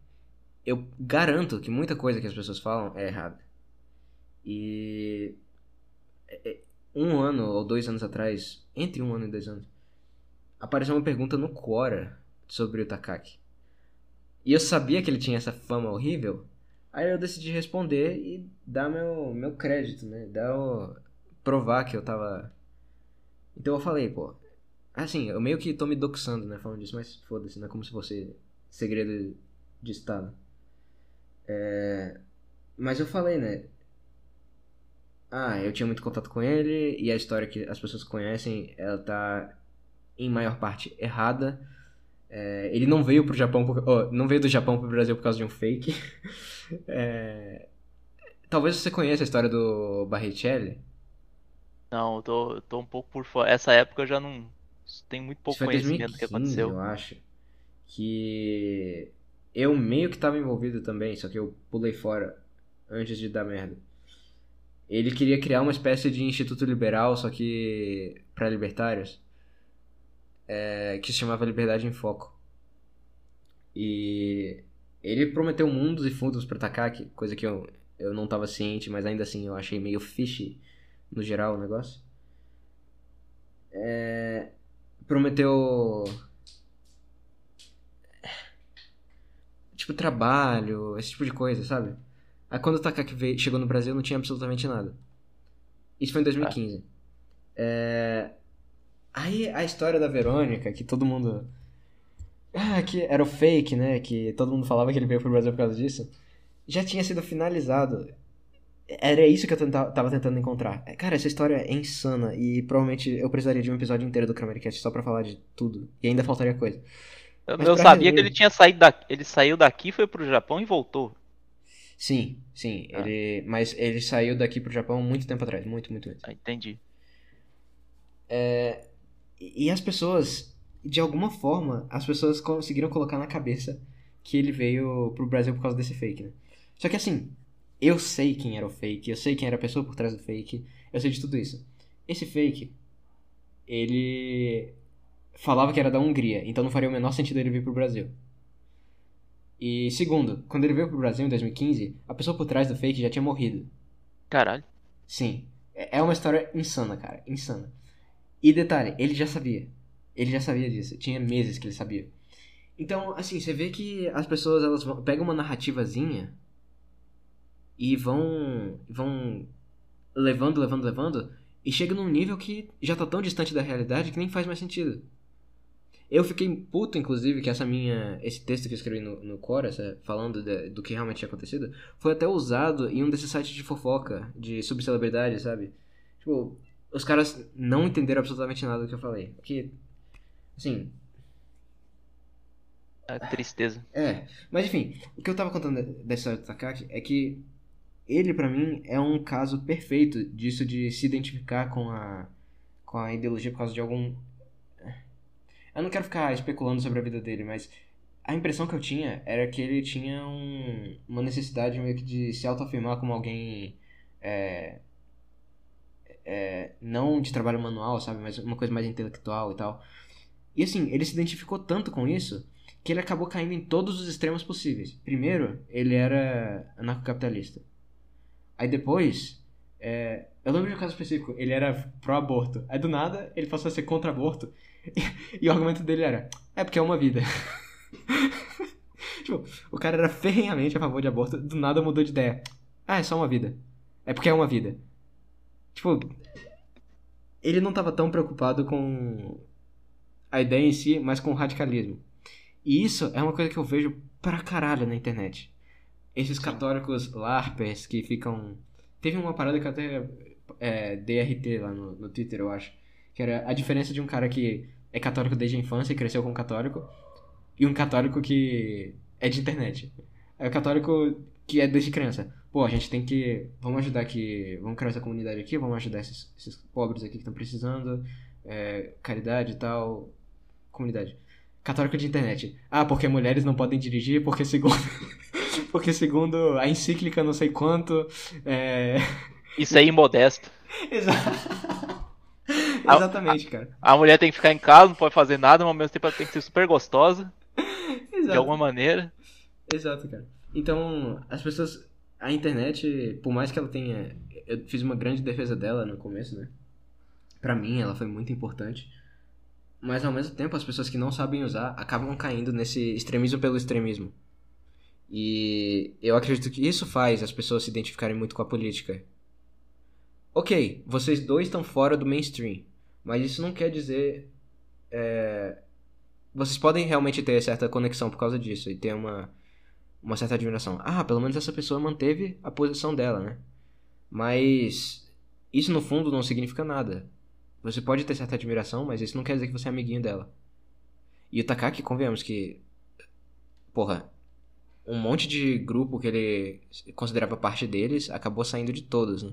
eu garanto que muita coisa que as pessoas falam é errada. E é, é, um ano ou dois anos atrás, entre um ano e dois anos, apareceu uma pergunta no Quora sobre o Takaki. E eu sabia que ele tinha essa fama horrível, aí eu decidi responder e dar meu, meu crédito, né? Dar o, provar que eu tava. Então eu falei, pô. Assim, eu meio que tô me doxando, né? Falando disso, mas foda-se, não é como se fosse segredo de Estado. É, Mas eu falei, né? Ah, eu tinha muito contato com ele e a história que as pessoas conhecem, ela tá em maior parte errada. É, ele não veio pro Japão, por... oh, não veio do Japão pro Brasil por causa de um fake. É, Talvez você conheça a história do Barrichelli. Não, eu tô, eu tô um pouco por fora. Essa época eu já não tenho muito pouco conhecimento do que 2015, aconteceu. eu acho. Que eu meio que tava envolvido também, só que eu pulei fora antes de dar merda. Ele queria criar uma espécie de instituto liberal, só que para libertários, é, que se chamava Liberdade em Foco. E ele prometeu mundos e fundos pra Takaki, coisa que eu, eu não tava ciente, mas ainda assim eu achei meio fishy no geral o negócio. É, prometeu tipo trabalho, esse tipo de coisa, sabe? Aí quando o Takaki veio, chegou no Brasil não tinha absolutamente nada. Isso foi em 2015. É... Aí a história da Verônica, que todo mundo. Ah, que era o fake, né? Que todo mundo falava que ele veio pro Brasil por causa disso. Já tinha sido finalizado. Era isso que eu tava tentando encontrar. Cara, essa história é insana e provavelmente eu precisaria de um episódio inteiro do Cramercast só pra falar de tudo. E ainda faltaria coisa. Eu, eu sabia rever- que ele tinha saído daqui. Ele saiu daqui, foi pro Japão e voltou. Sim, sim. Ah. Ele, mas ele saiu daqui pro Japão muito tempo atrás. Muito, muito antes. Ah, entendi. E e as pessoas, de alguma forma, as pessoas conseguiram colocar na cabeça que ele veio pro Brasil por causa desse fake, né? Só que assim, eu sei quem era o fake, eu sei quem era a pessoa por trás do fake, eu sei de tudo isso. Esse fake, ele falava que era da Hungria, então não faria o menor sentido ele vir pro Brasil. E segundo, quando ele veio pro Brasil em 2015, a pessoa por trás do fake já tinha morrido. Caralho. Sim. É é uma história insana, cara. Insana. E detalhe, ele já sabia. Ele já sabia disso. Tinha meses que ele sabia. Então, assim, você vê que as pessoas elas vão, pegam uma narrativazinha e vão vão levando, levando, levando e chega num nível que já tá tão distante da realidade que nem faz mais sentido. Eu fiquei puto, inclusive, que essa minha esse texto que eu escrevi no, no essa- falando de- do que realmente tinha acontecido, foi até usado em um desses sites de fofoca, de subcelebridade, sabe? Tipo, os caras não entenderam absolutamente nada do que eu falei. Porque, assim, É tristeza. é. Mas enfim, o que eu tava contando da- história do Takaki é que ele, pra mim, é um caso perfeito disso de se identificar com a, com a ideologia por causa de algum. Eu não quero ficar especulando sobre a vida dele, mas a impressão que eu tinha era que ele tinha um, uma necessidade meio que de se autoafirmar como alguém. É, é, não de trabalho manual, sabe? Mas uma coisa mais intelectual e tal. E assim, ele se identificou tanto com isso que ele acabou caindo em todos os extremos possíveis. Primeiro, ele era anarcocapitalista. Aí depois, é, eu lembro de um caso específico, ele era pró-aborto. Aí do nada, ele passou a ser contra-aborto. E, o argumento dele era, é porque é uma vida. tipo, o cara era ferrenhamente a favor de aborto, do nada mudou de ideia. Ah, é só uma vida. É porque é uma vida. Tipo, ele não tava tão preocupado com a ideia em si, mas com o radicalismo. E isso é uma coisa que eu vejo pra caralho na internet. Esses católicos larpers que ficam. Teve uma parada que eu até é, dei RT lá no, no Twitter, eu acho. Que era a diferença de um cara que é católico desde a infância e cresceu como católico, e um católico que é de internet. É o católico que é desde criança. Pô, a gente tem que. Vamos ajudar aqui. Vamos criar essa comunidade aqui, vamos ajudar esses, esses pobres aqui que estão precisando. é, caridade e tal. Comunidade. Católico de internet. Ah, porque mulheres não podem dirigir, porque segundo. porque segundo a encíclica não sei quanto. É. Isso aí modesto. Exa- Exatamente, cara. A mulher tem que ficar em casa, não pode fazer nada, mas ao mesmo tempo ela tem que ser super gostosa, de Exato. alguma maneira. Exato, cara. Então, as pessoas. A internet, por mais que ela tenha. Eu fiz uma grande defesa dela no começo, né? Pra mim, ela foi muito importante. Mas ao mesmo tempo, as pessoas que não sabem usar acabam caindo nesse extremismo pelo extremismo. E eu acredito que isso faz as pessoas se identificarem muito com a política. Ok, vocês dois estão fora do mainstream. Mas isso não quer dizer. é, Vocês podem realmente ter certa conexão por causa disso e ter uma uma certa admiração. Ah, pelo menos essa pessoa manteve a posição dela, né? Mas isso no fundo não significa nada. Você pode ter certa admiração, mas isso não quer dizer que você é amiguinho dela. E o Takaki, convenhamos que. Porra, um monte de grupo que ele considerava parte deles acabou saindo de todos, né?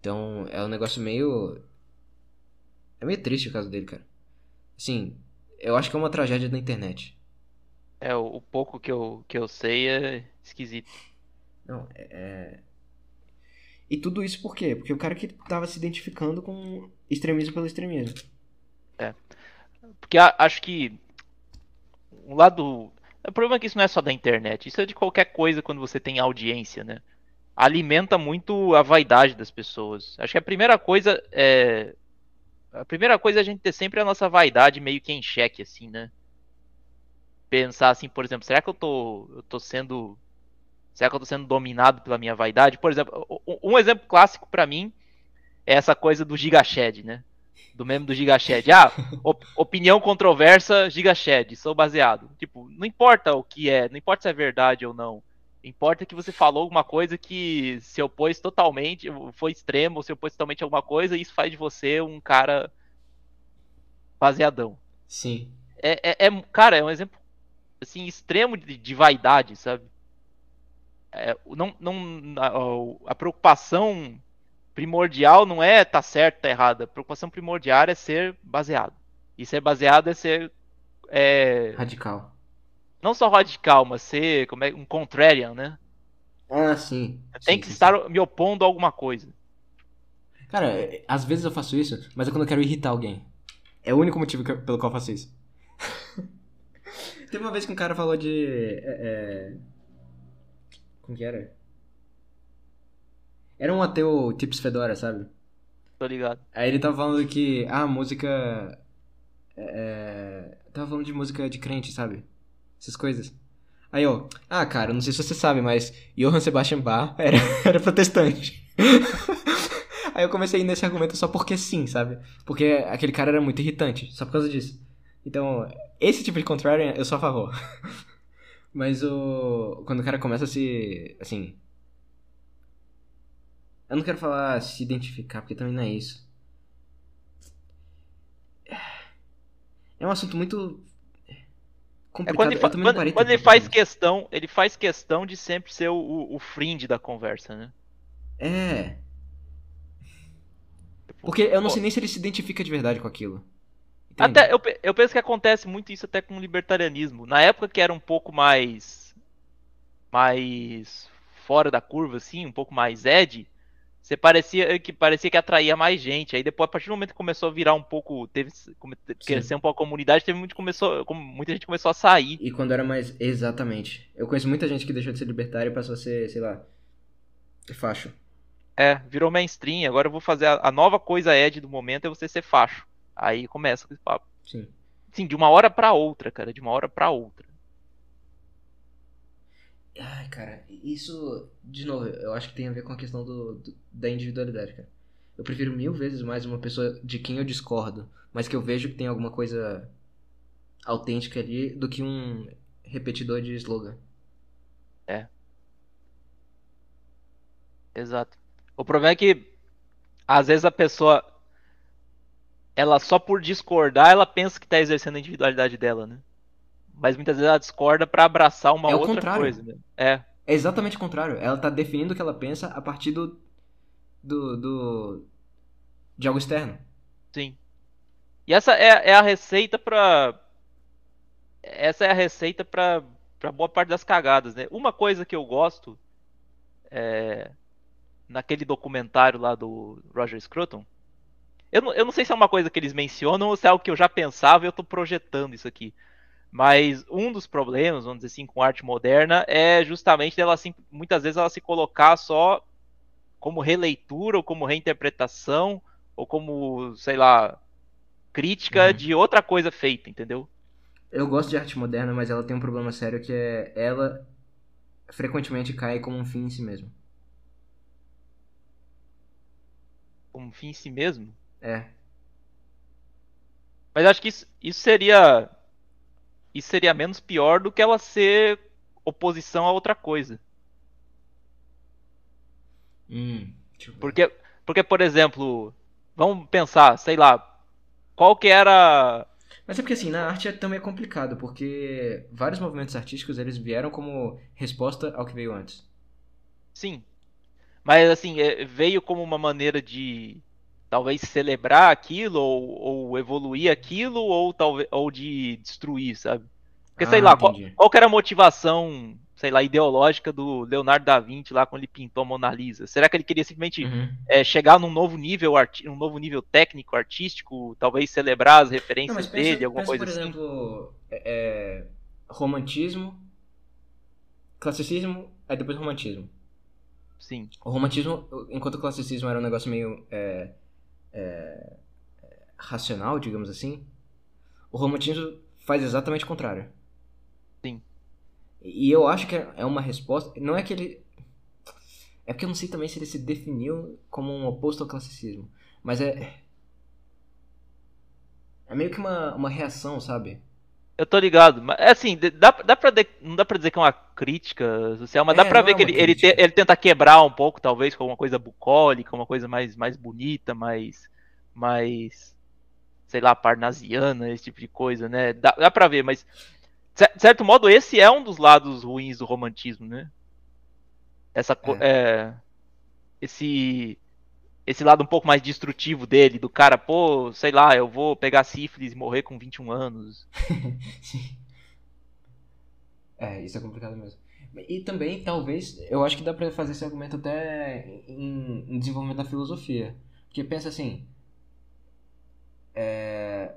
Então é um negócio meio. É meio triste o caso dele, cara. Assim, eu acho que é uma tragédia da internet. É, o, o pouco que eu, que eu sei é esquisito. Não, é, é- E tudo isso por quê? Porque o cara que tava se identificando com extremismo pelo extremismo. Porque a- acho que um lado. O problema é que isso não é só da internet, isso é de qualquer coisa quando você tem audiência, né? Alimenta muito a vaidade das pessoas. Acho que a primeira coisa é. A primeira coisa é a gente ter sempre a nossa vaidade meio que em xeque, assim, né? Pensar assim, por exemplo, será que eu tô, eu tô sendo. Será que eu tô sendo dominado pela minha vaidade? Por exemplo, um exemplo clássico pra mim é essa coisa do Gigashed, né? Do meme do Gigashed. Ah, op- opinião controversa, Gigashed, sou baseado. Tipo, não importa o que é, não importa se é verdade ou não. Importa que você falou alguma coisa que se opôs totalmente, foi extremo, se opôs totalmente a alguma coisa, e isso faz de você um cara baseadão. Sim. é, é, é, cara, é um exemplo assim extremo de, de vaidade, sabe? É, não, não, a, a, preocupação primordial não é tá certo, tá errado. A preocupação primordial é ser baseado. E ser baseado é ser é, radical. Não só radical, mas ser como é, um contrarian, né? Ah, sim. Tem que sim, estar sim. me opondo a alguma coisa. Cara, é, às vezes eu faço isso, mas é quando eu quero irritar alguém. É o único motivo que pelo qual eu faço isso. Teve uma vez que um cara falou de. é, é, Como que era? Era um ateu Tips Fedora, sabe? Tô ligado. Aí ele tava falando que. Ah, música. É... Tava falando de música de crente, sabe? Essas coisas. Aí eu. Ah, cara, não sei se você sabe, mas Johann Sebastian Bach era, era protestante. Aí eu comecei a ir nesse argumento só porque sim, sabe? Porque aquele cara era muito irritante, só por causa disso. Então, esse tipo de contrarian eu sou a favor. Mas o. Quando o cara começa a se. Assim. Eu não quero falar se identificar, porque também não é isso. É um assunto muito. É complicado. quando ele, fa- quando- quando ele faz questão, ele faz questão de sempre ser o, o, o fringe da conversa, né? É. Porque eu não Pô, sei nem se ele se identifica de verdade com aquilo. Até, eu, eu penso que acontece muito isso até com o libertarianismo. Na época que era um pouco mais. mais. fora da curva, assim, um pouco mais Ed, você parecia que parecia que atraía mais gente. Aí depois, a partir do momento que começou a virar um pouco. teve crescer um pouco a comunidade, teve muito começou. muita gente começou a sair. E quando era mais. Exatamente. Eu conheço muita gente que deixou de ser libertário e passou a ser, sei lá. Facho. É, virou mainstream. Agora eu vou fazer a, a nova coisa Ed do momento é você ser facho. Aí começa esse papo. Sim. Sim, de uma hora pra outra, cara. De uma hora pra outra. Ai, cara, isso, de novo, eu acho que tem a ver com a questão do, do- da individualidade, cara. Eu prefiro mil vezes mais uma pessoa de quem eu discordo, mas que eu vejo que tem alguma coisa autêntica ali, do que um repetidor de slogan. Exato. O problema é que às vezes a pessoa ela só por discordar, ela pensa que tá exercendo a individualidade dela, né? Mas muitas vezes ela discorda pra abraçar uma É outra contrário. coisa, né? É, É exatamente o contrário. Ela tá definindo o que ela pensa a partir do. do. do de algo externo. sim. E essa é, é a receita pra. Essa é a receita pra, pra boa parte das cagadas, né? Uma coisa que eu gosto é. Naquele documentário lá do Roger Scruton. Eu não, eu não sei se é uma coisa que eles mencionam ou se é algo que eu já pensava e eu tô projetando isso aqui. Mas um dos problemas, vamos dizer assim, com arte moderna é justamente dela assim, muitas vezes ela se colocar só como releitura ou como reinterpretação ou como, sei lá, crítica Uhum. de outra coisa feita, entendeu? Eu gosto de arte moderna, mas ela tem um problema sério que é. Ela frequentemente cai como um fim em si mesmo. Como fim em si mesmo. É. Mas acho que isso, isso seria isso seria menos pior do que ela ser oposição a outra coisa. Hum. Porque, porque por exemplo, vamos pensar, sei lá, qual que era. Mas é porque assim, na arte é- também é complicado, porque vários movimentos artísticos eles vieram como resposta ao que veio antes. Sim. Mas assim, é- veio como uma maneira de talvez celebrar aquilo, ou, ou evoluir aquilo, ou talvez ou de destruir, sabe? Porque sei Ah, lá, qual, qual que era a motivação, sei lá, ideológica do Leonardo da Vinci lá quando ele pintou a Mona Lisa? Será que ele queria simplesmente Uhum. é, chegar num novo nível, um novo nível técnico, artístico, talvez celebrar as Não, referências pensa, dele, alguma pensa, coisa por assim? exemplo, é, é, romantismo, classicismo, aí depois romantismo. Sim, O romantismo, enquanto o classicismo era um negócio meio é, é, é, racional, digamos assim, o romantismo faz exatamente o contrário. Sim. E eu acho que é é uma resposta. Não é que ele. É porque eu não sei também se ele se definiu como um oposto ao classicismo. Mas é. É meio que uma, uma reação, sabe? Eu tô ligado. Mas assim, d- dá, dá pra de- não dá pra dizer que é uma crítica social, mas dá É, pra não ver é que ele, ele, te- ele tenta quebrar um pouco, talvez, com uma coisa bucólica, uma coisa mais, mais bonita, mais. mais. sei lá, parnasiana, esse tipo de coisa, né? Dá, dá pra ver, mas de certo modo esse é um dos lados ruins do romantismo, né? Essa é. É, esse esse lado um pouco mais destrutivo dele, do cara, pô, sei lá, eu vou pegar sífilis e morrer com 21 anos. Sim. É, isso é complicado mesmo. E também, talvez, eu acho que dá pra fazer esse argumento até em, em desenvolvimento da filosofia. Porque pensa assim. É...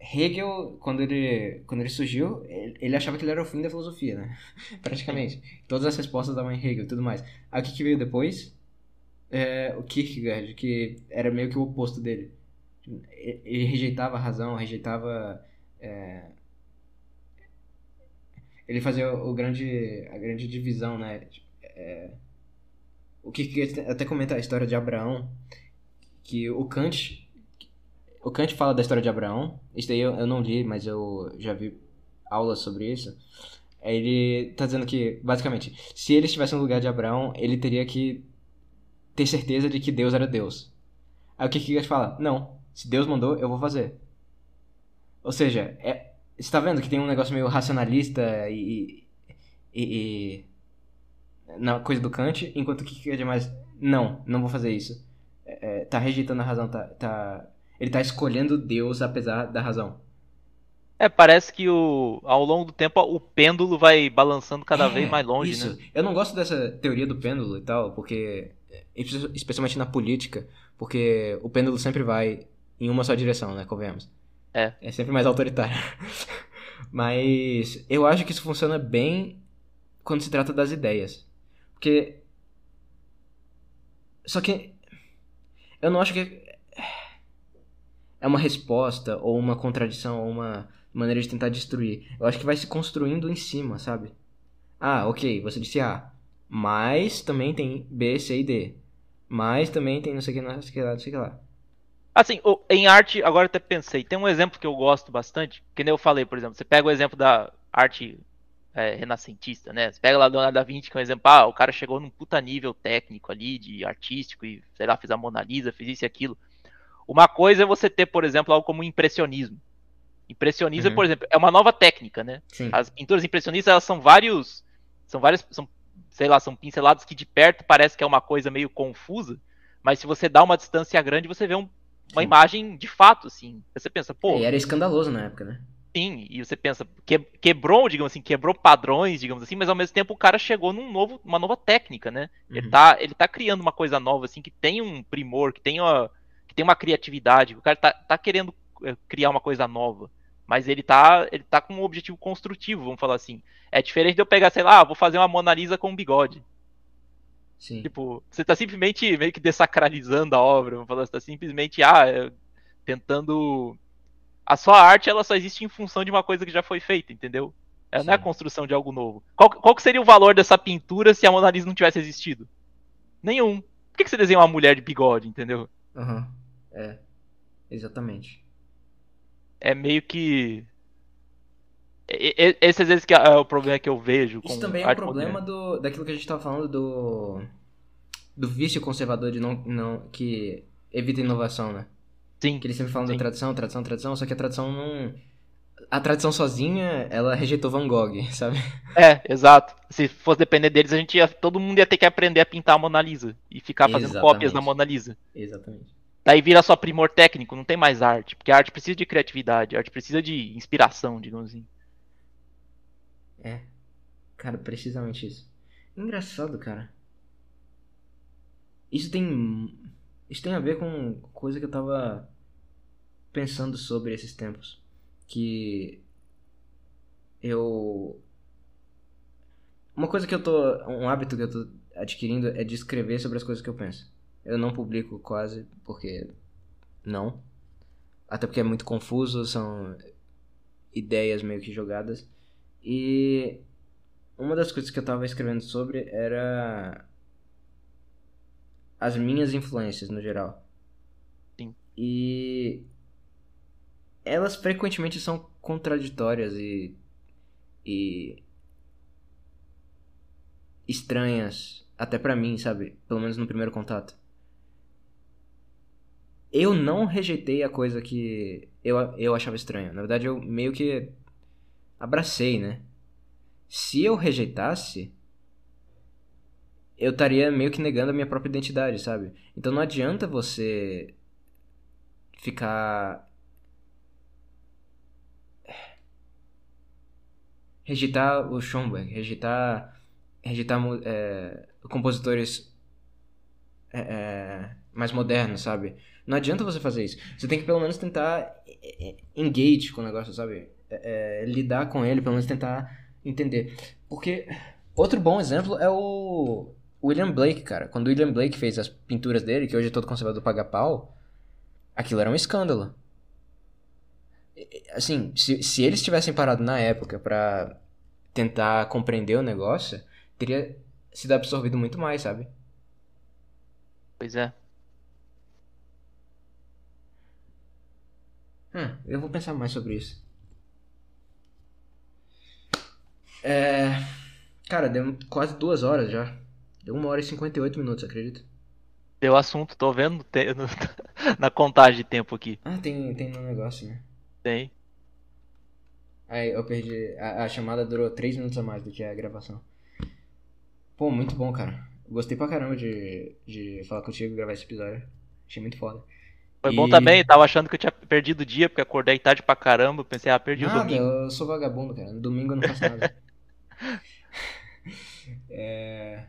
Hegel, quando ele, quando ele surgiu, ele, ele, achava que ele era o fim da filosofia, né? Praticamente. Todas as respostas davam em Hegel e tudo mais. Aí o que, que veio depois? É, o Kierkegaard, que era meio que o oposto dele. Ele rejeitava a razão, rejeitava. É... Ele fazia o grande, a grande divisão, né? É... O Kierkegaard até comenta a história de Abraão, que o Kant. O Kant fala da história de Abraão. Isso daí eu, eu não li, mas eu já vi aulas sobre isso. Ele tá dizendo que, basicamente, se ele estivesse no lugar de Abraão, ele teria que ter certeza de que Deus era Deus. Aí o que que fala? Não, se Deus mandou, eu vou fazer. Ou seja, é, você tá vendo que tem um negócio meio racionalista e, e, e na coisa do Kant, enquanto que é demais, não, não vou fazer isso. É, é, tá rejeitando a razão, tá, tá, ele tá escolhendo Deus apesar da razão. É, parece que o, ao longo do tempo o pêndulo vai balançando cada é, vez mais longe, isso. né? Eu não gosto dessa teoria do pêndulo e tal, porque especialmente na política, porque o pêndulo sempre vai em uma só direção, né? Convenhamos. É. É sempre mais autoritário. Mas eu acho que isso funciona bem quando se trata das ideias. Porque. Só que. Eu não acho que. É uma resposta, ou uma contradição, ou uma maneira de tentar destruir. Eu acho que vai se construindo em cima, sabe? Ah, ok, você disse A. Mas também tem B, C e D. Mas também tem não sei o que, não sei o que lá, não sei o que lá. Assim, em arte, agora até pensei, tem um exemplo que eu gosto bastante, que nem eu falei, por exemplo, você pega o exemplo da arte é, renascentista, né? Você pega lá Leonardo da Vinci, que é um exemplo, ah, o cara chegou num puta nível técnico ali, de artístico, e, sei lá, fez a Mona Lisa, fez isso e aquilo. Uma coisa é você ter, por exemplo, algo como impressionismo. Impressionismo, uhum. por exemplo, é uma nova técnica, né? Sim. As pinturas impressionistas, elas são vários, são várias, são sei lá, são pinceladas que de perto parece que é uma coisa meio confusa, mas se você dá uma distância grande, você vê um, uma Sim. imagem de fato, assim. Você pensa, pô. E era escandaloso na época, né? Sim, e você pensa, que, quebrou, digamos assim, quebrou padrões, digamos assim, mas ao mesmo tempo o cara chegou num novo, uma nova técnica, né? Uhum. Ele, tá, ele tá criando uma coisa nova, assim, que tem um primor, que tem uma, que tem uma criatividade, o cara tá, tá querendo eh, criar uma coisa nova. Mas ele tá, ele tá com um objetivo construtivo, vamos falar assim. É diferente de eu pegar, sei lá, vou fazer uma Mona Lisa com um bigode. Sim. Tipo, você tá simplesmente meio que desacralizando a obra, vamos falar, você tá simplesmente, ah, é, tentando. A sua arte, ela só existe em função de uma coisa que já foi feita, entendeu? Ela Sim. não é a construção de algo novo. Qual, qual que seria o valor dessa pintura se a Mona Lisa não tivesse existido? Nenhum. Por que, que você desenha uma mulher de bigode, entendeu? Aham. Uhum. É. Exatamente é meio que. Esse às vezes que é o problema que eu vejo. Isso também é um problema do, daquilo que a gente estava falando do. do vício conservador de não, não. que evita inovação, né? Sim. Que eles sempre falam sim. da tradição, tradição, tradição, só que a tradição não. A tradição sozinha, ela rejeitou Van Gogh, sabe? É, exato. Se fosse depender deles, a gente ia, todo mundo ia ter que aprender a pintar a Mona Lisa e ficar fazendo Exatamente. cópias da Mona Lisa. Exatamente. Daí vira só primor técnico, não tem mais arte. Porque a arte precisa de criatividade, a arte precisa de inspiração, digamos assim. É. Cara, precisamente isso. Engraçado, cara. Isso tem. Isso tem a ver com coisa que eu tava pensando sobre esses tempos. Que. Eu. Uma coisa que eu tô. Um hábito que eu tô adquirindo é de escrever sobre as coisas que eu penso. Eu não publico quase, porque não. Até porque é muito confuso, são ideias meio que jogadas. E uma das coisas que eu tava escrevendo sobre era as minhas influências no geral. Sim. E elas frequentemente são contraditórias e e estranhas até para mim, sabe? Pelo menos no primeiro contato. Eu não rejeitei a coisa que eu, eu achava estranha. Na verdade, eu meio que abracei, né? Se eu rejeitasse, eu estaria meio que negando a minha própria identidade, sabe? Então não adianta você ficar. Rejeitar o Schoenberg, rejeitar, rejeitar é, compositores é, mais modernos, sabe? Não adianta você fazer isso. Você tem que pelo menos tentar é, é, engage com o negócio, sabe? É, lidar com ele, pelo menos tentar entender. Porque outro bom exemplo é o William Blake, cara. Quando o William Blake fez as pinturas dele, que hoje é todo conservador paga pau, aquilo era um escândalo. Assim, se, se eles tivessem parado na época para tentar compreender o negócio, teria sido absorvido muito mais, sabe? Pois é. Hum, eu vou pensar mais sobre isso. É... Cara, deu quase duas horas já. Deu uma hora e 58 minutos, acredito. Deu assunto, tô vendo na contagem de tempo aqui. Ah, tem, tem no negócio, né? Tem. Aí eu perdi. A, a, chamada durou 3 minutos a mais do que a gravação. Pô, muito bom, cara. Gostei pra caramba de, de falar contigo e gravar esse episódio. Achei muito foda. Foi e... bom também, tava achando que eu tinha perdido o dia, porque acordei tarde pra caramba. Pensei, ah, perdi nada, o domingo. Eu sou vagabundo, cara. No domingo eu não faço nada. é.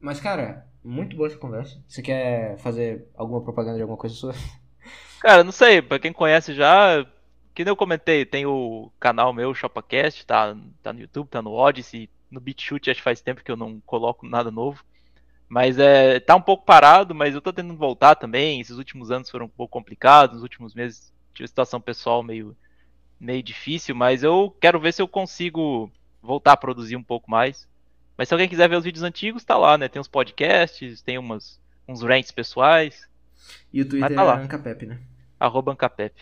Mas, cara, muito boa essa conversa. Você quer fazer alguma propaganda de alguma coisa sua? Cara, não sei, pra quem conhece já, que nem eu comentei, tem o canal meu, ShopaCast, tá, tá no YouTube, tá no Odyssey, no BitChute, acho que faz tempo que eu não coloco nada novo. Mas é, tá um pouco parado, mas eu tô tentando voltar também. Esses últimos anos foram um pouco complicados, nos últimos meses tive situação pessoal meio, meio difícil, mas eu quero ver se eu consigo voltar a produzir um pouco mais. Mas se alguém quiser ver os vídeos antigos, tá lá, né? Tem uns podcasts, tem umas, uns rants pessoais. E o Twitter tá lá. é Ancapep, né? Arroba Ancapep.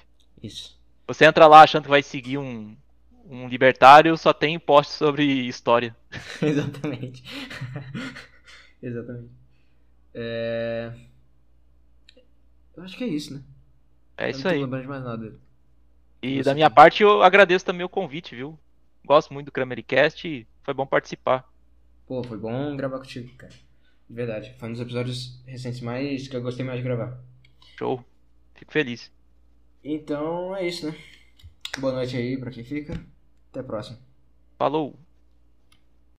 Isso. Você entra lá achando que vai seguir um, um libertário, só tem post sobre história. Exatamente. Exatamente. É... Eu acho que é isso, né? É isso aí. Não tô de mais nada. E da minha parte eu agradeço também o convite, viu? Gosto muito do Kramercast e foi bom participar. Pô, foi bom gravar contigo, cara. De verdade. Foi um dos episódios recentes mais que eu gostei mais de gravar. Show. Fico feliz. Então é isso, né? Boa noite aí pra quem fica. Até a próxima. Falou.